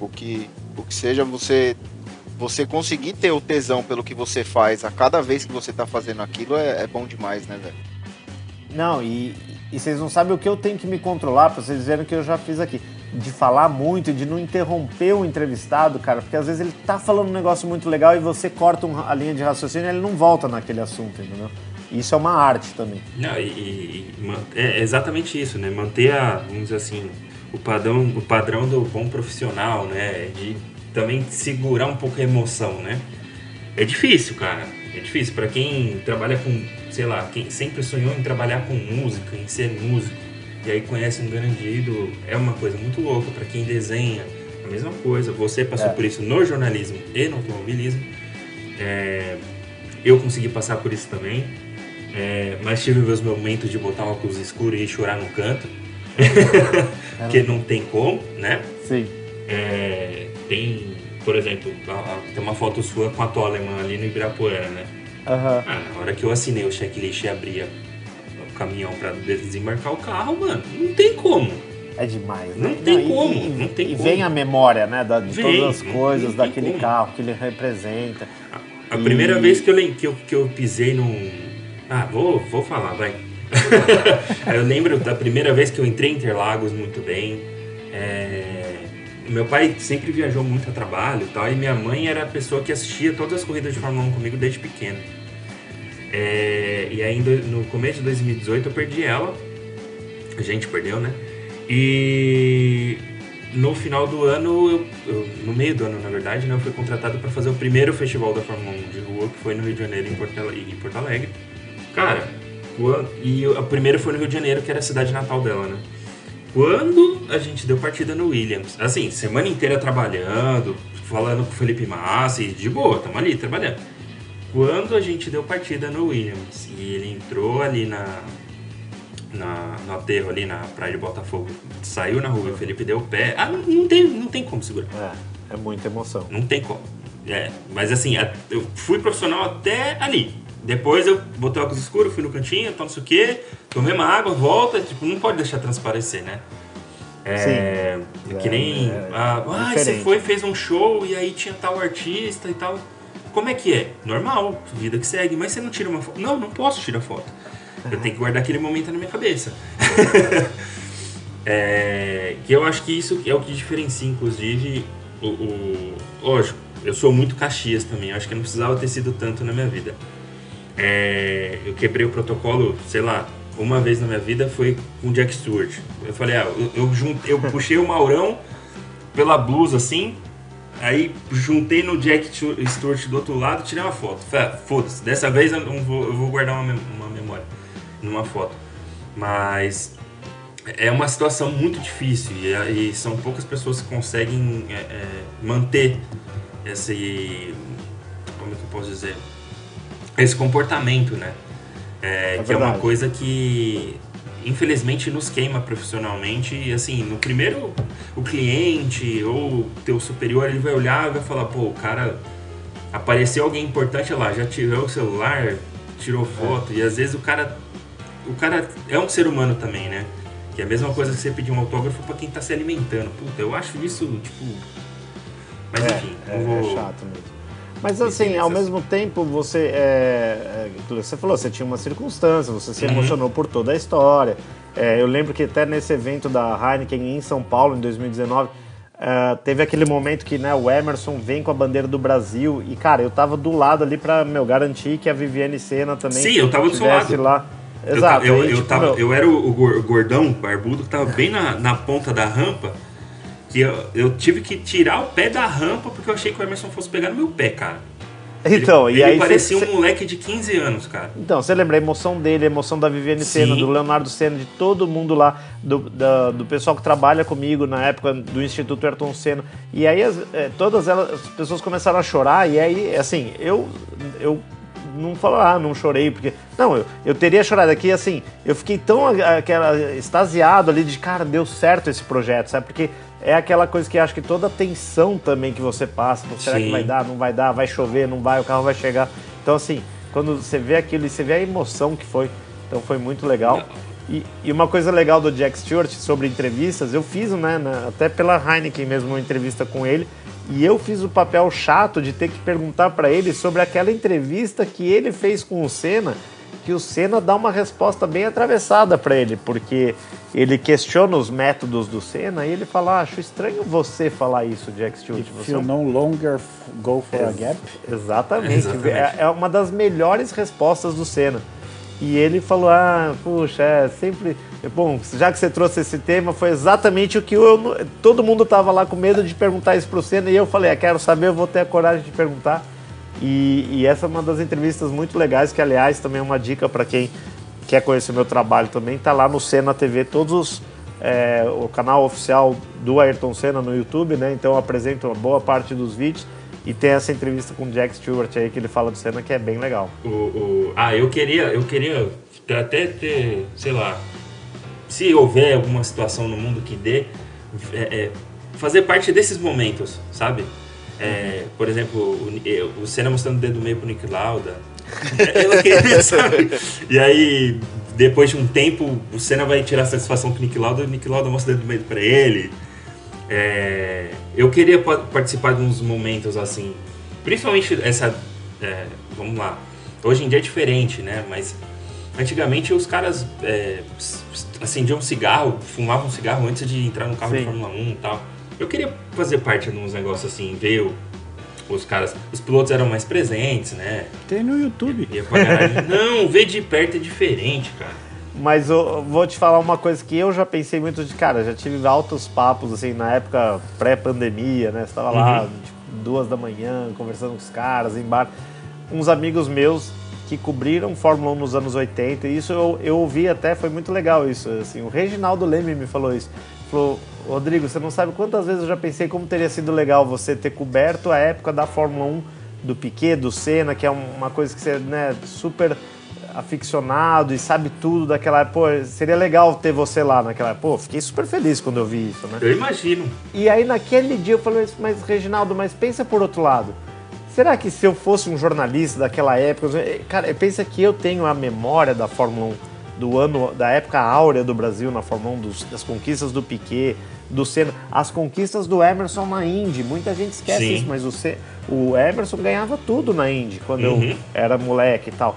O que, o que seja, você. Você conseguir ter o tesão pelo que você faz a cada vez que você tá fazendo aquilo é, é bom demais, né, velho? Não, e, e vocês não sabem o que eu tenho que me controlar, pra vocês verem que eu já fiz aqui. de falar muito, de não interromper o entrevistado, cara, porque às vezes ele tá falando um negócio muito legal e você corta um- a linha de raciocínio e ele não volta naquele assunto, entendeu? Isso é uma arte também. Não, e, e- man- é exatamente isso, né? Manter a, vamos dizer assim, o padrão, o padrão do bom profissional, né? De também segurar um pouco a emoção, né? É difícil, cara. É difícil para quem trabalha com, sei lá, quem sempre sonhou em trabalhar com música, em ser músico, e aí conhece um grande ídolo, é uma coisa muito louca para quem desenha. A mesma coisa, você passou É. por isso no jornalismo e no automobilismo. É, eu consegui passar por isso também. É, mas tive meus momentos de botar um óculos escuro e chorar no canto. Porque não tem como, né? Sim. É, tem, por exemplo, a- a- tem uma foto sua com a alemã ali no Ibirapuera, né? Aham. Ah, na hora que eu assinei o checklist e abria o caminhão pra desembarcar o carro, mano, não tem como. É demais, Não né? tem e- como, e, não tem e como. vem a memória, né, da- de Vem, todas as não- coisas não daquele como. carro que ele representa. A primeira E- vez que eu, que, eu, que eu pisei num. Ah, vou, vou falar, vai. eu lembro da primeira vez que eu entrei em Interlagos muito bem. É, Meu pai sempre viajou muito a trabalho e tal, e minha mãe era a pessoa que assistia todas as corridas de Fórmula 1 comigo desde pequeno. É, E aí, no começo de 2018, eu perdi ela. A gente perdeu, né? E no final do ano, eu- eu- no meio do ano, na verdade, né, eu fui contratado para fazer o primeiro festival da Fórmula 1 de rua, que foi no Rio de Janeiro em Porto, em Porto Alegre. Cara, e a primeira foi no Rio de Janeiro, que era a cidade natal dela, né? Quando a gente deu partida no Williams, assim, semana inteira trabalhando, falando com o Felipe Massa, e de boa, tamo ali trabalhando. Quando a gente deu partida no Williams e ele entrou ali na, na, no aterro ali na praia de Botafogo, saiu na rua e o Felipe deu o pé, ah, não, não tem, não tem como segurar. É, é muita emoção. Não tem como. É, mas assim, eu fui profissional até ali. Depois eu botei óculos escuros, fui no cantinho, tal, não sei o quê, tomei uma água, volta, tipo, não pode deixar transparecer, né? É, Sim. que nem. É, é ah, ah, você foi, fez um show e aí tinha tal artista e tal. Como é que é? Normal, vida que segue, mas você não tira uma foto. Não, não posso tirar foto. Eu tenho que guardar aquele momento na minha cabeça. É, que eu acho que isso é o que diferencia, inclusive, o, o- Lógico, eu sou muito Caxias também, acho que não precisava ter sido tanto na minha vida. É, eu quebrei o protocolo, sei lá, uma vez na minha vida foi com o Jack Stewart. Eu falei, ah, eu, eu, eu puxei o Maurão pela blusa assim, aí juntei no Jack Stewart do outro lado tirei uma foto. Ah, foda-se, dessa vez eu, vou, eu vou guardar uma, uma memória numa foto. Mas é uma situação muito difícil e, e são poucas pessoas que conseguem é, é, manter esse. Como é que eu posso dizer? Esse comportamento, né? É, que é uma coisa que infelizmente nos queima profissionalmente e assim, no primeiro o cliente ou o teu superior ele vai olhar e vai falar, pô, o cara apareceu alguém importante olha lá, já tirou o celular, tirou foto e às vezes o cara o cara é um ser humano também, né? Que é a mesma coisa que você pedir um autógrafo pra quem tá se alimentando. Puta, eu acho isso, tipo. Mas É, enfim, é, não vou. é chato mesmo. Mas assim, ao mesmo tempo, você é, é, você falou, você tinha uma circunstância, você se Uhum. emocionou por toda a história. É, eu lembro que até nesse evento da Heineken em São Paulo, em 2019, é, teve aquele momento que né, o Emerson vem com a bandeira do Brasil e, cara, eu tava do lado ali pra meu, garantir que a Viviane Senna também Sim, eu tava do seu lado. lá. Eu, Exato. ta- eu, aí, eu, tipo, tava, eu era o, o gor- gordão, barbudo, que tava bem na, na ponta da rampa. Que eu, eu tive que tirar o pé da rampa porque eu achei que o Emerson fosse pegar no meu pé, cara. Ele- Então, ele, e aí parecia cê- um moleque de 15 anos, cara. Então, você lembra a emoção dele, a emoção da Viviane Sim. Senna, do Leonardo Senna, de todo mundo lá, do, da- do pessoal que trabalha comigo na época do Instituto Ayrton Senna. E aí as- é, todas elas, as pessoas começaram a chorar, e aí, assim, eu, eu não falo, ah, não chorei, porque. Não, eu, eu teria chorado aqui, assim, eu fiquei tão aquela, extasiado ali de, cara, deu certo esse projeto, sabe? Porque é aquela coisa que acho que toda a tensão também que você passa, será que Sim. vai dar, não vai dar, vai chover, não vai, o carro vai chegar. Então, assim, quando você vê aquilo e você vê a emoção que foi, então foi muito legal. E, e uma coisa legal do Jack Stewart sobre entrevistas, eu fiz, né, na- até pela Heineken mesmo, uma entrevista com ele, e eu fiz o papel chato de ter que perguntar pra ele sobre aquela entrevista que ele fez com o Senna, que o Senna dá uma resposta bem atravessada para ele, porque ele questiona os métodos do Senna e ele fala: ah, acho estranho você falar isso, Jack Stewart. If Você é you um no longer go for a gap, Exatamente. Exatamente. É, é uma das melhores respostas do Senna. E ele falou: Ah, puxa, é sempre. Bom, já que você trouxe esse tema, foi exatamente o que eu. Todo mundo tava lá com medo de perguntar isso pro Senna e eu falei: ah, quero saber, eu vou ter a coragem de perguntar. E, e essa é uma das entrevistas muito legais, que aliás também é uma dica para quem quer conhecer meu trabalho também. Tá lá no Senna TV, todos os. é, o canal oficial do Ayrton Senna no YouTube, né? Então eu apresento uma boa parte dos vídeos. E tem essa entrevista com o Jack Stewart aí que ele fala do Senna que é bem legal. O, o- ah, eu queria, eu queria até ter, sei lá, se houver alguma situação no mundo que dê, é, é, fazer parte desses momentos, sabe? É, por exemplo, o, Senna mostrando o dedo meio pro Nick Lauda. Eu queria, sabe? E aí, depois de um tempo, o Senna vai tirar satisfação com o Nick Lauda e o Nick Lauda mostra o dedo meio pra ele. É, eu queria pa- participar de uns momentos assim, principalmente essa, é, vamos lá, hoje em dia é diferente, né? Mas antigamente os caras é, acendiam um cigarro, fumavam um cigarro antes de entrar no carro de Sim. Fórmula 1 e tal. Eu queria fazer parte de uns negócios assim, ver o- os caras, os pilotos eram mais presentes, né? tem no YouTube. Ia pra garagem. Não, ver de perto é diferente, cara. Mas eu vou te falar uma coisa que eu já pensei muito de cara, já tive altos papos, assim, na época pré-pandemia, né? Você tava lá, Uhum. tipo, duas da manhã, conversando com os caras, em bar. Uns amigos meus que cobriram Fórmula 1 nos anos 80, e isso eu, eu ouvi até, foi muito legal isso, assim, o Reginaldo Leme me falou isso. Falou, Rodrigo, você não sabe quantas vezes eu já pensei como teria sido legal você ter coberto a época da Fórmula 1, do Piquet, do Senna, que é uma coisa que você, né, super aficionado e sabe tudo daquela época. Pô, seria legal ter você lá naquela época. Pô, fiquei super feliz quando eu vi isso, né? Eu imagino. E aí naquele dia eu falei, mas Reginaldo, mas pensa por outro lado. Será que se eu fosse um jornalista daquela época, cara, pensa que eu tenho a memória da Fórmula 1 do ano, da época áurea do Brasil na Fórmula 1, dos- das conquistas do Piquet, do Senna, as conquistas do Emerson na Indy. Muita gente esquece Sim. isso, mas o, o Emerson ganhava tudo na Indy quando eu Uhum. era moleque e tal.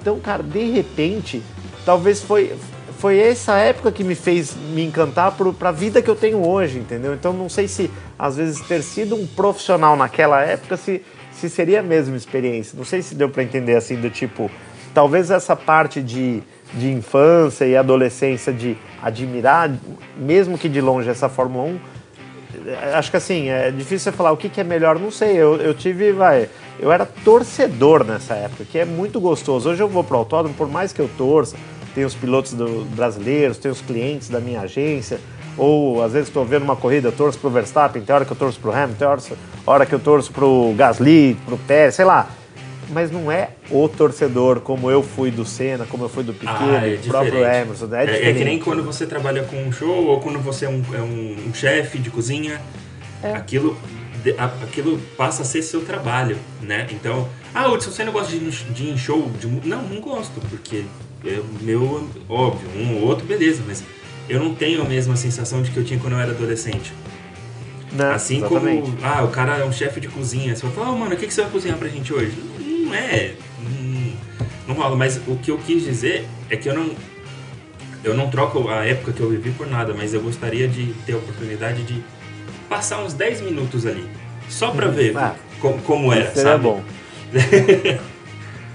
Então, cara, de repente, talvez foi foi essa época que me fez me encantar pro, pra vida que eu tenho hoje, entendeu? Então não sei se às vezes ter sido um profissional naquela época se, se seria a mesma experiência. Não sei se deu pra entender assim do tipo, talvez essa parte de, de infância e adolescência de admirar, mesmo que de longe essa Fórmula 1, acho que assim, é difícil você falar o que, que é melhor, não sei. Eu, eu tive, vai, eu era torcedor nessa época, que é muito gostoso. Hoje eu vou pro autódromo, por mais que eu torça, tem os pilotos do- brasileiros, tem os clientes da minha agência, ou às vezes estou vendo uma corrida, eu torço pro Verstappen, tem hora que eu torço pro Hamilton, tem hora, hora que eu torço pro Gasly, pro Pérez, sei lá. Mas não é o torcedor como eu fui do Senna, como eu fui do Piquet, Ah, é do próprio. Emerson. É, É, é diferente. que nem quando você trabalha com um show ou quando você é um, é um- um chefe de cozinha. Aquilo, de- a- aquilo passa a ser seu trabalho, né? Então, ah, Hudson, você não gosta de, de ir em show? De, não, não gosto, porque é meu, óbvio, um ou outro, beleza, mas eu não tenho a mesma sensação de que eu tinha quando eu era adolescente. Né? Assim Exatamente. como, ah, o cara é um chefe de cozinha. Você vai falar, oh, mano, o que, que você vai cozinhar pra gente hoje? Não, é. Não, não rola. Mas o que eu quis dizer é que eu não. Eu não troco a época que eu vivi por nada, mas eu gostaria de ter a oportunidade de passar uns 10 minutos ali. Só pra ver Ah, co- como era, Seria sabe? bom.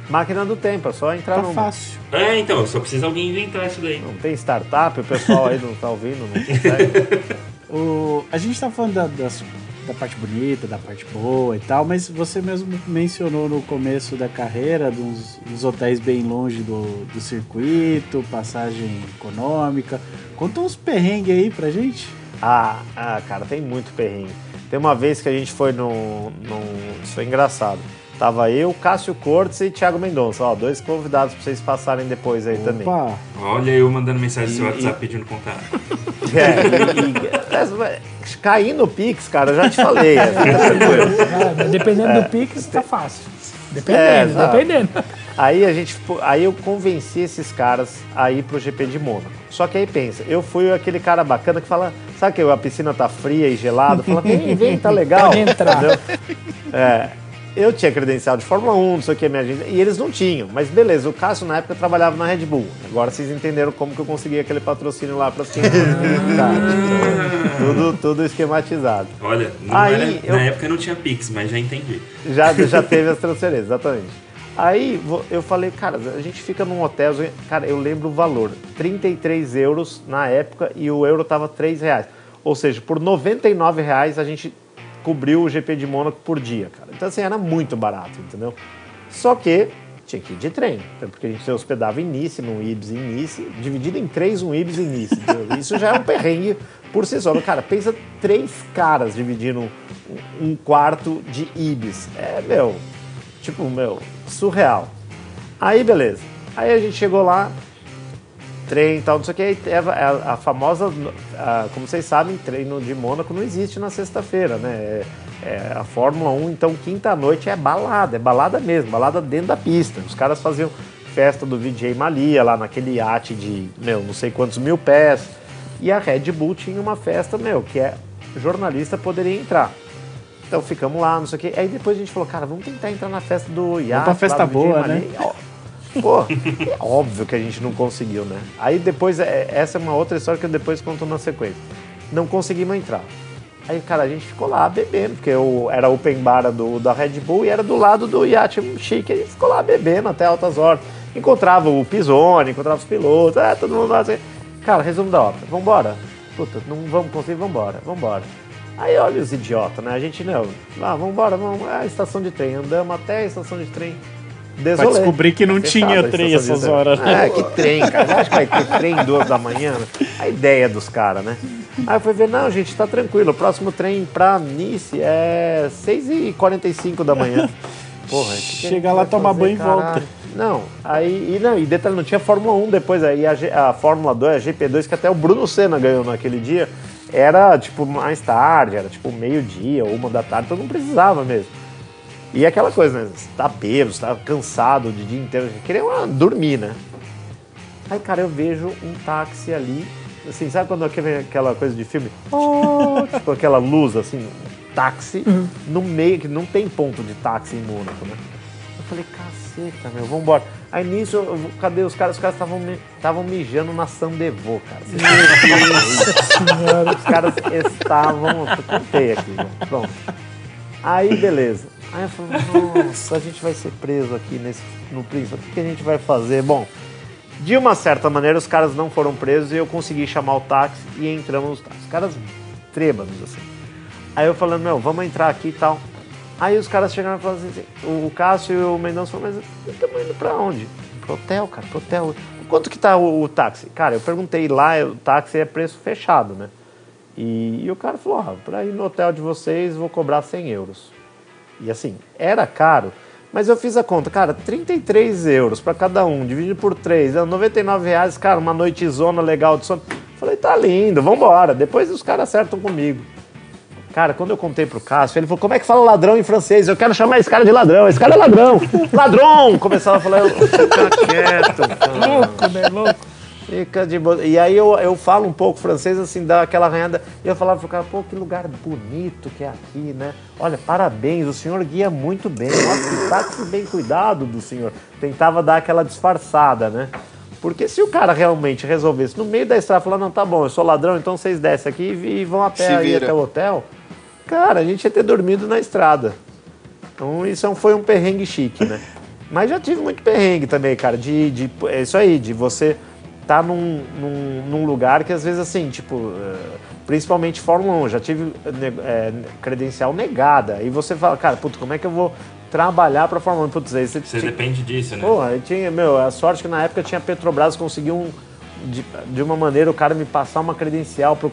Máquina do tempo, é só entrar Tá no. fácil. É, então, só precisa alguém inventar isso daí. Não tem startup, o pessoal aí não tá ouvindo, não consegue. O, a gente tá falando da, das- da parte bonita, da parte boa e tal, mas você mesmo mencionou no começo da carreira dos, dos hotéis bem longe do, do circuito, passagem econômica. Conta uns perrengues aí pra gente. ah, ah, cara, tem muito perrengue. Tem uma vez que a gente foi num. num isso foi engraçado. Tava eu, Cássio Cortes e Thiago Mendonça. Ó, dois convidados pra vocês passarem depois aí também. Opa! Olha eu mandando mensagem no seu E- WhatsApp pedindo contato. É, e, e, cair no Pix, cara, eu já te falei. é, mas dependendo do Pix, tá fácil. É, Dependendo, dependendo. Aí a gente, aí eu convenci esses caras a ir pro GP de Mônaco. Só que aí pensa, eu fui aquele cara bacana que fala, sabe que a piscina tá fria e gelada? Fala, vem, vem, tá legal. Entendeu? É. eu tinha credencial de Fórmula 1, não sei o que, minha agência, e eles não tinham. Mas beleza, o Cássio na época trabalhava na Red Bull. Agora vocês entenderam como que eu consegui aquele patrocínio lá pra cima. tudo, tudo esquematizado. Olha, não Aí, era- eu- na época não tinha Pix, mas já entendi. Já, já teve as transferências, exatamente. Aí eu falei, cara, a gente fica num hotel, cara, eu lembro o valor, 33 euros na época e o euro tava 3 reais. Ou seja, por 99 reais a gente cobriu o GP de Mônaco por dia, cara. Então assim, era muito barato, entendeu? Só que tinha que ir de trem, porque a gente se hospedava em Nice, num Ibis em Nice, dividido em três, um Ibis em Nice. entendeu? Isso já é um perrengue por si só. Cara, pensa três caras dividindo um, um quarto de Ibis. É, meu, tipo, meu, surreal. Aí, beleza. Aí a gente chegou lá, trem e tal, não sei o que. A, a famosa, a- como vocês sabem, treino de Mônaco não existe na sexta-feira, né? É, é a Fórmula 1, então quinta-noite é balada, é balada mesmo, balada dentro da pista. Os caras faziam festa do VJ Malia lá naquele iate de, meu, não sei quantos mil pés. E a Red Bull tinha uma festa, meu, que é jornalista poderia entrar. Então ficamos lá, não sei o quê. Aí depois a gente falou, cara, vamos tentar entrar na festa do iate. pra festa boa, Malia. né? Pô, é óbvio que a gente não conseguiu, né? Aí depois, é- essa é uma outra história que eu depois conto na sequência. Não conseguimos entrar. Aí, cara, a gente ficou lá bebendo, porque eu, era open bar do, da Red Bull e era do lado do iate chique. A gente ficou lá bebendo até altas horas. Encontrava o Pisone, encontrava os pilotos, é, todo mundo lá assim. Cara, resumo da obra. Vambora. Puta, não vamos conseguir, vambora, vambora. Aí olha os idiotas, né? A gente, não, ah, vambora, vamos, é a estação de trem. Andamos até a estação de trem. Pra Desolé. descobrir que não Fechada tinha trem essas horas. É, que trem, cara. Você acha que vai ter trem duas da manhã? né? A ideia dos caras, né? Aí eu fui ver, não, gente, tá tranquilo. O próximo trem pra Nice é 6h45 da manhã. Porra, que que a gente Chega lá, vai tomar banho e volta. Não, aí, e não, e detalhe, não tinha Fórmula 1 depois, aí a, a Fórmula 2, a GP2, que até o Bruno Senna ganhou naquele dia, era tipo mais tarde, era tipo meio-dia, uma da tarde, então não precisava mesmo. E aquela coisa, né? Você tá bêbado, você tá cansado de dia inteiro, queria uma- dormir, né? Aí, cara, eu vejo um táxi ali, assim, sabe quando aquele- aquela coisa de filme? Oh, tipo aquela luz, assim, um táxi no meio, que não tem ponto de táxi em Mônaco, né? Eu falei, caceta, meu, vambora. Aí nisso, eu- eu- cadê os caras? Os caras estavam estavam mijando na Sandevô, cara. Os caras estavam. Eu contei aqui, né? Pronto. Aí, beleza. Aí eu falei, nossa, a gente vai ser preso aqui nesse, no Príncipe. O que a gente vai fazer? Bom, de uma certa maneira, os caras não foram presos e eu consegui chamar o táxi e entramos no táxi. Os caras trêbanos, assim. Aí eu falando, meu, vamos entrar aqui e tal. Aí os caras chegaram e falaram assim, o Cássio e o Mendonça falaram, mas estamos indo pra onde? Pro hotel, cara, pro hotel. Quanto que tá o, o táxi? Cara, eu perguntei lá, o táxi é preço fechado, né? E, e o cara falou, ah, pra ir no hotel de vocês vou cobrar 100 euros. E assim, era caro, mas eu fiz a conta, cara, 33 euros pra cada um, dividido por 3, é 99 reais, cara, uma noitezona legal de sono. Falei, tá lindo, vambora. Depois os caras acertam comigo. Cara, quando eu contei pro Cássio, ele falou, como é que fala ladrão em francês? Eu quero chamar esse cara de ladrão, esse cara é ladrão, ladrão! Começava a falar, fica quieto, cara. Louco, né? Louco. E aí eu, eu falo um pouco francês, assim, dá aquela arranhada. E eu falava pro cara, pô, que lugar bonito que é aqui, né? Olha, parabéns, o senhor guia muito bem. Nossa, que táxi bem cuidado do senhor. Tentava dar aquela disfarçada, né? Porque se o cara realmente resolvesse no meio da estrada falar, não, tá bom, eu sou ladrão, então vocês descem aqui e, vão a pé aí até o hotel, cara, a gente ia ter dormido na estrada. Então isso é foi um perrengue chique, né? Mas já tive muito perrengue também, cara, de, de é isso aí, de você tá num, num, num lugar que às vezes assim, tipo, eh, principalmente Fórmula 1, já tive eh, credencial negada. E você fala, cara, puto, como é que eu vou trabalhar pra Fórmula 1? Putz, aí você, Você tinha- depende disso, né? Porra, eu tinha, meu, a sorte que na época tinha Petrobras, conseguiu um, de, de uma maneira o cara me passar uma credencial para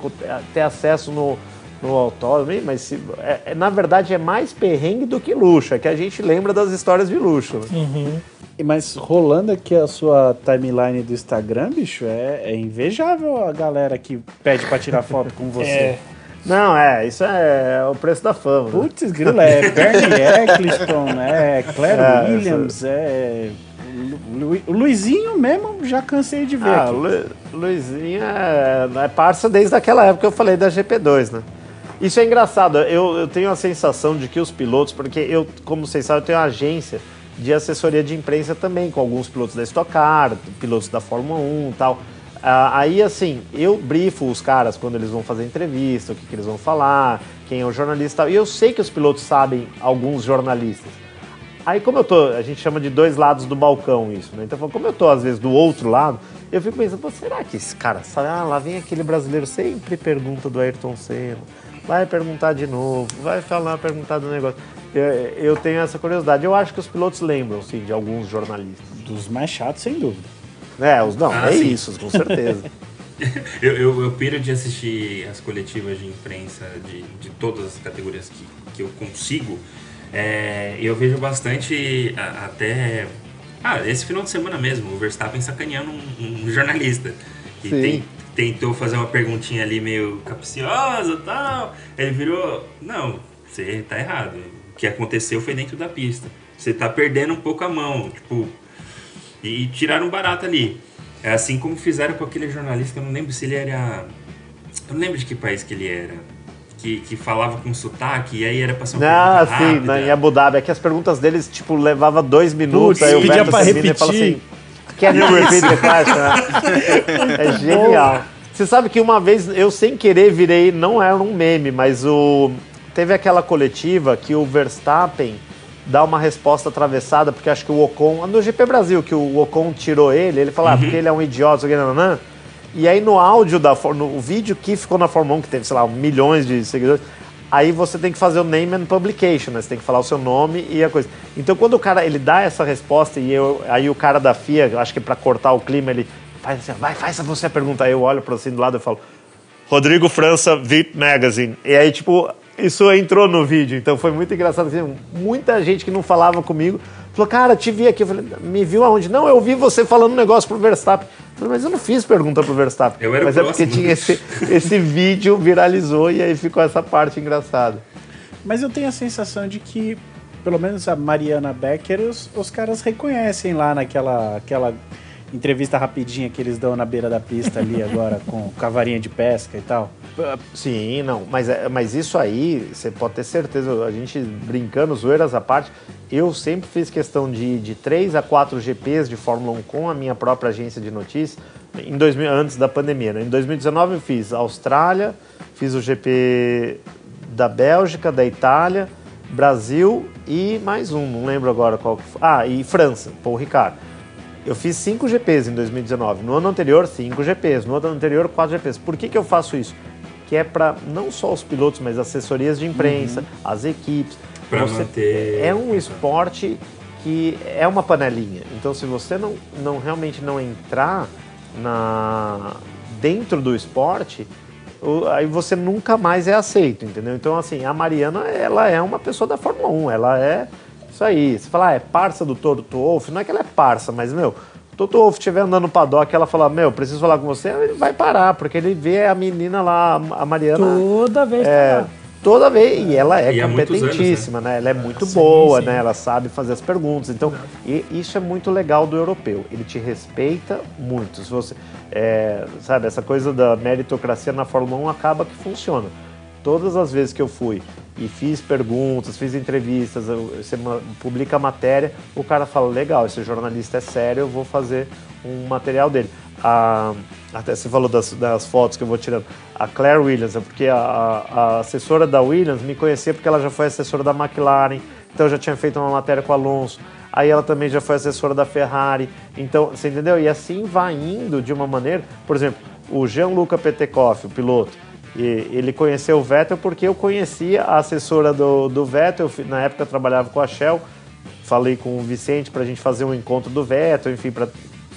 ter acesso no, no autódromo, mas se- é- é- na verdade é mais perrengue do que luxo, é que a gente lembra das histórias de luxo. né? E Mas rolando aqui a sua timeline do Instagram, bicho, é, é invejável a galera que pede pra tirar foto com você. É. Não, é, isso é o preço da fama. né? Putz, grila, é Bernie Eccleston, é Claire É, Williams, é. Lu- Lu- O Luizinho mesmo já cansei de ver. Ah, aqui. Lu, Luizinho é, é parça desde aquela época que eu falei da GP2, né? Isso é engraçado. Eu, eu tenho a sensação de que os pilotos, porque eu, como vocês sabem, eu tenho uma agência de assessoria de imprensa também, com alguns pilotos da Stock Car, pilotos da Fórmula 1 e tal. Ah, aí, assim, eu brifo os caras quando eles vão fazer entrevista, o que, que eles vão falar, quem é o jornalista e eu sei que os pilotos sabem alguns jornalistas. Aí, como eu tô, a gente chama de dois lados do balcão isso, né? Então, como eu tô, às vezes, do outro lado, eu fico pensando, será que esse cara sabe? Ah, lá vem aquele brasileiro, sempre pergunta do Ayrton Senna, vai perguntar de novo, vai falar, perguntar do negócio. Eu, eu tenho essa curiosidade. Eu acho que os pilotos lembram, sim, de alguns jornalistas. Dos mais chatos, sem dúvida. É, os não, Ah, é sim. isso, com certeza. Eu, eu, eu piro de assistir as coletivas de imprensa de, de todas as categorias que, que eu consigo. É, e eu vejo bastante a- até. Ah, esse final de semana mesmo, o Verstappen sacaneando um, um jornalista. Que Sim. tem- tentou fazer uma perguntinha ali meio capciosa e tal. Ele virou. Não, você tá errado. O que aconteceu foi dentro da pista. Você tá perdendo um pouco a mão. Tipo, e tiraram barato ali. É assim como fizeram com aquele jornalista, eu não lembro se ele era. Eu não lembro de que país que ele era. Que, que falava com sotaque, e aí era pra ser uma Ah, sim, na, em Abu Dhabi. É que as perguntas deles, tipo, levava dois minutos, Putz, aí o pedia pra termina e fala repetir. assim, Can you repeat the question? é genial. Você sabe que uma vez, eu sem querer virei, não era um meme, mas o teve aquela coletiva que o Verstappen dá uma resposta atravessada, porque acho que o Ocon, no GP Brasil, que o Ocon tirou ele, ele falou, ah, porque ele é um idiota, nananã. E aí no áudio da no vídeo que ficou na Fórmula 1, que teve, sei lá, milhões de seguidores, aí você tem que fazer o name and publication, né? Você tem que falar o seu nome e a coisa. Então quando o cara ele dá essa resposta e eu, aí o cara da FIA, acho que para cortar o clima, ele faz assim, vai, faz você a pergunta. Aí eu olho para assim do lado e falo, Rodrigo França, Vit Magazine. E aí, tipo, isso entrou no vídeo, então foi muito engraçado. Assim, muita gente que não falava comigo falou, cara, te vi aqui. Eu falei, me viu aonde? Não, eu vi você falando um negócio pro Verstappen. Eu falei, mas eu não fiz pergunta pro Verstappen. Eu era o mas é porque tinha esse, esse vídeo viralizou e aí ficou essa parte engraçada. Mas eu tenho a sensação de que, pelo menos a Mariana Becker, os, os caras reconhecem lá naquela aquela entrevista rapidinha que eles dão na beira da pista ali agora, com cavarinha de pesca e tal. Sim, não, mas, é- mas isso aí, você pode ter certeza, a gente brincando, zoeiras à parte, eu sempre fiz questão de, de 3 a 4 GPs de Fórmula 1 com a minha própria agência de notícias, em 2000, antes da pandemia. Né? Em 2019 eu fiz Austrália, fiz o GP da Bélgica, da Itália, Brasil e mais um, não lembro agora qual que foi. Ah, e França, Paul Ricard. Eu fiz 5 GPs em 2019. No ano anterior, 5 GPs. No ano anterior, 4 GPs. Por que, que eu faço isso? Que é para não só os pilotos, mas assessorias de imprensa, as equipes. Pra Você- manter- É um esporte que é uma panelinha. Então, se você não, não realmente não entrar na dentro do esporte, aí você nunca mais é aceito, entendeu? Então, assim, a Mariana, ela é uma pessoa da Fórmula 1, ela é isso aí. Você fala, ah, é parça do Toto Wolff, não é que ela é parça, mas, meu, o Toto Wolff estiver andando no paddock, ela fala, meu, preciso falar com você, ele vai parar, porque ele vê a menina lá, a Mariana... Toda vez tá É, toda vez. E ela é E muitos anos, competentíssima, né? Ela é muito sim, boa, sim. né? Ela sabe fazer as perguntas. Então, e isso é muito legal do europeu. Ele te respeita muito. Se você, é, sabe, essa coisa da meritocracia na Fórmula 1 acaba que funciona. Todas as vezes que eu fui e fiz perguntas, fiz entrevistas, você publica a matéria, o cara fala, legal, esse jornalista é sério, eu vou fazer um material dele. A- até você falou das, das fotos que eu vou tirando. A Claire Williams, é porque a, a- assessora da Williams me conhecia porque ela já foi assessora da McLaren, então eu já tinha feito uma matéria com o Alonso. Aí ela também já foi assessora da Ferrari. Então, você entendeu? E assim vai indo de uma maneira. Por exemplo, o Gianluca Petekoff, o piloto, e ele conheceu o Vettel porque eu conhecia a assessora do, do Vettel. Eu Na época eu trabalhava com a Shell. Falei com o Vicente para a gente fazer um encontro do Vettel, enfim, para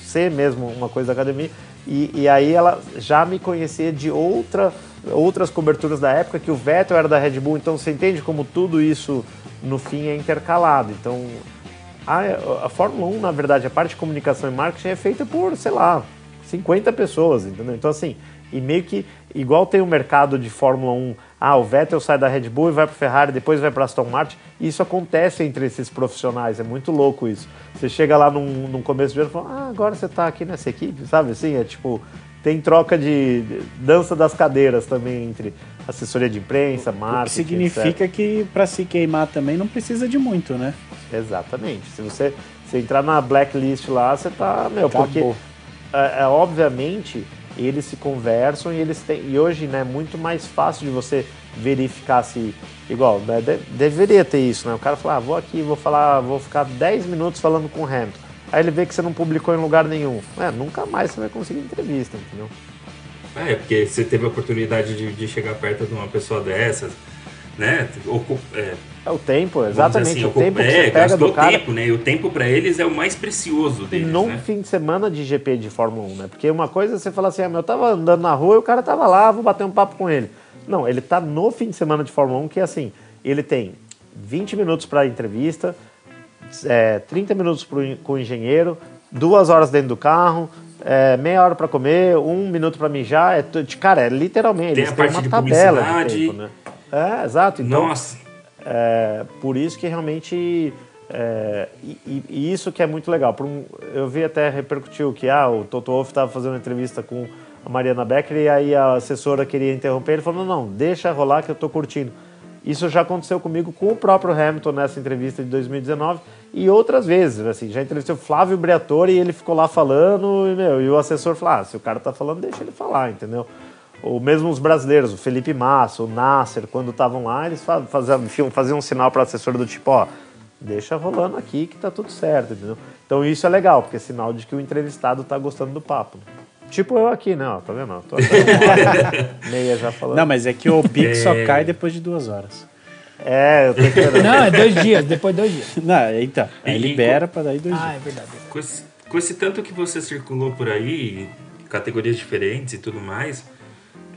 ser mesmo uma coisa da academia. E, e aí ela já me conhecia de outra, outras coberturas da época, que o Vettel era da Red Bull. Então você entende como tudo isso no fim é intercalado. Então a, a Fórmula 1, na verdade, a parte de comunicação e marketing é feita por, sei lá, 50 pessoas, entendeu? Então, assim, e meio que, igual tem o mercado de Fórmula 1, ah, o Vettel sai da Red Bull e vai para Ferrari, depois vai para Aston Martin, isso acontece entre esses profissionais, é muito louco isso. Você chega lá num, num começo de ano e fala, ah, agora você tá aqui nessa equipe, sabe assim? É tipo, tem troca de dança das cadeiras também entre assessoria de imprensa, O que marketing. significa que para se queimar também não precisa de muito, né? Exatamente. Se você se entrar na blacklist lá, você tá, meu, Acabou. porque é, é, obviamente eles se conversam e eles têm e hoje, né, é muito mais fácil de você verificar se igual, né, de- deveria ter isso, né? O cara fala, ah, vou aqui, vou falar, vou ficar 10 minutos falando com o Hamilton. Aí ele vê que você não publicou em lugar nenhum. É, nunca mais você vai conseguir entrevista, entendeu? É, porque você teve a oportunidade de, de chegar perto de uma pessoa dessas, né? É, É o tempo, exatamente, assim, o tempo que é, você pega do cara. tempo, né? E o tempo pra eles é o mais precioso E deles, num né? fim de semana de GP de Fórmula 1, né? Porque uma coisa é você falar assim, ah, meu, eu tava andando na rua e o cara tava lá, vou bater um papo com ele. Não, ele tá no fim de semana de Fórmula 1, que é assim, ele tem 20 minutos para entrevista, é, 30 minutos pro, com o engenheiro, duas horas dentro do carro, é, meia hora para comer, um minuto para mijar. É, cara, é literalmente, Tem a parte uma de tabela de tempo, né? É, exato. Então, Nossa, é, por isso que realmente. é, e, e- isso que é muito legal. Um- eu vi até repercutiu que ah, o Toto Wolff estava fazendo uma entrevista com a Mariana Becker e aí a assessora queria interromper. Ele falou: não, não, deixa rolar que eu estou curtindo. Isso já aconteceu comigo com o próprio Hamilton nessa entrevista de 2019 e outras vezes. Assim, já entrevistei o Flávio Briatore e ele ficou lá falando e, meu, e o assessor falou: ah, se o cara tá falando, deixa ele falar, entendeu? Ou mesmo os brasileiros, o Felipe Massa, o Nasser, quando estavam lá, eles fa- faziam, faziam, um sinal para o assessor do tipo, ó, deixa rolando aqui que tá tudo certo, entendeu? Então isso é legal, porque é sinal de que o entrevistado tá gostando do papo. Tipo eu aqui, né? Ó, tá vendo? ó? Tô meia já falando. Não, mas é que o pique só É. cai depois de duas horas. É, eu tô esperando. Não, é dois dias, depois dois dias. Não, então, aí E- libera pra daí dois Ah, dias. é verdade. com esse, com esse tanto que você circulou por aí, categorias diferentes e tudo mais,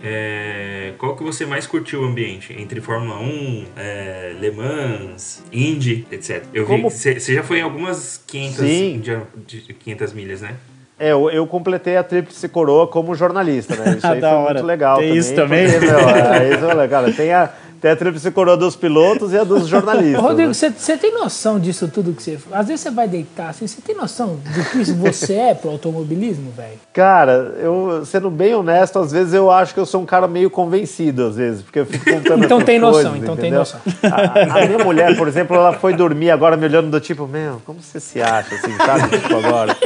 é, qual que você mais curtiu o ambiente? Entre Fórmula 1, é, Le Mans, Indy, etc. Eu vi Como- que você já foi em algumas 500, Sim. de, de 500 milhas, né? É, eu, eu completei a tríplice coroa como jornalista, né? Isso aí Da foi hora. muito legal Tem também. isso também? Porque, meu, é, isso é legal. Tem a, tem a tríplice coroa dos pilotos e a dos jornalistas. Rodrigo, né? você você tem noção disso tudo que você. Às vezes você vai deitar assim, você tem noção do que você é pro automobilismo, velho? Cara, eu, sendo bem honesto, às vezes eu acho que eu sou um cara meio convencido, às vezes, porque eu fico contando Então essas tem noção, coisas, então tem entendeu? noção. A, a minha mulher, por exemplo, ela foi dormir agora me olhando do tipo, meu, como você se acha, assim, sabe? Tipo, agora.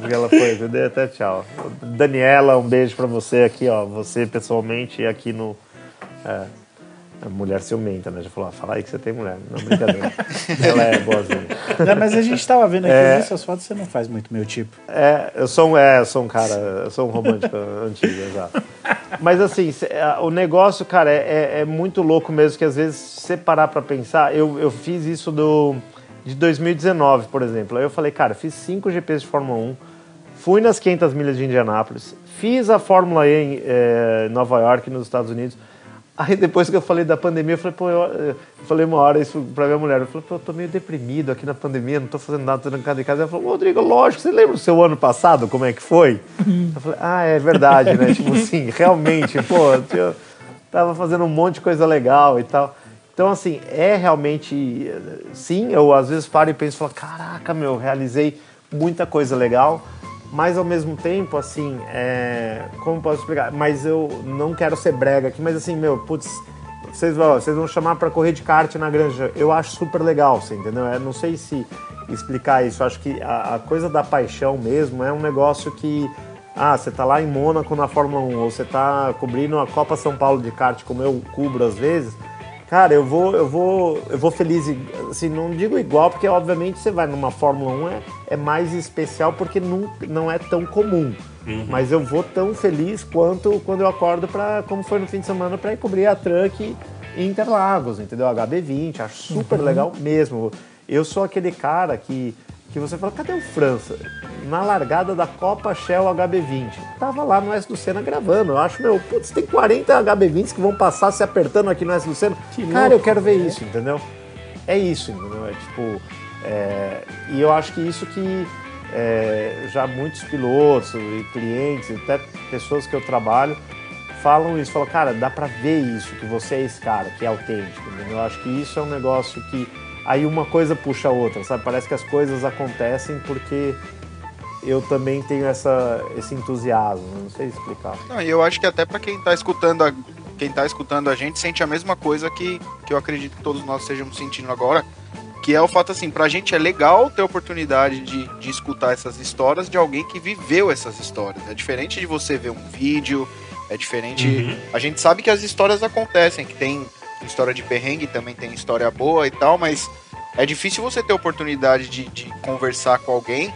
Porque ela foi, entendeu? Até tchau. Daniela, um beijo pra você aqui, ó. Você pessoalmente e aqui no. É, a mulher ciumenta, né? Já falou, ah, fala aí que você tem mulher. Não, brincadeira. ela é boazinha. Não, mas a gente tava vendo aqui, É. suas fotos, você não faz muito meu tipo. É, eu sou um, é, eu sou um cara, eu sou um romântico antigo, exato. Mas assim, o negócio, cara, é, é- é muito louco mesmo que às vezes se você parar pra pensar, eu, eu fiz isso do, de 2019, por exemplo. Aí eu falei, cara, fiz cinco GPs de Fórmula 1, fui nas 500 milhas de Indianápolis, fiz a Fórmula E em eh, Nova York, nos Estados Unidos. Aí depois que eu falei da pandemia, eu falei, pô, eu, eu falei uma hora isso pra minha mulher. Eu falei, pô, eu tô meio deprimido aqui na pandemia, não tô fazendo nada, tô trancado em casa. Ela falou, Rodrigo, lógico, você lembra o seu ano passado, como é que foi? eu falei, ah, é verdade, né? tipo assim, realmente, pô, eu tava fazendo um monte de coisa legal e tal. Então, assim, é realmente. eh, Sim, eu às vezes paro e penso, falo, caraca, meu, realizei muita coisa legal, mas ao mesmo tempo, assim, é, como posso explicar? Mas eu não quero ser brega aqui, mas assim, meu, putz, vocês vão, vocês vão chamar para correr de kart na granja. Eu acho super legal, você entendeu? Eu não sei se explicar isso. Eu acho que a, a coisa da paixão mesmo é um negócio que. Ah, você tá lá em Mônaco na Fórmula 1, ou você tá cobrindo a Copa São Paulo de kart, como eu cubro às vezes. Cara, eu vou, eu vou, eu vou feliz, assim, não digo igual, porque obviamente você vai numa Fórmula 1 é, é mais especial porque não, não é tão comum. Mas eu vou tão feliz quanto quando eu acordo para, como foi no fim de semana, para ir cobrir a Truck em Interlagos, entendeu? HB20, acho super legal mesmo. Eu sou aquele cara que, que você fala, cadê o França? Na largada da Copa Shell HB20. Tava lá no S do Senna gravando. Eu acho, meu, putz, tem 40 HB20s que vão passar se apertando aqui no S do Senna. Cara, eu quero ver isso, entendeu? É isso, entendeu? É tipo. é, E eu acho que isso que é, já muitos pilotos e clientes, até pessoas que eu trabalho, falam isso, falam, cara, dá pra ver isso, que você é esse cara, que é autêntico, entendeu? Eu acho que isso é um negócio que aí uma coisa puxa a outra, sabe? Parece que as coisas acontecem porque eu também tenho essa, esse entusiasmo, não sei explicar. Não, e eu acho que até pra quem tá escutando, a- quem tá escutando a gente sente a mesma coisa que, que eu acredito que todos nós estejamos sentindo agora, que é o fato assim, pra gente é legal ter a oportunidade de, de escutar essas histórias de alguém que viveu essas histórias. É diferente de você ver um vídeo, é diferente. Uhum. A gente sabe que as histórias acontecem, que tem história de perrengue, também tem história boa e tal, mas é difícil você ter oportunidade de, de conversar com alguém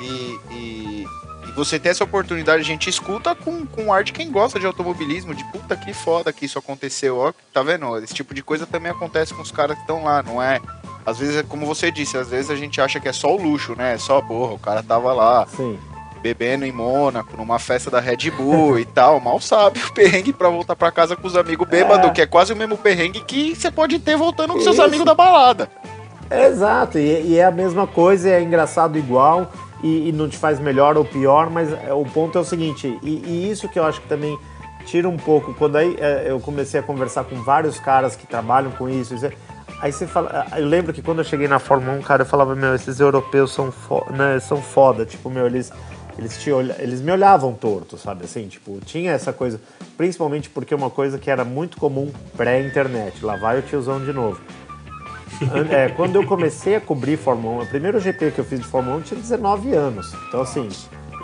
e, e, e você ter essa oportunidade, a gente escuta com, com ar de quem gosta de automobilismo, de puta que foda que isso aconteceu, ó, tá vendo? Esse tipo de coisa também acontece com os caras que estão lá, não é? Às vezes, é como você disse, às vezes a gente acha que é só o luxo, né? É só, porra, o cara tava lá Sim. Bebendo em Mônaco, numa festa da Red Bull e tal. Mal sabe o perrengue pra voltar pra casa com os amigos bêbados, É. que é quase o mesmo perrengue que você pode ter voltando com seus Isso. amigos da balada. Exato, e, e é a mesma coisa, é engraçado igual e, e não te faz melhor ou pior, mas é, o ponto é o seguinte, e, e isso que eu acho que também tira um pouco, quando aí é, eu comecei a conversar com vários caras que trabalham com isso, é- aí você fala, eu lembro que quando eu cheguei na Fórmula 1, cara, eu falava, meu, esses europeus são, fo né, são foda, tipo, meu, eles... Eles, te olha, eles me olhavam torto, sabe assim? Tipo, tinha essa coisa. Principalmente porque uma coisa que era muito comum pré-internet. Lá vai o tiozão de novo. É, quando eu comecei a cobrir Fórmula 1, o primeiro GP que eu fiz de Fórmula 1 eu tinha 19 anos. Então, assim,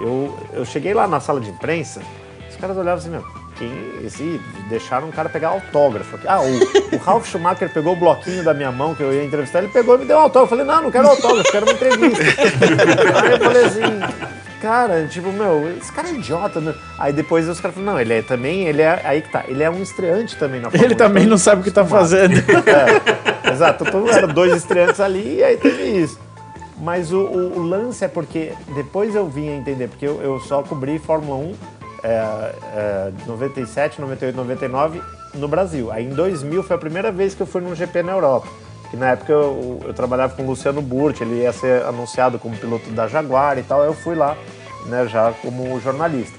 eu, eu cheguei lá na sala de imprensa, os caras olhavam assim, meu, quem esse. Deixaram um cara pegar autógrafo. Ah, o, o Ralf Schumacher pegou o bloquinho da minha mão que eu ia entrevistar, ele pegou e me deu um autógrafo. Eu falei, não, não quero autógrafo, quero uma entrevista. Aí eu falei assim. Cara, tipo, meu, esse cara é idiota, né? Aí depois os caras falaram, não, ele é também, ele é, aí que tá, ele é um estreante também na Fórmula Ele 1, também não sabe o que tá fazendo. é, exato, então eram dois estreantes ali e aí teve isso. Mas o, o- o lance é porque depois eu vim a entender, porque eu, eu só cobri Fórmula 1 é, é, 97, 98, 99 no Brasil. Aí em 2000 foi a primeira vez que eu fui num GP na Europa. Na época eu, eu trabalhava com o Luciano Burti, ele ia ser anunciado como piloto da Jaguar e tal. Eu fui lá, né, já como jornalista.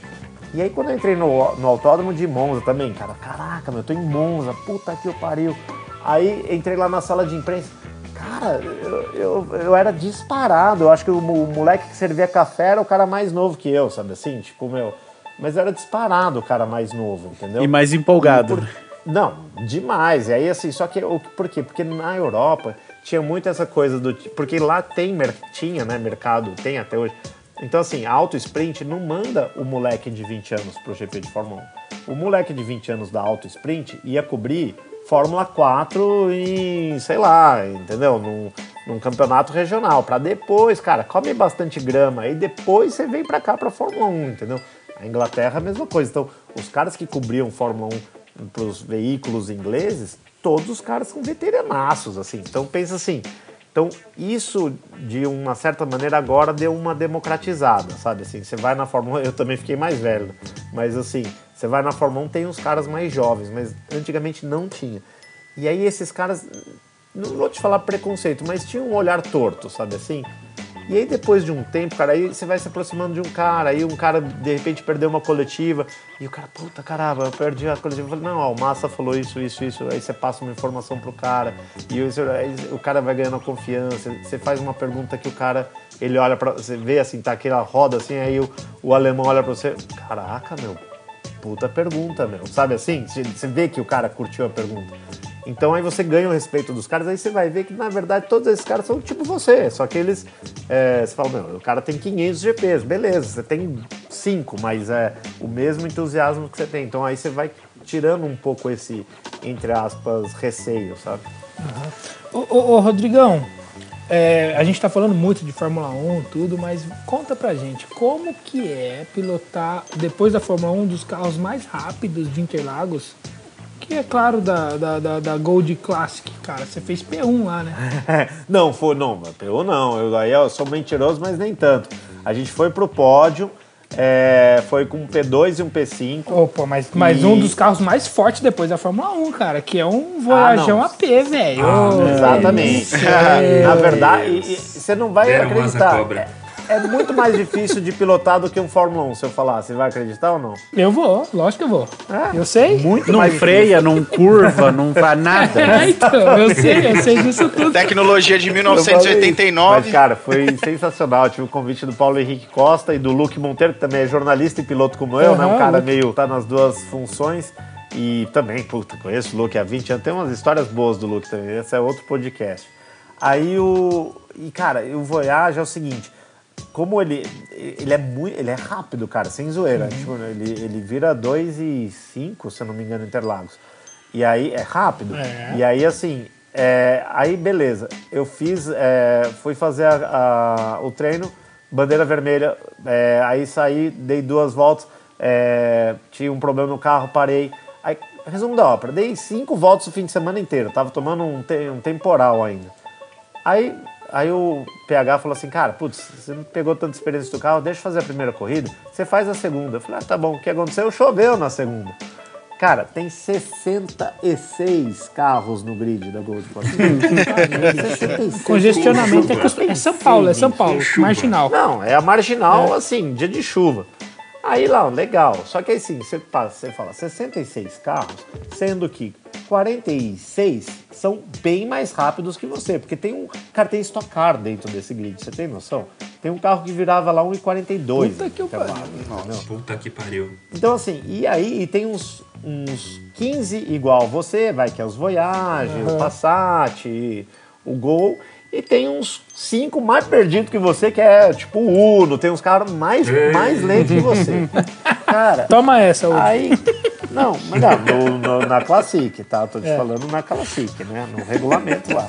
E aí quando eu entrei no, no autódromo de Monza também, cara, caraca, meu, eu tô em Monza, puta que eu pariu. Aí entrei lá na sala de imprensa, cara, eu, eu, eu era disparado. Eu acho que o, o moleque que servia café era o cara mais novo que eu, sabe assim? Tipo, meu. Mas era disparado o cara mais novo, entendeu? E mais empolgado. Por- Não, demais. E aí, assim, só que. Por quê? Porque na Europa tinha muito essa coisa do. Porque lá tem, tinha, né, mercado, tem até hoje. Então, assim, a Auto Sprint não manda o moleque de 20 anos pro GP de Fórmula 1. O moleque de 20 anos da Auto Sprint ia cobrir Fórmula 4 em, sei lá, entendeu? Num, num campeonato regional. Pra depois, cara, come bastante grama. E depois você vem pra cá pra Fórmula 1, entendeu? A Inglaterra, a mesma coisa. Então, os caras que cobriam Fórmula 1 para os veículos ingleses, todos os caras são veteranaços, assim. Então, pensa assim. Então, isso, de uma certa maneira, agora deu uma democratizada, sabe? Assim, você vai na Fórmula 1, eu também fiquei mais velho, mas assim, você vai na Fórmula 1, tem uns caras mais jovens, mas antigamente não tinha. E aí esses caras, não vou te falar preconceito, mas tinha um olhar torto, sabe assim? E aí depois de um tempo, cara, aí você vai se aproximando de um cara, aí um cara de repente perdeu uma coletiva, e o cara, puta caramba, eu perdi a coletiva. Eu falei, não, ó, o Massa falou isso, isso, isso, aí você passa uma informação pro cara, e aí o cara vai ganhando confiança, você faz uma pergunta que o cara, ele olha pra você, vê assim, tá aquela roda assim, aí o, o alemão olha pra você, caraca, meu, puta pergunta, meu, sabe assim? Você vê que o cara curtiu a pergunta. Então aí você ganha o respeito dos caras, aí você vai ver que na verdade todos esses caras são tipo você, só que eles, é, você fala, meu, o cara tem 500 GPs, beleza, você tem 5, mas é o mesmo entusiasmo que você tem. Então aí você vai tirando um pouco esse, entre aspas, receio, sabe? Ô, ô, ô, Rodrigão, é, a gente tá falando muito de Fórmula 1 tudo, mas conta pra gente como que é pilotar, depois da Fórmula 1, um dos carros mais rápidos de Interlagos, que é claro da, da, da, da Gold Classic, cara. Você fez P1 lá, né? não, foi, não, eu não, eu, aí eu sou mentiroso, mas nem tanto. A gente foi pro pódio, é, foi com um P2 e um P5. Opa, mas, mas E- um dos carros mais fortes depois da Fórmula 1, cara, que é um Voyageão não. AP, velho. Ô, Exatamente. é. Na verdade, e- e você não vai Deram asa acreditar. É, muito mais difícil de pilotar do que um Fórmula 1, se eu falar. Você vai acreditar ou não? Eu vou, lógico que eu vou. É. Eu sei. Muito Não mais freia, não curva, não faz nada. É, então, eu sei, eu sei disso tudo. Tecnologia de Eu falei isso. 1989. Mas, cara, foi sensacional. Eu tive o convite do Paulo Henrique Costa e do Luke Monteiro, que também é jornalista e piloto como eu, né? Um cara Luke. meio. tá nas duas funções. E também, puta, conheço o Luke há 20 anos. Tem umas histórias boas do Luke também. Esse é outro podcast. Aí o. E, cara, o Voyage é o seguinte. Como ele, ele é muito. Ele é rápido, cara, sem zoeira. Tipo, ele, ele vira 2 e 5, se eu não me engano, Interlagos. E aí é rápido. É. E aí, assim, é, aí beleza. Eu fiz. é, fui fazer a- a- o treino, bandeira vermelha. é, aí saí, dei duas voltas. é, tinha um problema no carro, parei. Aí, resumo da ópera, dei cinco voltas o fim de semana inteiro. Tava tomando um, te- um temporal ainda. Aí, aí o PH falou assim, cara, putz, você não pegou tanta experiência do carro, deixa eu fazer a primeira corrida, você faz a segunda. Eu falei, ah, tá bom, o que aconteceu? Choveu na segunda. Cara, tem 66 carros no grid da Gold Plus. 66 Congestionamento é, é São Paulo, é São Paulo, marginal. não, é a marginal, assim, dia de chuva. Aí lá, legal. Só que aí sim, você, passa, você fala 66 carros, sendo que 46 são bem mais rápidos que você, porque tem um. Cara, tem Stock Car dentro desse grid, você tem noção? Tem um carro que virava lá 1,42. Puta que pariu. entendeu? Puta que pariu. Então, assim, e aí e tem uns, uns 15 igual você, vai, que é os Voyage, o Passat, o Gol. E tem uns 5 mais perdidos que você, que é tipo o Uno, tem uns caras mais, mais lentos que você. Cara, Toma essa, hoje. aí. Não, mas não, no- no- na Classic, tá? Tô te falando na Classic, né? No regulamento lá.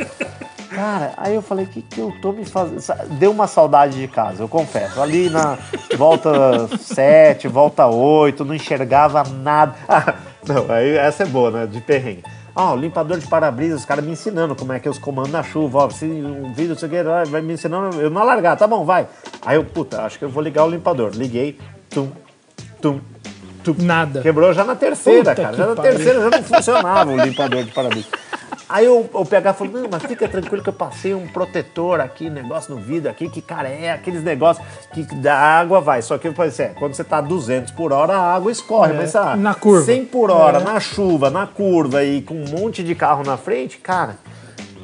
Cara, aí eu falei, o que, que eu tô me fazendo? Deu uma saudade de casa, eu confesso. Ali na volta 7, volta 8, não enxergava nada. Ah, não, aí essa é boa, né? De perrengue. Ah, o limpador de para-brisa, os caras me ensinando como é que é os comandos na chuva. Ó, se um vídeo, não sei o que, vai me ensinando, eu não largar, tá bom, vai. Aí eu, puta, acho que eu vou ligar o limpador. Liguei, tum, tum, tum. Nada. Quebrou já na terceira, Puta cara. Já na pariu. terceira já não funcionava o limpador de para-brisa. Aí o, o PH falou, não, mas fica tranquilo que eu passei um protetor aqui, negócio no vidro aqui, que, cara, é aqueles negócios que da água vai. Só que, por exemplo, quando você tá a 200 por hora, a água escorre. É, mas, ah, na curva. 100 por hora, É. na chuva, na curva e com um monte de carro na frente, cara...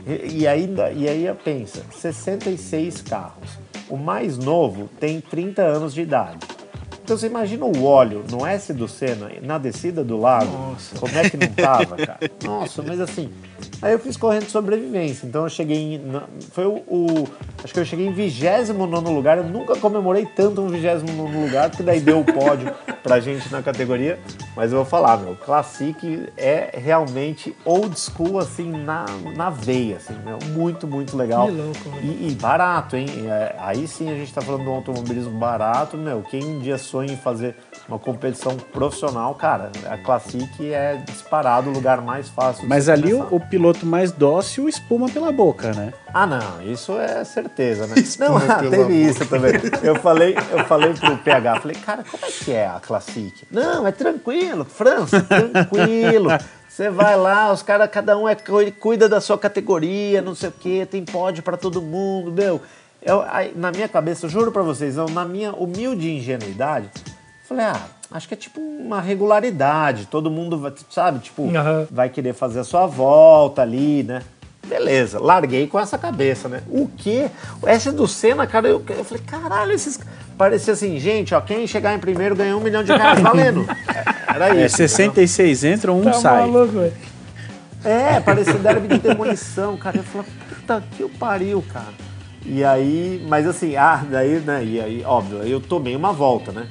E, e aí, e aí pensa, 66 carros. O mais novo tem 30 anos de idade. Então você imagina o óleo no S do Senna, na descida do lago, como é que não tava, cara? Nossa, mas assim, aí eu fiz correndo de sobrevivência, então eu cheguei em, foi o, o- acho que eu cheguei em 29 lugar, eu nunca comemorei tanto um 29 lugar, porque daí deu o pódio pra gente na categoria, mas eu vou falar, meu, Classic é realmente old school, assim, na, na veia, assim, meu, muito, muito legal. Que louco. E, e barato, hein? É, aí sim a gente tá falando de um automobilismo barato, meu. Quem um dia sonha em fazer uma competição profissional, cara, a Classic é disparado o lugar mais fácil. de Mas ali o, o piloto mais dócil espuma pela boca, né? Ah, não, isso é certeza, né? Espuma não, pela teve boca. isso também. Eu falei, eu falei pro PH, falei, cara, como é que é a Classic? Não, é tranquilo, França, tranquilo. Você vai lá, os caras, cada um é, cu- cuida da sua categoria, não sei o quê, tem pódio pra todo mundo, meu. Eu, aí, na minha cabeça, eu juro pra vocês, eu, na minha humilde ingenuidade, falei, ah, acho que é tipo uma regularidade, todo mundo, vai, sabe, tipo, Aham. vai querer fazer a sua volta ali, né? Beleza, larguei com essa cabeça, né? O quê? Essa do Senna, cara, eu, eu falei, caralho, esses. Parecia assim, gente, ó, quem chegar em primeiro ganha um milhão de reais, valendo. Era É, isso. 66 entram, um Tá sai. maluco. É, parecia derby de demolição, cara. Eu falei, puta que o pariu, cara. E aí, mas assim, ah, daí, né, e aí, óbvio, aí eu tomei uma volta, né?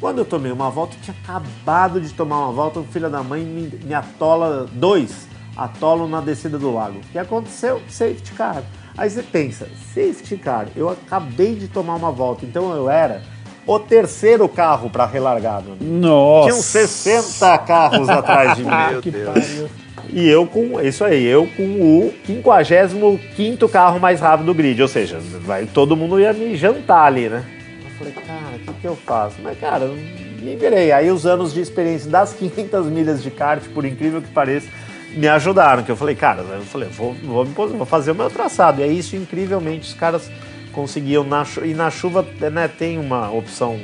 Quando eu tomei uma volta, eu tinha acabado de tomar uma volta, o filho da mãe me, me atola, dois atolam na descida do lago. O que aconteceu? Safety car. Aí você pensa, safety car, eu acabei de tomar uma volta, então eu era o terceiro carro para relargar, meu amigo. Nossa. Tinham 60 carros atrás de mim. que pariu. E eu com, isso aí, eu com o 55 carro mais rápido do grid, ou seja, vai, todo mundo ia me jantar ali, né? Eu falei, cara, o que, que eu faço? Mas, cara, me virei. Aí os anos de experiência das 500 milhas de kart, por incrível que pareça, me ajudaram. Que eu falei, cara, eu falei, vou, vou, vou fazer o meu traçado. E é isso, incrivelmente, os caras conseguiam. Na, e na chuva, né, tem uma opção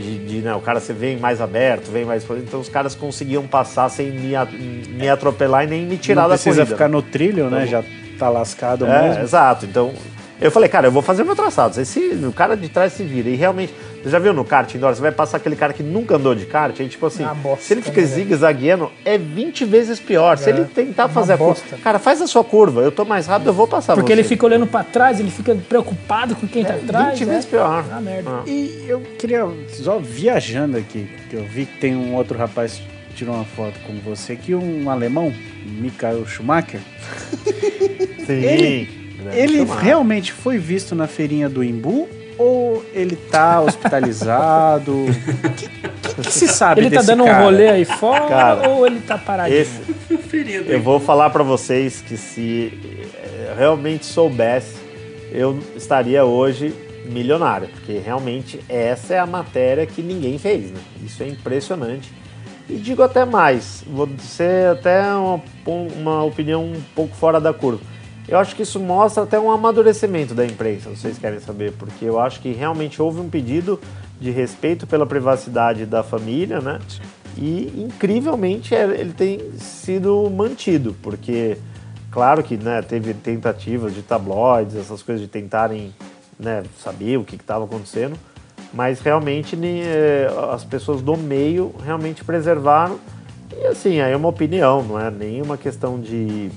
de, de, né, o cara você vem mais aberto, vem mais. Então os caras conseguiam passar sem me, me atropelar e nem me tirar Não da precisa corrida. ficar no trilho, né? Já tá lascado É, mesmo. exato. Então, eu falei, cara, eu vou fazer o meu traçado. Se o cara de trás se vira. E realmente, Você já viu no kart indoor? Você vai passar aquele cara que nunca andou de kart, aí tipo assim, É uma bosta, se ele fica né, zigue-zagueando, é 20 vezes pior. Se É, ele tentar fazer a curva, bosta. cara, faz a sua curva, eu tô mais rápido, eu vou passar Porque você. ele fica olhando pra trás, ele fica preocupado com quem tá atrás. 20 né? vezes pior. Ah, merda. Ah. E eu queria, só viajando aqui, que eu vi que tem um outro rapaz que tirou uma foto com você aqui, um alemão, Michael Schumacher. Sim. Ele- Ele realmente foi visto na feirinha do Imbu ou ele tá hospitalizado? O que, que- que se sabe Ele tá desse dando um cara? rolê aí fora Cara, ou ele tá paradinho? Esse, Ferido. eu vou falar pra vocês que se eh, realmente soubesse, eu estaria hoje milionário, porque realmente essa é a matéria que ninguém fez, né? Isso é impressionante. E digo até mais, vou ser até uma, uma opinião um pouco fora da curva. Eu acho que isso mostra até um amadurecimento da imprensa, vocês querem saber, porque eu acho que realmente houve um pedido de respeito pela privacidade da família, né? E incrivelmente é- ele tem sido mantido, porque claro que né, teve tentativas de tabloides, essas coisas de tentarem né, saber o que estava acontecendo, mas realmente eh, as pessoas do meio realmente preservaram. E assim, aí é uma opinião, não é nenhuma questão de,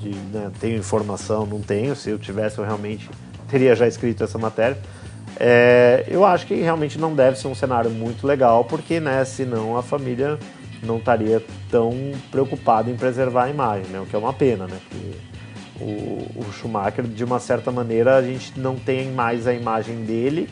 de né, tenho informação, não tenho. Se eu tivesse, eu realmente teria já escrito essa matéria. É, eu acho que realmente não deve ser um cenário muito legal, porque né, senão a família não estaria tão preocupada em preservar a imagem, né, o que é uma pena, né? O, o Schumacher, de uma certa maneira, a gente não tem mais a imagem dele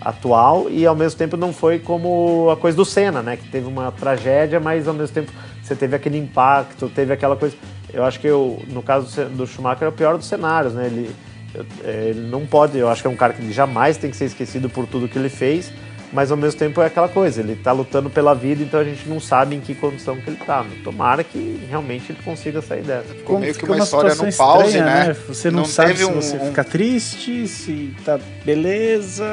atual e ao mesmo tempo não foi como a coisa do Senna, né? Que teve uma tragédia, mas ao mesmo tempo você teve aquele impacto, teve aquela coisa. Eu acho que eu, no caso do Schumacher é o pior dos cenários, né? Ele, eu- é, ele não pode, eu acho que é um cara que jamais tem que ser esquecido por tudo que ele fez, mas ao mesmo tempo é aquela coisa, ele tá lutando pela vida, então a gente não sabe em que condição que ele tá. Tomara que realmente ele consiga sair dessa. Ficou meio que Fica uma história situação no pause, estranha, né? Você não, Não sabe se um- você um- fica triste, se tá beleza.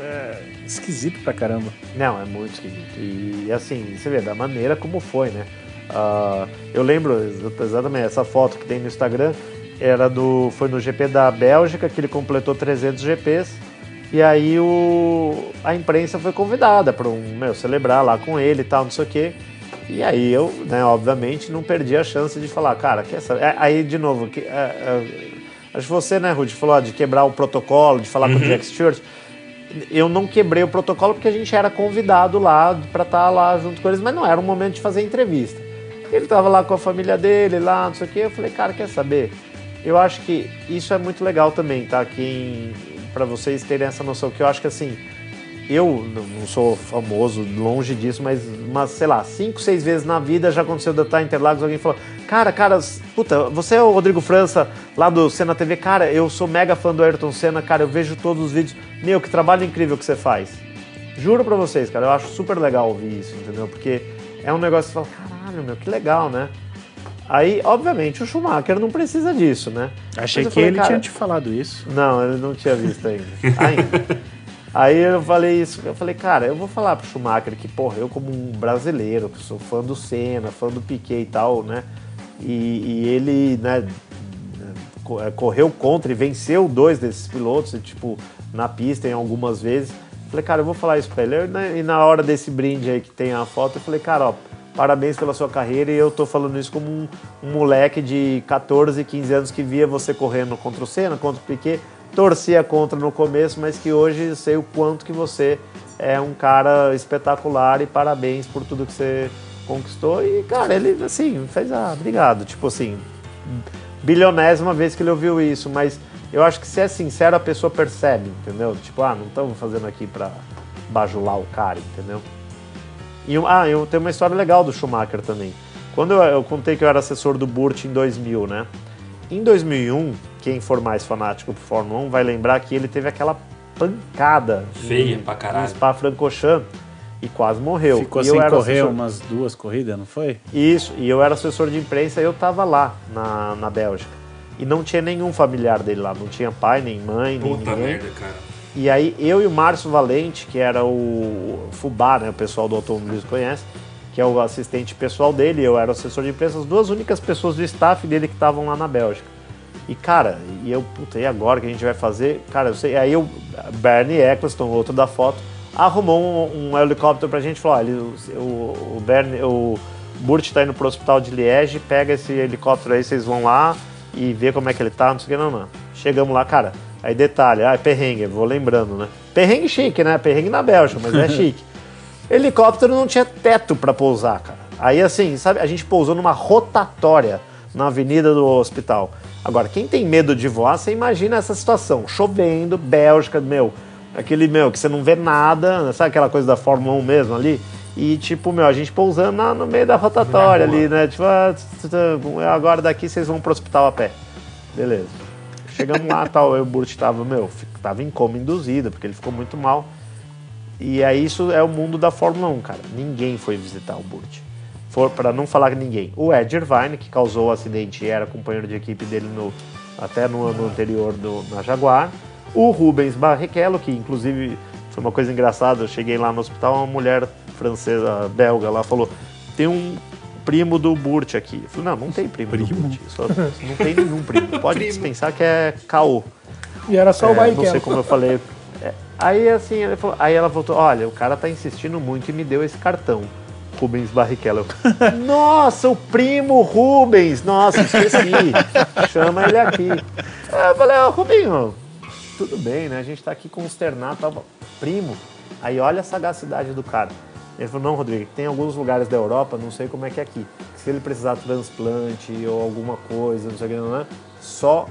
É esquisito pra caramba. Não, é muito esquisito. E assim, você vê, da maneira como foi, né? Ah, eu lembro exa- exatamente essa foto que tem no Instagram, era do. Foi no GP da Bélgica, que ele completou 300 GPs. E aí o, a imprensa foi convidada para um, meu, celebrar lá com ele e tal, não sei o quê. E aí eu, né, obviamente, não perdi a chance de falar, cara, quer saber? É, Aí, de novo, que, é, é, acho que você, né, Rudy, falou ó, de quebrar o protocolo, de falar com o Jack Stewart eu não quebrei o protocolo porque a gente era convidado lá para estar lá junto com eles, mas não era o momento de fazer entrevista. Ele estava lá com a família dele, lá, não sei o quê. Eu falei, cara, quer saber? Eu acho que isso é muito legal também, tá? Quem, para vocês terem essa noção, que eu acho que assim, eu não sou famoso, longe disso, mas, mas sei lá, cinco, seis vezes na vida já aconteceu de eu estar em Interlagos, alguém falou, cara, cara, puta, você é o Rodrigo França lá do Senna TV, cara, eu sou mega fã do Ayrton Senna, cara, eu vejo todos os vídeos, meu, que trabalho incrível que você faz. Juro pra vocês, cara, eu acho super legal ouvir isso, entendeu? Porque é um negócio que você fala, caralho, meu, que legal, né? Aí, obviamente, o Schumacher não precisa disso, né? Achei eu que falei, ele tinha te falado isso. não, ele não tinha visto ainda. ainda. Aí eu falei isso, eu falei, cara, eu vou falar pro Schumacher que, porra, eu como um brasileiro, que sou fã do Senna, fã do Piquet e tal, né? E, e ele, né, eh, correu contra e venceu dois desses pilotos, e, tipo, na pista em algumas vezes. Falei, cara, eu vou falar isso pra ele. Eu, né, E na hora desse brinde aí que tem a foto, eu falei, cara, ó, parabéns pela sua carreira e eu tô falando isso como um, um moleque de 14, 15 anos que via você correndo contra o Senna, contra o Piquet, torcia contra no começo, mas que hoje sei o quanto que você é um cara espetacular e parabéns por tudo que você conquistou. E, cara, ele, assim, fez, ah, obrigado. Tipo assim, bilionésima vez que ele ouviu isso, mas eu acho que se é sincero, a pessoa percebe, entendeu? Tipo, ah, não estamos fazendo aqui pra bajular o cara, entendeu? E, um- ah, eu tenho uma história legal do Schumacher também. Quando eu, eu contei que eu era assessor do Burt em 2000, né? Em 2001, quem for mais fanático por Fórmula 1 vai lembrar que ele teve aquela pancada Feia em- pra caralho. no Spa-Francorchamps e quase morreu. Ficou e sem eu era correr assessor- umas duas corridas, não foi? isso, e eu era assessor de imprensa e eu tava lá na, na Bélgica. E não tinha nenhum familiar dele lá, não tinha pai, nem mãe, nem Puta ninguém. merda, cara. E aí eu e o Márcio Valente, que era o Fubá, né, o pessoal do automobilismo conhece, que é o assistente pessoal dele, eu era o assessor de imprensa, as duas únicas pessoas do staff dele que estavam lá na Bélgica. E cara, e eu, puta, e agora o que a gente vai fazer? Cara, eu sei, aí eu, Bernie Eccleston, outro da foto, arrumou um, um helicóptero pra gente, falou, olha, o, o, o, Berne, o Burt tá indo pro hospital de Liege, pega esse helicóptero aí, vocês vão lá e vê como é que ele tá, não sei o que, não, não. Chegamos lá, cara, aí detalhe, ah, é perrengue, vou lembrando, né? Perrengue chique, né? Perrengue na Bélgica, mas é chique. Helicóptero não tinha teto pra pousar, cara. Aí assim, sabe, a gente pousou numa rotatória na avenida do hospital. Agora, quem tem medo de voar, você imagina essa situação. Chovendo, Bélgica, meu, aquele, meu, que você não vê nada, sabe aquela coisa da Fórmula 1 mesmo ali? E, tipo, meu, a gente pousando na, no meio da rotatória ali, né? Tipo, ah, agora daqui vocês vão pro hospital a pé. Beleza. Chegamos lá, tal, eu, o Burt tava, meu, tava em coma induzido, porque ele ficou muito mal. E aí isso é o mundo da Fórmula 1, cara. Ninguém foi visitar o Burt. For para não falar ninguém. O Ed Irvine, que causou o acidente e era companheiro de equipe dele no, até no ano anterior do, na Jaguar. O Rubens Barrichello, que inclusive foi uma coisa engraçada, eu cheguei lá no hospital, uma mulher francesa, belga lá, falou, tem um primo do Burt aqui. Eu falei, não, não tem primo, do Burt. Só, não tem nenhum primo. Pode dispensar que é caô. E era só o É, não sei como eu falei. É, aí assim, ele falou- aí ela voltou, olha, o cara tá insistindo muito e me deu esse cartão. Rubens Barrichello. Nossa, o primo Rubens! Nossa, esqueci. Chama ele aqui. Aí eu falei, ó, Rubinho, tudo bem, né? A gente tá aqui consternado, tava primo. Aí olha a sagacidade do cara. Ele falou, não, Rodrigo, tem alguns lugares da Europa, não sei como é que é aqui. Se ele precisar de transplante ou alguma coisa, não sei o que, não é, só,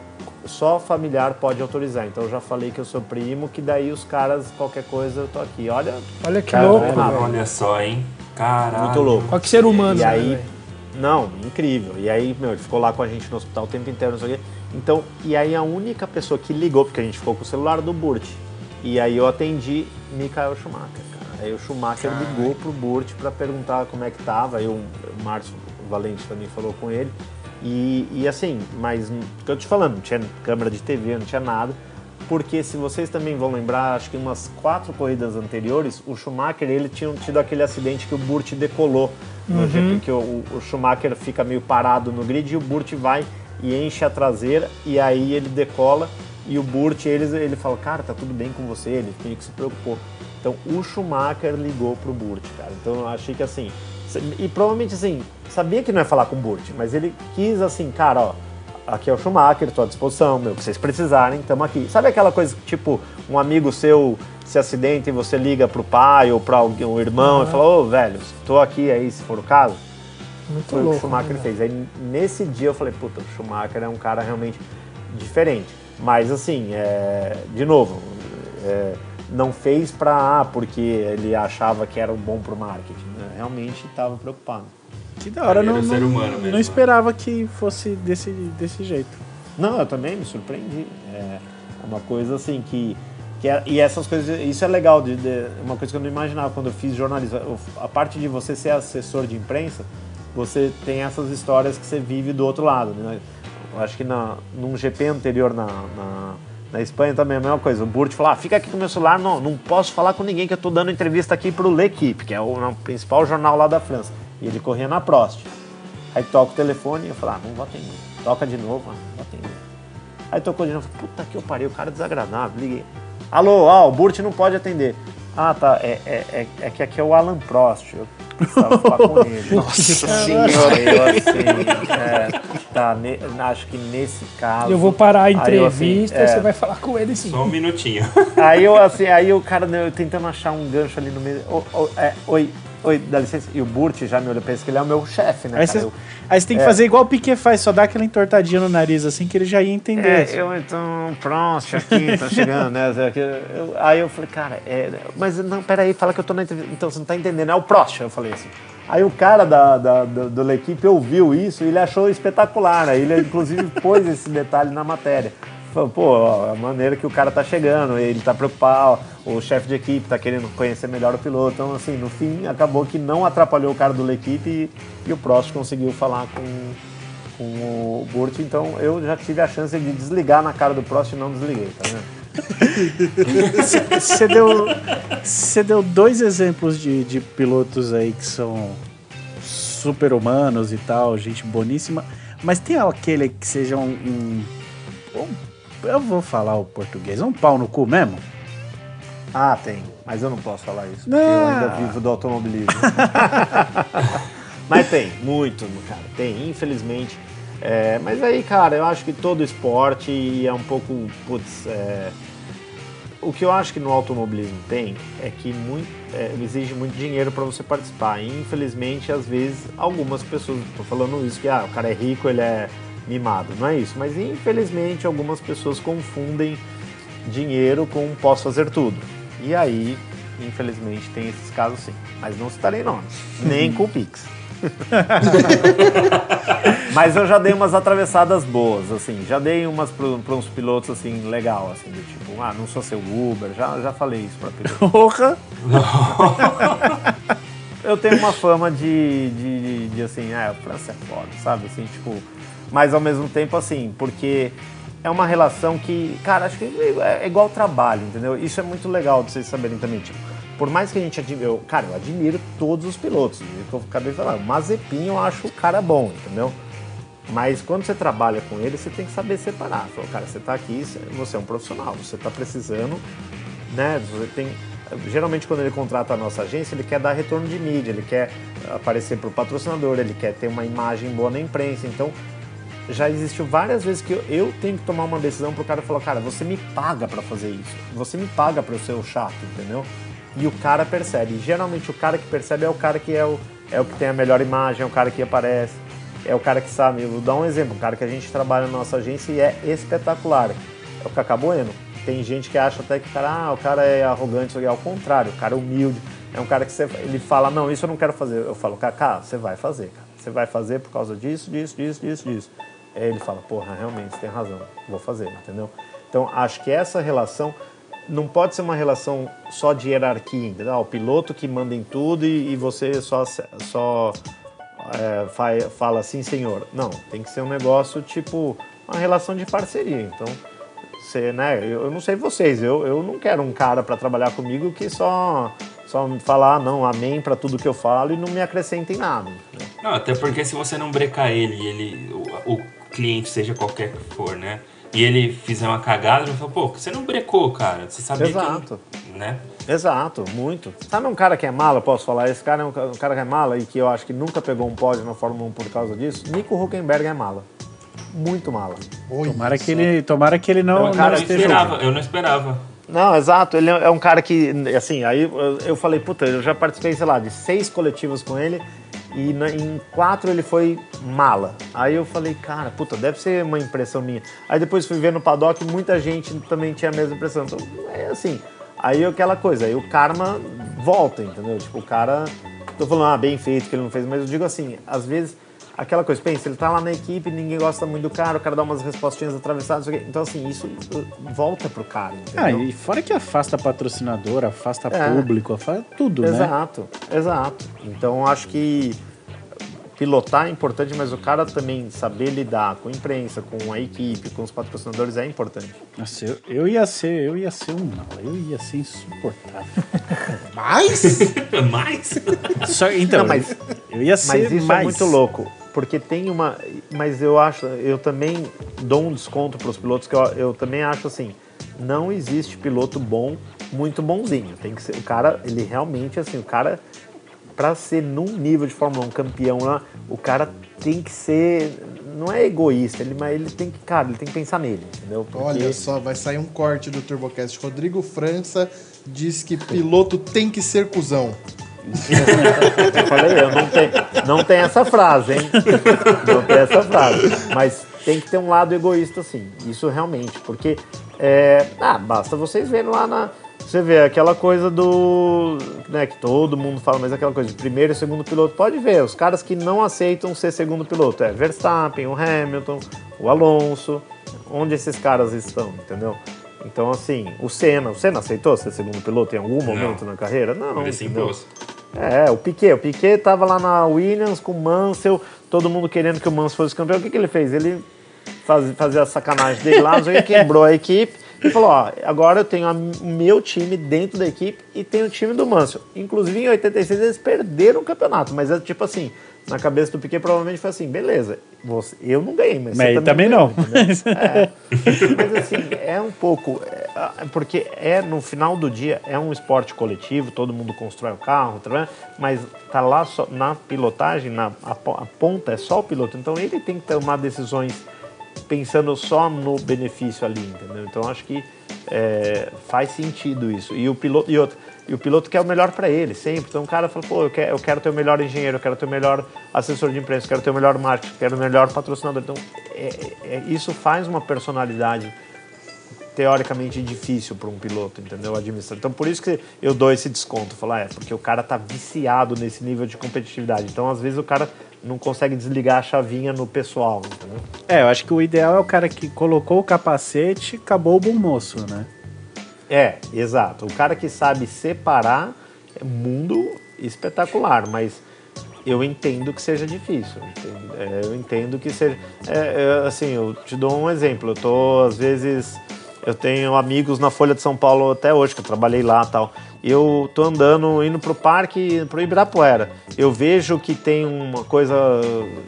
só familiar pode autorizar. Então eu já falei que eu sou primo, que daí os caras, qualquer coisa, eu tô aqui. Olha, Olha que Cara, louco, é velho. Olha só, hein? Caralho. muito louco. Olha que ser humano, E né, aí, velho? não, incrível. E aí, meu, ele ficou lá com a gente no hospital o tempo inteiro, não sei o quê. Então, e aí a única pessoa que ligou, porque a gente ficou com o celular do Burt. E aí eu atendi Michael Schumacher, cara. Aí o Schumacher ligou pro Burt pra perguntar como é que tava. Aí o Márcio Valente também falou com ele. E, e assim, mas, que eu te falando, não tinha câmera de TV, não tinha nada. Porque se vocês também vão lembrar, acho que umas quatro corridas anteriores, o Schumacher ele tinha tido aquele acidente que o Burt decolou no GP, que o, o Schumacher fica meio parado no grid e o Burt vai e enche a traseira e aí ele decola e o Burt ele, ele fala, cara, tá tudo bem com você, ele meio que se preocupou. Então o Schumacher ligou pro Burt, cara. Então eu achei que assim, e provavelmente assim, sabia que não ia falar com o Burt, mas ele quis assim, cara, ó, aqui é o Schumacher, estou à disposição, meu, que vocês precisarem, estamos aqui. Sabe aquela coisa, tipo, um amigo seu se acidenta e você liga pro pai ou para alguém, um irmão e fala, ô, velho, estou aqui aí, se for o caso? Muito Foi o que o louco. Schumacher né, fez. Aí nesse dia eu falei, puta, o Schumacher é um cara realmente diferente. Mas assim, é, de novo, é, não fez pra, ah, porque ele achava que era bom pro marketing. né? Realmente estava preocupado. Que da hora, não, não, mesmo, não né? esperava que fosse desse, desse jeito. Não, eu também me surpreendi. É uma coisa assim que. que é- e essas coisas, isso é legal, de, de- uma coisa que eu não imaginava quando eu fiz jornalismo. A parte de você ser assessor de imprensa, você tem essas histórias que você vive do outro lado. Né? Acho que na, num GP anterior na, na, na Espanha também é a mesma coisa. O Burt falou: ah, fica aqui com meu celular, não, não posso falar com ninguém que eu tô dando entrevista aqui pro L'Equipe, que é o, o principal jornal lá da França. E ele corria na Prost. Aí toca o telefone e eu falo, ah, não vou atender. Toca de novo, ah, não vou atender. Aí tocou de novo, puta que eu parei, o cara é desagradável, liguei. Alô, ah, o Burt não pode atender. Ah, tá, é, é, é, é que aqui é o Alan Prost, eu precisava falar com ele. Nossa Aí eu assim, é, tá, ne- acho que nesse caso... Eu vou parar a Aí eu, assim, entrevista é, e você vai falar com ele sim. Só um minutinho. Aí eu assim, aí o cara né, eu tentando achar um gancho ali no meio. Ô, ô, é, oi, oi, dá licença. E o Burt já me olhou, pensa que ele é o meu chefe, né? Aí você Eu- aí você tem que é. fazer igual o Piquet faz, só dar aquela entortadinha no nariz assim que ele já ia entender. É, assim. eu então, Prost aqui, tá chegando, né? Eu- aí eu falei, cara, é, mas não, peraí, fala que eu tô na entrevista. Então você não tá entendendo, é o Prost, eu falei assim. Aí o cara da, da, do, do equipe ouviu isso e ele achou espetacular, né? Ele inclusive pôs esse detalhe na matéria. Falou, pô, a maneira que o cara tá chegando, ele tá preocupado, o chefe de equipe tá querendo conhecer melhor o piloto. Então, assim, no fim, acabou que não atrapalhou o cara do equipe e, e o Prost conseguiu falar com, com o Burt, então eu já tive a chance de desligar na cara do Prost e não desliguei, tá vendo? Você deu, deu dois exemplos de, de pilotos aí que são super humanos e tal, gente boníssima. Mas tem aquele que seja um, um- um- Eu vou falar o português, um pau no cu mesmo? Ah, tem. Mas eu não posso falar isso. Porque Não. eu ainda vivo do automobilismo. mas tem, muito, cara. Tem, infelizmente. É, mas aí, cara, eu acho que todo esporte é um pouco. Putz, é, o que eu acho que no automobilismo tem é que muito, é, exige muito dinheiro para você participar. E, infelizmente, às vezes, algumas pessoas. Tô falando isso que ah, o cara é rico, ele é mimado. Não é isso. Mas, infelizmente, algumas pessoas confundem dinheiro com posso fazer tudo. E aí, infelizmente, tem esses casos sim. Mas não citarei nomes, nem com o Pix. Mas eu já dei umas atravessadas boas, assim. Já dei umas para uns pilotos, assim, legal, assim, do tipo, ah, não sou seu Uber. Já, já falei isso pra piloto. Porra! eu tenho uma fama de, de, de, de, assim, ah, a França é foda, sabe? Assim, tipo, mas ao mesmo tempo, assim, porque é uma relação que, cara, acho que é é igual trabalho, entendeu? Isso é muito legal de vocês saberem também, tipo, por mais que a gente admire, eu, cara, eu admiro todos os pilotos, que eu acabei de falar, o Mazepin eu acho o cara bom, entendeu? Mas quando você trabalha com ele, você tem que saber separar. Falou, cara, você tá aqui, você é um profissional, você tá precisando, né? Você tem. Geralmente quando ele contrata a nossa agência, ele quer dar retorno de mídia, ele quer aparecer para o patrocinador, ele quer ter uma imagem boa na imprensa. Então, já existiu várias vezes que eu, eu tenho que tomar uma decisão pro cara falar, cara, você me paga para fazer isso. Você me paga para eu ser o chato, entendeu? E o cara percebe. E geralmente o cara que percebe é o cara que é o, é o que tem a melhor imagem, é o cara que aparece é o cara que sabe. Eu vou dar um exemplo, um cara que a gente trabalha na nossa agência e é espetacular. É o Cacá Bueno. Tem gente que acha até que cara, ah, o cara é arrogante, aqui. ao contrário, o cara é humilde. É um cara que você, ele fala, não, isso eu não quero fazer. Eu falo, Cacá, você vai fazer, cara. Você vai fazer por causa disso, disso, disso, disso, disso. Aí ele fala, porra, realmente, você tem razão, vou fazer, entendeu? Então, acho que essa relação não pode ser uma relação só de hierarquia, entendeu? Ah, o piloto que manda em tudo e, e você só, só é, fa- fala assim, senhor. Não, tem que ser um negócio tipo uma relação de parceria. Então, você, né? Eu, eu não sei vocês, eu, eu não quero um cara para trabalhar comigo que só só me falar não, amém para tudo que eu falo e não me acrescenta em nada. entendeu? Não, até porque se você não brecar ele, ele o, o cliente, seja qualquer que for, né? E ele fizer uma cagada, ele fala, pô, você não brecou, cara. Você sabia Exato. que. Né? Exato, muito. Sabe um cara que é mala, posso falar? Esse cara é um, ca- um cara que é mala e que eu acho que nunca pegou um pódio na Fórmula 1 por causa disso. Nico Huckenberg é mala. Muito mala. Olha Tomara que ele, tomara que ele não, Não, não cara, eu não esteja. esperava, eu não esperava. Não, exato. Ele é um cara que, assim, aí eu- eu falei, puta, eu já participei, sei lá, de seis coletivos com ele e na- em quatro ele foi mala. Aí eu falei, cara, puta, deve ser uma impressão minha. Aí depois fui ver no paddock, muita gente também tinha a mesma impressão. Então, é assim. Aí aquela coisa, aí o karma volta, entendeu? Tipo, o cara. Tô falando, ah, bem feito que ele não fez, mas eu digo assim, às vezes. Aquela coisa, pensa, ele tá lá na equipe, ninguém gosta muito do cara, o cara dá umas respostinhas atravessadas, então assim, isso volta pro cara, entendeu? Ah, e fora que afasta patrocinador, afasta É. público, afasta tudo, né? Exato, exato. Então acho que pilotar é importante, mas o cara também saber lidar com a imprensa, com a equipe, com os patrocinadores é importante. Nossa, eu, eu ia ser, eu ia ser um mala, eu ia ser insuportável. Mas Mas. Só, então, Não, mas- eu ia ser Mas isso mais. é muito louco, porque tem uma. Mas eu acho, eu também dou um desconto para os pilotos que eu, eu também acho assim. Não existe piloto bom, muito bonzinho. Tem que ser o cara, ele realmente assim, o cara para ser num nível de Fórmula 1 campeão lá, o cara tem que ser não é egoísta, ele mas ele tem que, cara, ele tem que pensar nele, entendeu? Porque- olha só, vai sair um corte do TurboCast. Rodrigo França diz que piloto tem que ser cuzão. Eu falei, eu não tenho, não tem essa frase, hein? Não tem essa frase. Mas tem que ter um lado egoísta, sim. Isso realmente. Porque, é, ah, basta vocês verem lá na. Você vê aquela coisa do. Né, que todo mundo fala, mas aquela coisa de primeiro e segundo piloto. Pode ver, os caras que não aceitam ser segundo piloto. É Verstappen, o Hamilton, o Alonso. Onde esses caras estão, entendeu? Então, assim, o Senna. O Senna aceitou ser segundo piloto em algum momento na carreira? Não. Ele se impôs. É, o Piquet. O Piquet tava lá na Williams com o Mansell, todo mundo querendo que o Mansell fosse campeão. O que, que ele fez? Ele faz, fazia a sacanagem dele lá, que, quebrou a equipe e falou: Ó, agora eu tenho o meu time dentro da equipe e tenho o time do Mansell. Inclusive em 86 eles perderam o campeonato, mas é tipo assim: na cabeça do Piquet provavelmente foi assim, beleza, você, eu não ganhei, mas, Mas você também ganhou, não. É. Mas assim, é um pouco. é, porque é, no final do dia, é um esporte coletivo, todo mundo constrói o carro, tá, mas tá lá só, na pilotagem, na, a, a ponta é só o piloto. Então ele tem que tomar decisões pensando só no benefício ali, entendeu? Então acho que é, faz sentido isso. E o piloto e outro, e o piloto quer o melhor para ele sempre. Então o cara fala, pô, eu quero, eu quero ter o melhor engenheiro, eu quero ter o melhor assessor de imprensa, eu quero ter o melhor marketing, eu quero o melhor patrocinador. Então é- é- isso faz uma personalidade teoricamente difícil para um piloto, entendeu? Administrar. Então por isso que eu dou esse desconto, falar, é, porque o cara tá viciado nesse nível de competitividade. Então às vezes o cara não consegue desligar a chavinha no pessoal, entendeu? É, eu acho que o ideal é o cara que colocou o capacete, acabou o bom moço, né? É, exato. O cara que sabe separar é mundo espetacular, mas eu entendo que seja difícil. É, eu entendo que seja. é, é, assim, eu te dou um exemplo. Eu tô, às vezes, eu tenho amigos na Folha de São Paulo até hoje, que eu trabalhei lá tal. Eu tô andando, indo pro parque, pro Ibirapuera. Eu vejo que tem uma coisa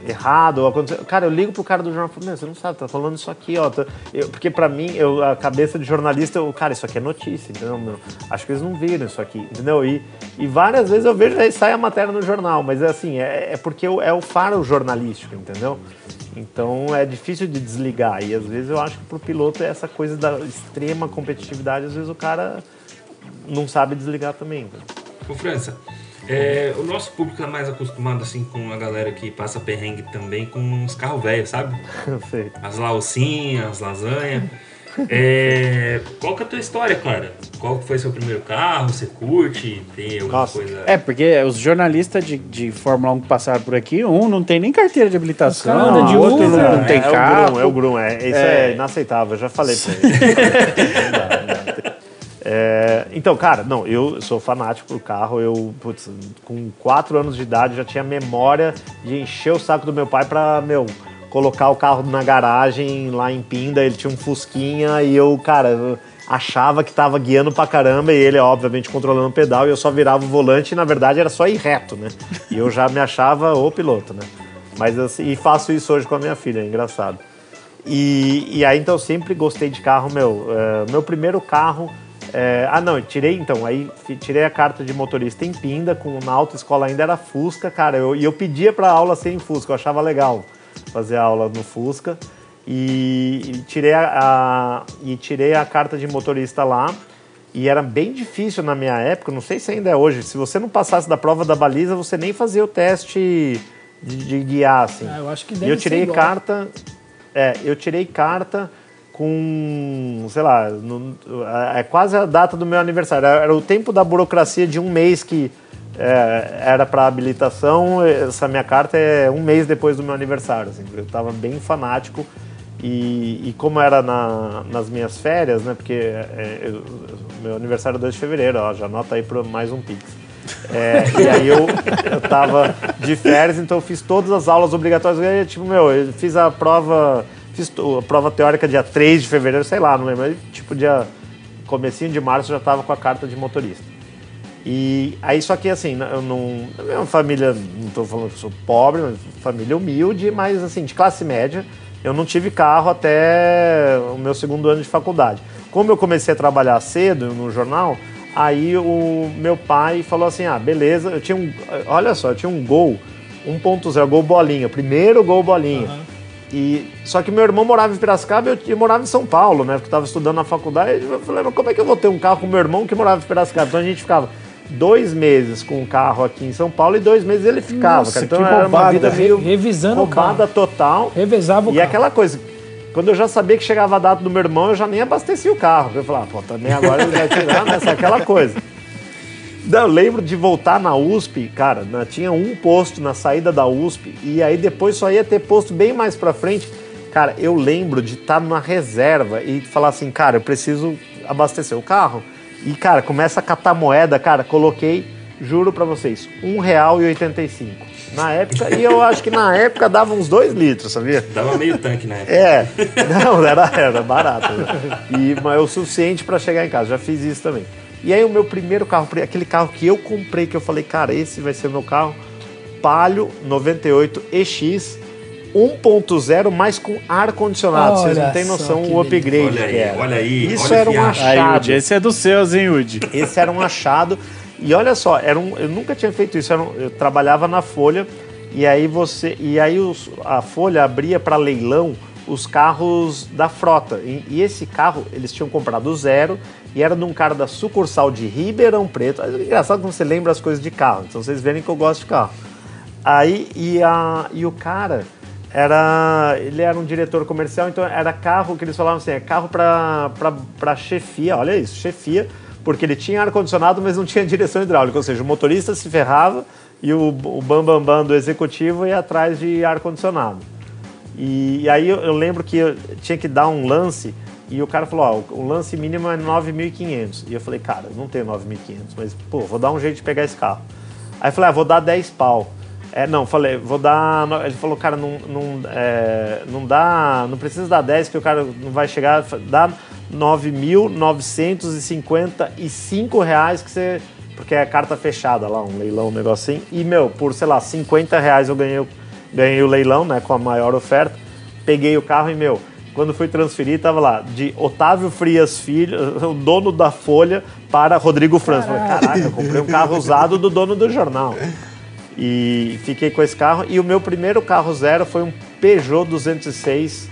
errada ou aconteceu. Cara, eu ligo pro cara do jornal e falo, você não sabe, tá falando isso aqui, ó. Tá- eu- porque pra mim, eu, a cabeça de jornalista, eu, cara, isso aqui é notícia, entendeu? Meu? Acho que eles não viram isso aqui, entendeu? E, e várias vezes eu vejo, aí sai a matéria no jornal, mas é assim, é, é porque é o faro jornalístico, entendeu? Então é difícil de desligar. E às vezes eu acho que pro piloto é essa coisa da extrema competitividade, às vezes o cara não sabe desligar também. Ô França, é, o nosso público é mais acostumado assim com a galera que passa perrengue também com uns carros velhos, sabe? Sei. As laucinhas, as lasanhas. É, qual que é a tua história, cara? Qual que foi seu primeiro carro? Você curte? Tem alguma Nossa, coisa? É, porque os jornalistas de, de Fórmula 1 que passaram por aqui, um não tem nem carteira de habilitação, andam de outro não, né? tem é, carro. É o Grum, é o Grum. É, isso é, inaceitável, eu já falei pra ele. Não dá, não dá. É, então, cara, não, eu sou fanático por carro. Eu, putz, com 4 anos de idade, já tinha memória de encher o saco do meu pai pra, meu, colocar o carro na garagem lá em Pinda. Ele tinha um Fusquinha e eu, cara, achava que tava guiando pra caramba e ele, obviamente, controlando o pedal e eu só virava o volante e, na verdade, era só ir reto, né? E eu já me achava o piloto, né? Mas assim, e faço isso hoje com a minha filha, é engraçado. E, e aí, então, eu sempre gostei de carro, meu. é, meu primeiro carro. É, ah, não, tirei então. Aí tirei a carta de motorista em Pinda, com, na autoescola ainda era Fusca, cara. Eu, e eu pedia pra aula ser em Fusca, eu achava legal fazer aula no Fusca. E, e tirei a, a- e tirei a carta de motorista lá. E era bem difícil na minha época, não sei se ainda é hoje. Se você não passasse da prova da baliza, você nem fazia o teste de, de guiar, assim. Ah, eu acho que E deve eu tirei carta. É, eu tirei carta com, sei lá, no- é quase a data do meu aniversário. Era o tempo da burocracia de um mês que é, era para habilitação. Essa minha carta é um mês depois do meu aniversário. assim. eu estava bem fanático. E, e como era na- nas minhas férias, né? Porque é, eu- meu aniversário é 2 de fevereiro, ó, já anota aí para mais um Pix. É, e aí eu, eu tava de férias, então eu fiz todas as aulas obrigatórias. Eu, tipo, meu, eu fiz a prova, a prova teórica dia 3 de fevereiro, sei lá, não lembro. Tipo, dia comecinho de março eu já tava com a carta de motorista. E aí, só que assim, eu não. A minha família, não tô falando que eu sou pobre, mas família humilde, mas assim, de classe média. Eu não tive carro até o meu segundo ano de faculdade. Como eu comecei a trabalhar cedo no jornal, aí o meu pai falou assim: ah, beleza, eu tinha um. Olha só, eu tinha um gol 1.0, gol bolinha, primeiro gol bolinha. E, só que meu irmão morava em Piracicaba e eu, eu morava em São Paulo, né? Porque eu estava estudando na faculdade. Eu falei, mas como é que eu vou ter um carro com meu irmão que morava em Piracicaba? Então a gente ficava dois meses com o carro aqui em São Paulo e dois meses ele ficava. Nossa, cara. Então era uma vida meio Re- revisando o roubada total. Revezava o E carro. aquela coisa, quando eu já sabia que chegava a data do meu irmão, eu já nem abastecia o carro. Eu falava, pô, também agora ele vai tirar, né? Aquela coisa. Não, Eu lembro de voltar na USP, cara, na- tinha um posto na saída da USP e aí depois só ia ter posto bem mais pra frente. Cara, eu lembro de estar numa reserva e falar assim, cara, eu preciso abastecer o carro. E, cara, começa a catar moeda, cara, coloquei, juro pra vocês, R$1,85. Na época, e eu acho que na época dava uns 2 litros, sabia? Dava meio tanque na época. É, não, era, era barato. né? E, mas é o suficiente para chegar em casa, já fiz isso também. E aí o meu primeiro carro, aquele carro que eu comprei, que eu falei, cara, esse vai ser o meu carro, Palio 98 EX 1.0, mas com ar-condicionado. Vocês não têm noção o upgrade Olha aí, que era. olha aí, Isso olha era um achado. Aí, Udi, esse é dos seus, hein, Udi? Esse era um achado. E olha só, era um, eu nunca tinha feito isso. Era um- eu trabalhava na Folha e aí você e aí os- a Folha abria para leilão os carros da frota. E, e esse carro eles tinham comprado zero e era de um cara da sucursal de Ribeirão Preto. É engraçado como você lembra as coisas de carro. Então vocês verem que eu gosto de carro. Aí e, a, e o cara era ele era um diretor comercial, então era carro que eles falavam assim, é carro para chefia, olha isso, chefia, porque ele tinha ar condicionado, mas não tinha direção hidráulica, ou seja, o motorista se ferrava e o, o bam bam bam do executivo ia atrás de ar condicionado. E, e aí eu, eu lembro que eu tinha que dar um lance e o cara falou, ó, o, lance mínimo é 9.500. E eu falei, cara, não tenho 9.500, mas pô, vou dar um jeito de pegar esse carro. Aí eu falei, ah, vou dar 10 pau. É, não, falei, vou dar. Ele falou, cara, não, não, é, não dá. Não precisa dar 10, que o cara não vai chegar. Dá 9.955 reais que você. Porque é carta fechada lá, um leilão, um negocinho. E, meu, por, sei lá, 50 reais eu ganhei, ganhei o leilão, né? Com a maior oferta. Peguei o carro e, meu, quando fui transferir, tava lá, de Otávio Frias Filho, o dono da Folha, para Rodrigo França. Falei, Caraca, eu comprei um carro usado do dono do jornal. E fiquei com esse carro. E o meu primeiro carro zero foi um Peugeot 206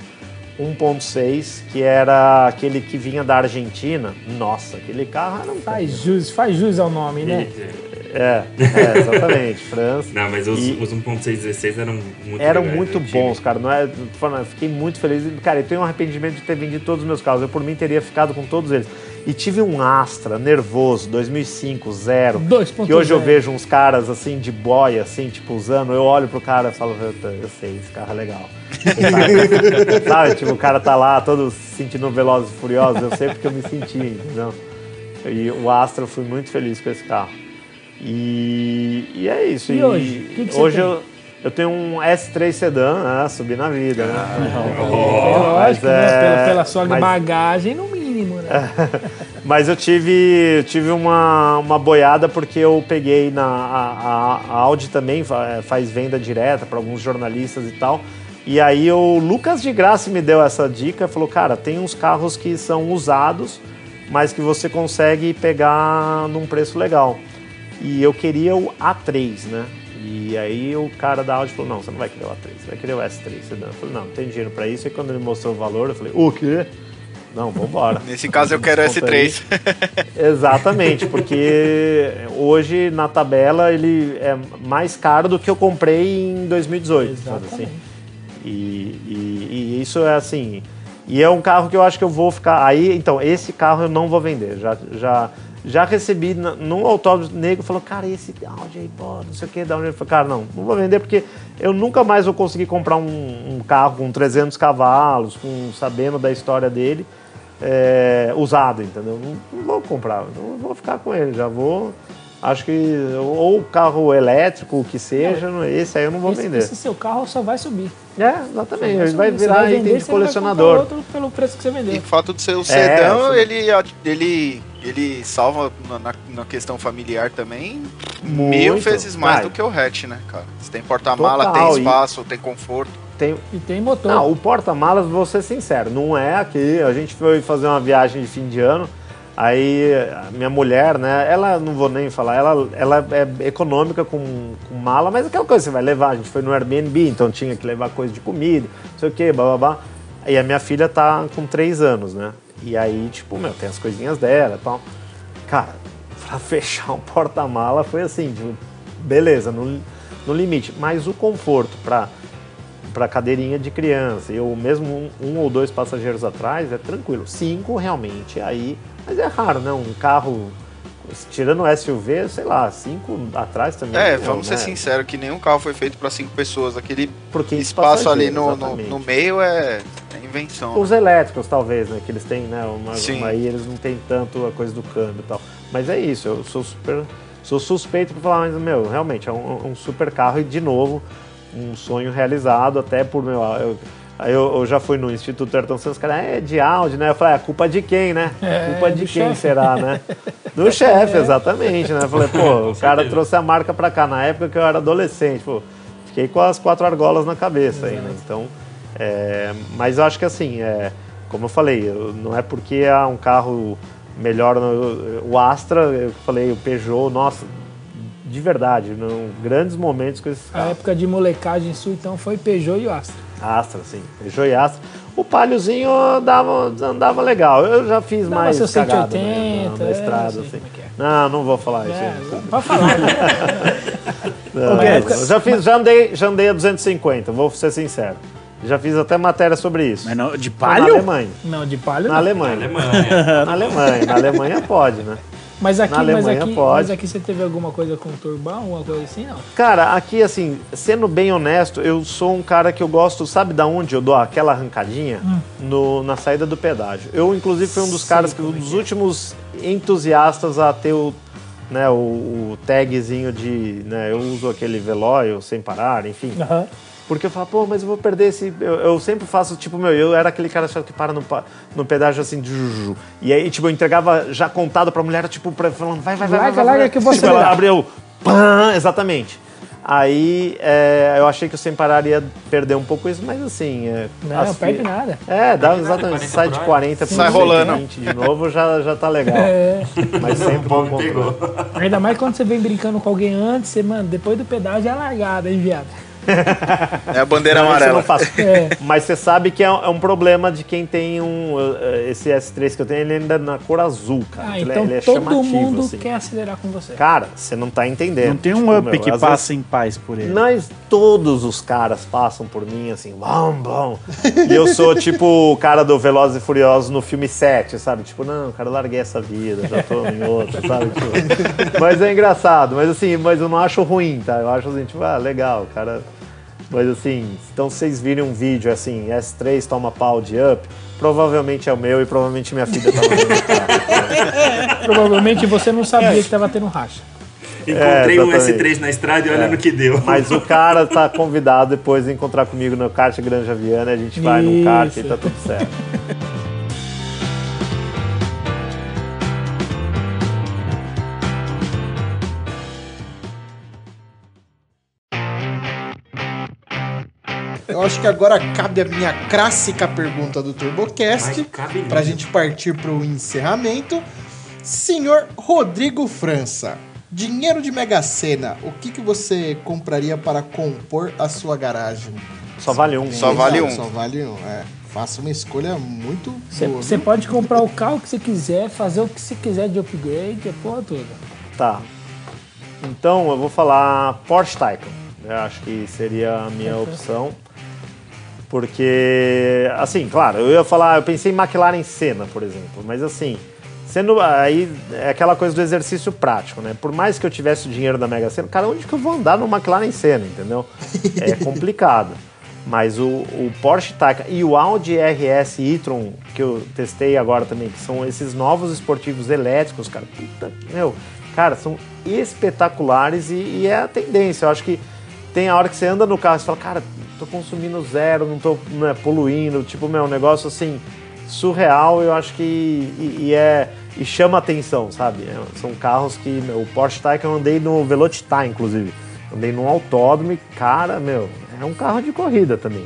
1.6, que era aquele que vinha da Argentina. Nossa, aquele carro era um Faz jus, faz jus ao nome, né? É, é, exatamente, França. Não, mas os, E- os 1.616 eram muito Eram legais, muito tive. bons, cara. Não é, falando, eu fiquei muito feliz. Cara, eu tenho um arrependimento de ter vendido todos os meus carros. Eu, por mim, teria ficado com todos eles. E tive um Astra nervoso, 2005, zero. 2.0. Que hoje eu vejo uns caras assim, de boia, assim, tipo, usando. Eu olho pro cara e falo, eu, sei, esse carro é legal. Sabe? Tipo, o cara tá lá todo se sentindo velozes e furiosos. Eu sei porque eu me senti, entendeu? E o Astra, eu fui muito feliz com esse carro. E, e é isso. E hoje? O que que você hoje tem? eu, eu tenho um S3 sedã, né? Subir na vida, né? É Mas lógico, né? é- Pela, pela sua mas- bagagem, no mínimo, né? Mas eu tive, tive uma, uma boiada porque eu peguei na. A, a- a Audi também fa- faz venda direta para alguns jornalistas e tal. E aí o Lucas de Graça me deu essa dica, falou, cara, tem uns carros que são usados, mas que você consegue pegar num preço legal. E eu queria o A3, né? E aí o cara da Audi falou, não, você não vai querer o A3, você vai querer o S3 sedã. Eu falei, não, não tem dinheiro para isso. E quando ele mostrou o valor, eu falei, o quê? Não, vambora. Nesse caso eu quero Desconto aí. S3. Exatamente, porque hoje na tabela ele é mais caro do que eu comprei em 2018. sabe assim? Exatamente. E, e- e isso é assim. E é um carro que eu acho que eu vou ficar. Aí, então, esse carro eu não vou vender. Já, já, já recebi na- num autódromo negro falou, cara, esse Audi aí, pô, não sei o que, da onde eu falei, cara, não, não vou vender porque eu nunca mais vou conseguir comprar um, um carro com 300 cavalos, com, sabendo da história dele, é, usado, entendeu? Não, não vou comprar, não vou ficar com ele, já vou. Acho que ou carro elétrico, o que seja, esse aí eu não vou Esse, vender. esse seu carro só vai subir. É, exatamente. Ele vai Você virar vender, item de vai colecionador. comprar outro pelo preço que você E vendeu. o fato de ser o É, sedã, ele, ele, ele salva na, na- na questão familiar também Muito. mil vezes mais Vai. do que o hatch, né, cara? Você tem porta-mala, tem e- espaço, tem conforto. Tem... E tem motor. Não, o porta-malas, vou ser sincero, não é aqui. A gente foi fazer uma viagem de fim de ano. Aí a minha mulher, né? Ela não vou nem falar, ela, ela é econômica com, com mala, mas aquela coisa que você vai levar. A gente foi no Airbnb, então tinha que levar coisa de comida, não sei o que, babá. E a minha filha tá com três anos, né? E aí, tipo, meu, tem as coisinhas dela e tal. Cara, pra fechar um porta-mala foi assim, tipo, beleza, no, no limite. Mas o conforto pra para cadeirinha de criança. Eu mesmo um, um ou dois passageiros atrás é tranquilo. Cinco realmente aí, mas é raro, né? Um carro tirando o SUV, sei lá, cinco atrás também. É, não, vamos né? ser sinceros, que nenhum carro foi feito para cinco pessoas. Aquele Porque espaço ali no, no, no meio é, é invenção. Os elétricos, talvez, né? Que eles têm, né? Uma, Sim. uma- aí eles não têm tanto a coisa do câmbio e tal. Mas é isso, eu sou super. Sou suspeito por falar, mas, meu, realmente é um, um super carro e, de novo, um sonho realizado, até por, meu, eu- Aí eu, eu já fui no Instituto Ayrton Senna, os caras, é de Audi, né? Eu falei, é culpa de quem, né? É, culpa de quem chefe. será, né? Do chefe, exatamente, né? Eu falei, pô, o cara certeza. trouxe a marca pra cá, na época que eu era adolescente, pô, fiquei com as quatro argolas na cabeça aí, né? Então, é, mas eu acho que assim, é, como eu falei, não é porque é um carro melhor, no- o Astra, eu falei, o Peugeot, nossa, de verdade, não, grandes momentos com esses A carros. época de molecagem sua, então, foi Peugeot e o Astra. Astra, sim. Peugeot e Astra. O Paliozinho dava, andava legal. Eu já fiz Dava mais seu cagada 180, né, na, na é, estrada, assim. é que é. Não, não vou falar isso. É, aí. pode falar, né? Não, eu já, fiz, já, andei, já andei a 250, vou ser sincero. Já fiz até matéria sobre isso. Mas não, de Na palio? Alemanha. Não, de palio Na não. Alemanha. Alemanha. Na Alemanha. Na Alemanha pode, né? Mas aqui, mas, aqui, pode. mas aqui você teve alguma coisa com turbão, alguma coisa assim, não? Cara, aqui assim, sendo bem honesto, eu sou um cara que eu gosto, sabe da onde eu dou aquela arrancadinha? No, na saída do pedágio. Eu, inclusive, fui um dos Sei caras que, um é dos é. últimos entusiastas a ter o, né, o, o tagzinho de. Né, eu uso aquele velório sem parar, enfim. Aham. Porque eu falo, pô, mas eu vou perder esse. Eu, eu sempre faço, tipo, meu, eu era aquele cara que para no, no pedágio assim, de juju. E aí, tipo, eu entregava já contado pra mulher, tipo, pra, falando, vai, vai, vai. Larga, vai, vai, larga vai. que eu vou tipo, ela abriu, pã, exatamente. Aí é, eu achei que o sem parar ia perder um pouco isso, mas assim. É, Não, as- perde nada. É, dá nada, exatamente. 40 Sai de hora. 40 para Sai rolando. 20 de novo, já, já tá legal. É. Mas sempre controle. pegou. Ainda mais quando você vem brincando com alguém antes, você, mano, depois do pedágio é largada, hein, viado? É a bandeira Não, amarela. É. Mas você sabe que é, é um problema de quem tem um. eh, Esse S3 que eu tenho, ele ainda é na cor azul, cara. Ah, Ele é- então ele é todo chamativo, mundo assim. quer acelerar com você. Cara, você não tá entendendo. Não tem um Tipo, up meu, que passa em paz por ele. Mas todos os caras passam por mim assim, bom, bom. E eu sou tipo o cara do Velozes e Furiosos no filme 7, sabe? Tipo, não, cara, eu larguei essa vida, já tô em outra, sabe? Tipo, mas é engraçado, mas assim, mas eu não acho ruim, tá? Eu acho assim, tipo, ah, legal, cara. Mas assim, então se vocês virem um vídeo assim, S3 toma pau de up, provavelmente é o meu e provavelmente minha filha tá mandando carro. Provavelmente você não sabia que tava tendo um racha. Encontrei um exatamente. S3 na estrada e olha no que deu. Mas o cara tá convidado depois de encontrar comigo no kart Granja Viana, a gente vai num kart e tá tudo certo. acho que agora cabe a minha clássica pergunta do TurboCast, pra mesmo. gente partir pro encerramento. Senhor Rodrigo França, dinheiro de Mega Sena, o que, que você compraria para compor a sua garagem? Só vale um. Só vale um. Só vale um, é. Faça uma escolha muito Você, boa. você viu? pode comprar o carro que você quiser, fazer o que você quiser de upgrade, a porra toda. Tá. Então eu vou falar Porsche Taycan. Eu acho que seria a minha opção. Porque, assim, claro, eu ia falar, eu pensei em McLaren Senna, por exemplo, mas assim, sendo aí é aquela coisa do exercício prático, né? Por mais que eu tivesse o dinheiro da Mega Sena, cara, onde que eu vou andar no McLaren Senna, entendeu? É complicado. Mas o, o Porsche Taycan e o Audi RS e-tron que eu testei agora também, que são esses novos esportivos elétricos, cara, puta, meu, cara, são espetaculares e, e é a tendência. Eu acho que tem a hora que você anda no carro e fala, cara, tô consumindo zero, não tô né, poluindo, tipo, meu, um negócio assim, surreal, eu acho que e, e é e chama atenção, sabe? É, são carros que, meu, o Porsche Taycan eu andei no Velocitar, inclusive. Andei num autódromo e, cara, meu, é um carro de corrida também.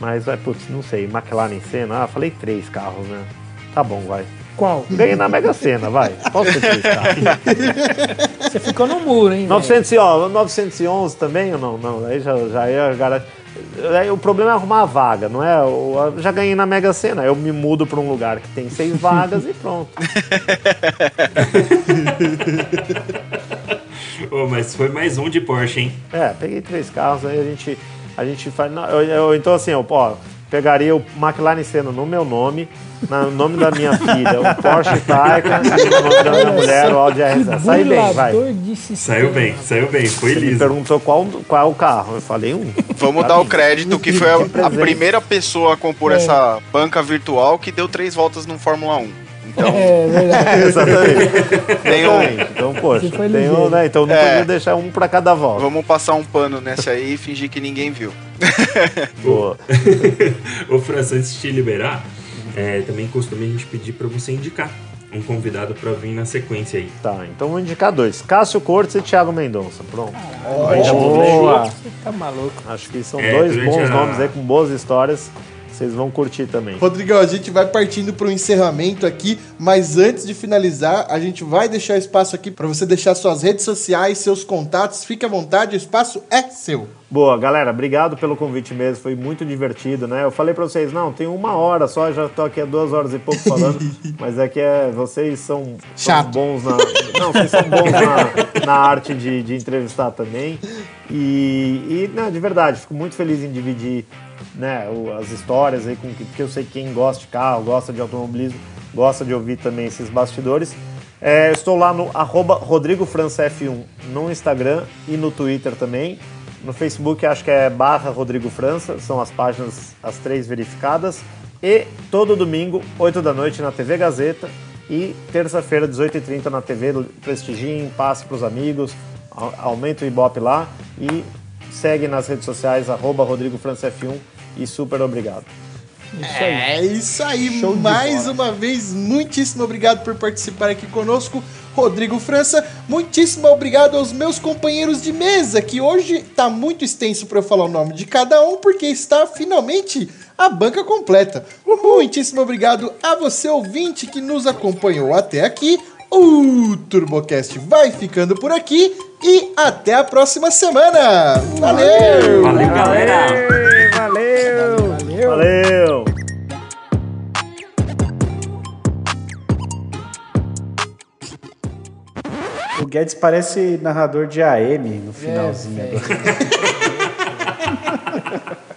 Mas, é, putz, não sei, McLaren Senna, ah, falei três carros, né? Tá bom, vai. Qual? Ganhei na Mega Sena, vai. Posso ter três carros. Você ficou no muro, hein? velho? 900, e, ó, 911 também ou não? Não, aí já, já é garagem. O problema é arrumar a vaga, não é? Eu já ganhei na Mega Sena, eu me mudo para um lugar que tem seis vagas e pronto. Ô, mas foi mais um de Porsche, hein? É, peguei três carros, aí a gente, a gente faz. não, eu- eu- então, assim, eu, ó, pegaria o McLaren Senna no meu nome, no nome da minha filha, o Porsche Taycan e no nome da minha mulher, o Audi RS. Sai bem, vai. Saiu bem, saiu bem, foi Ele me liso. perguntou qual, qual é o carro. Eu falei um. Vamos dar o crédito que foi a, a primeira pessoa a compor É. essa banca virtual que deu três voltas no Fórmula 1. Então, É verdade. Exatamente. tem um, Exatamente. Então, poxa, tem um, né? Então não É. podia deixar um pra cada volta. vamos passar um pano nessa aí e fingir que ninguém viu. Boa. Ô, França, antes de te liberar, é, também costume a gente pedir pra você indicar um convidado pra vir na sequência aí. Tá, então vou indicar dois. Cássio Cortes e Thiago Mendonça. Pronto. Aí já Boa. Você tá maluco. Acho que são É, dois durante bons a- nomes aí, com boas histórias. Vocês vão curtir também. Rodrigão, a gente vai partindo para o encerramento aqui, mas antes de finalizar, a gente vai deixar espaço aqui para você deixar suas redes sociais, seus contatos. Fique à vontade, o espaço é seu. Boa, galera, obrigado pelo convite mesmo, foi muito divertido, né? Eu falei pra vocês, não, tem uma hora só, já tô aqui há duas horas e pouco falando, mas é que é, vocês são, são bons na. Não, vocês são bons na, na arte de, de entrevistar também. E, e não, de verdade, fico muito feliz em dividir né, as histórias aí, com, que- porque eu sei que quem gosta de carro, gosta de automobilismo, gosta de ouvir também esses bastidores. É, estou lá no arroba RodrigoFrançaF1 no Instagram e no Twitter também. No Facebook acho que é barra Rodrigo França, são as páginas, as três verificadas. E todo domingo, 8 da noite, na TV Gazeta. E terça-feira, 18h30 na TV Prestigiem, passe para os amigos, au- aumenta o Ibope lá. E segue nas redes sociais, arroba Rodrigo França F1 e super obrigado. Isso aí. É isso aí, Show de mais uma vez, muitíssimo obrigado por participar aqui conosco, Rodrigo França. Muitíssimo obrigado aos meus companheiros de mesa, que hoje tá muito extenso para eu falar o nome de cada um, porque está finalmente a banca completa. Muitíssimo obrigado a você, ouvinte, que nos acompanhou até aqui. O TurboCast vai ficando por aqui e até a próxima semana. Valeu! Valeu, galera! Valeu! Valeu. Valeu! O Guedes parece narrador de AM no finalzinho É, agora. velho.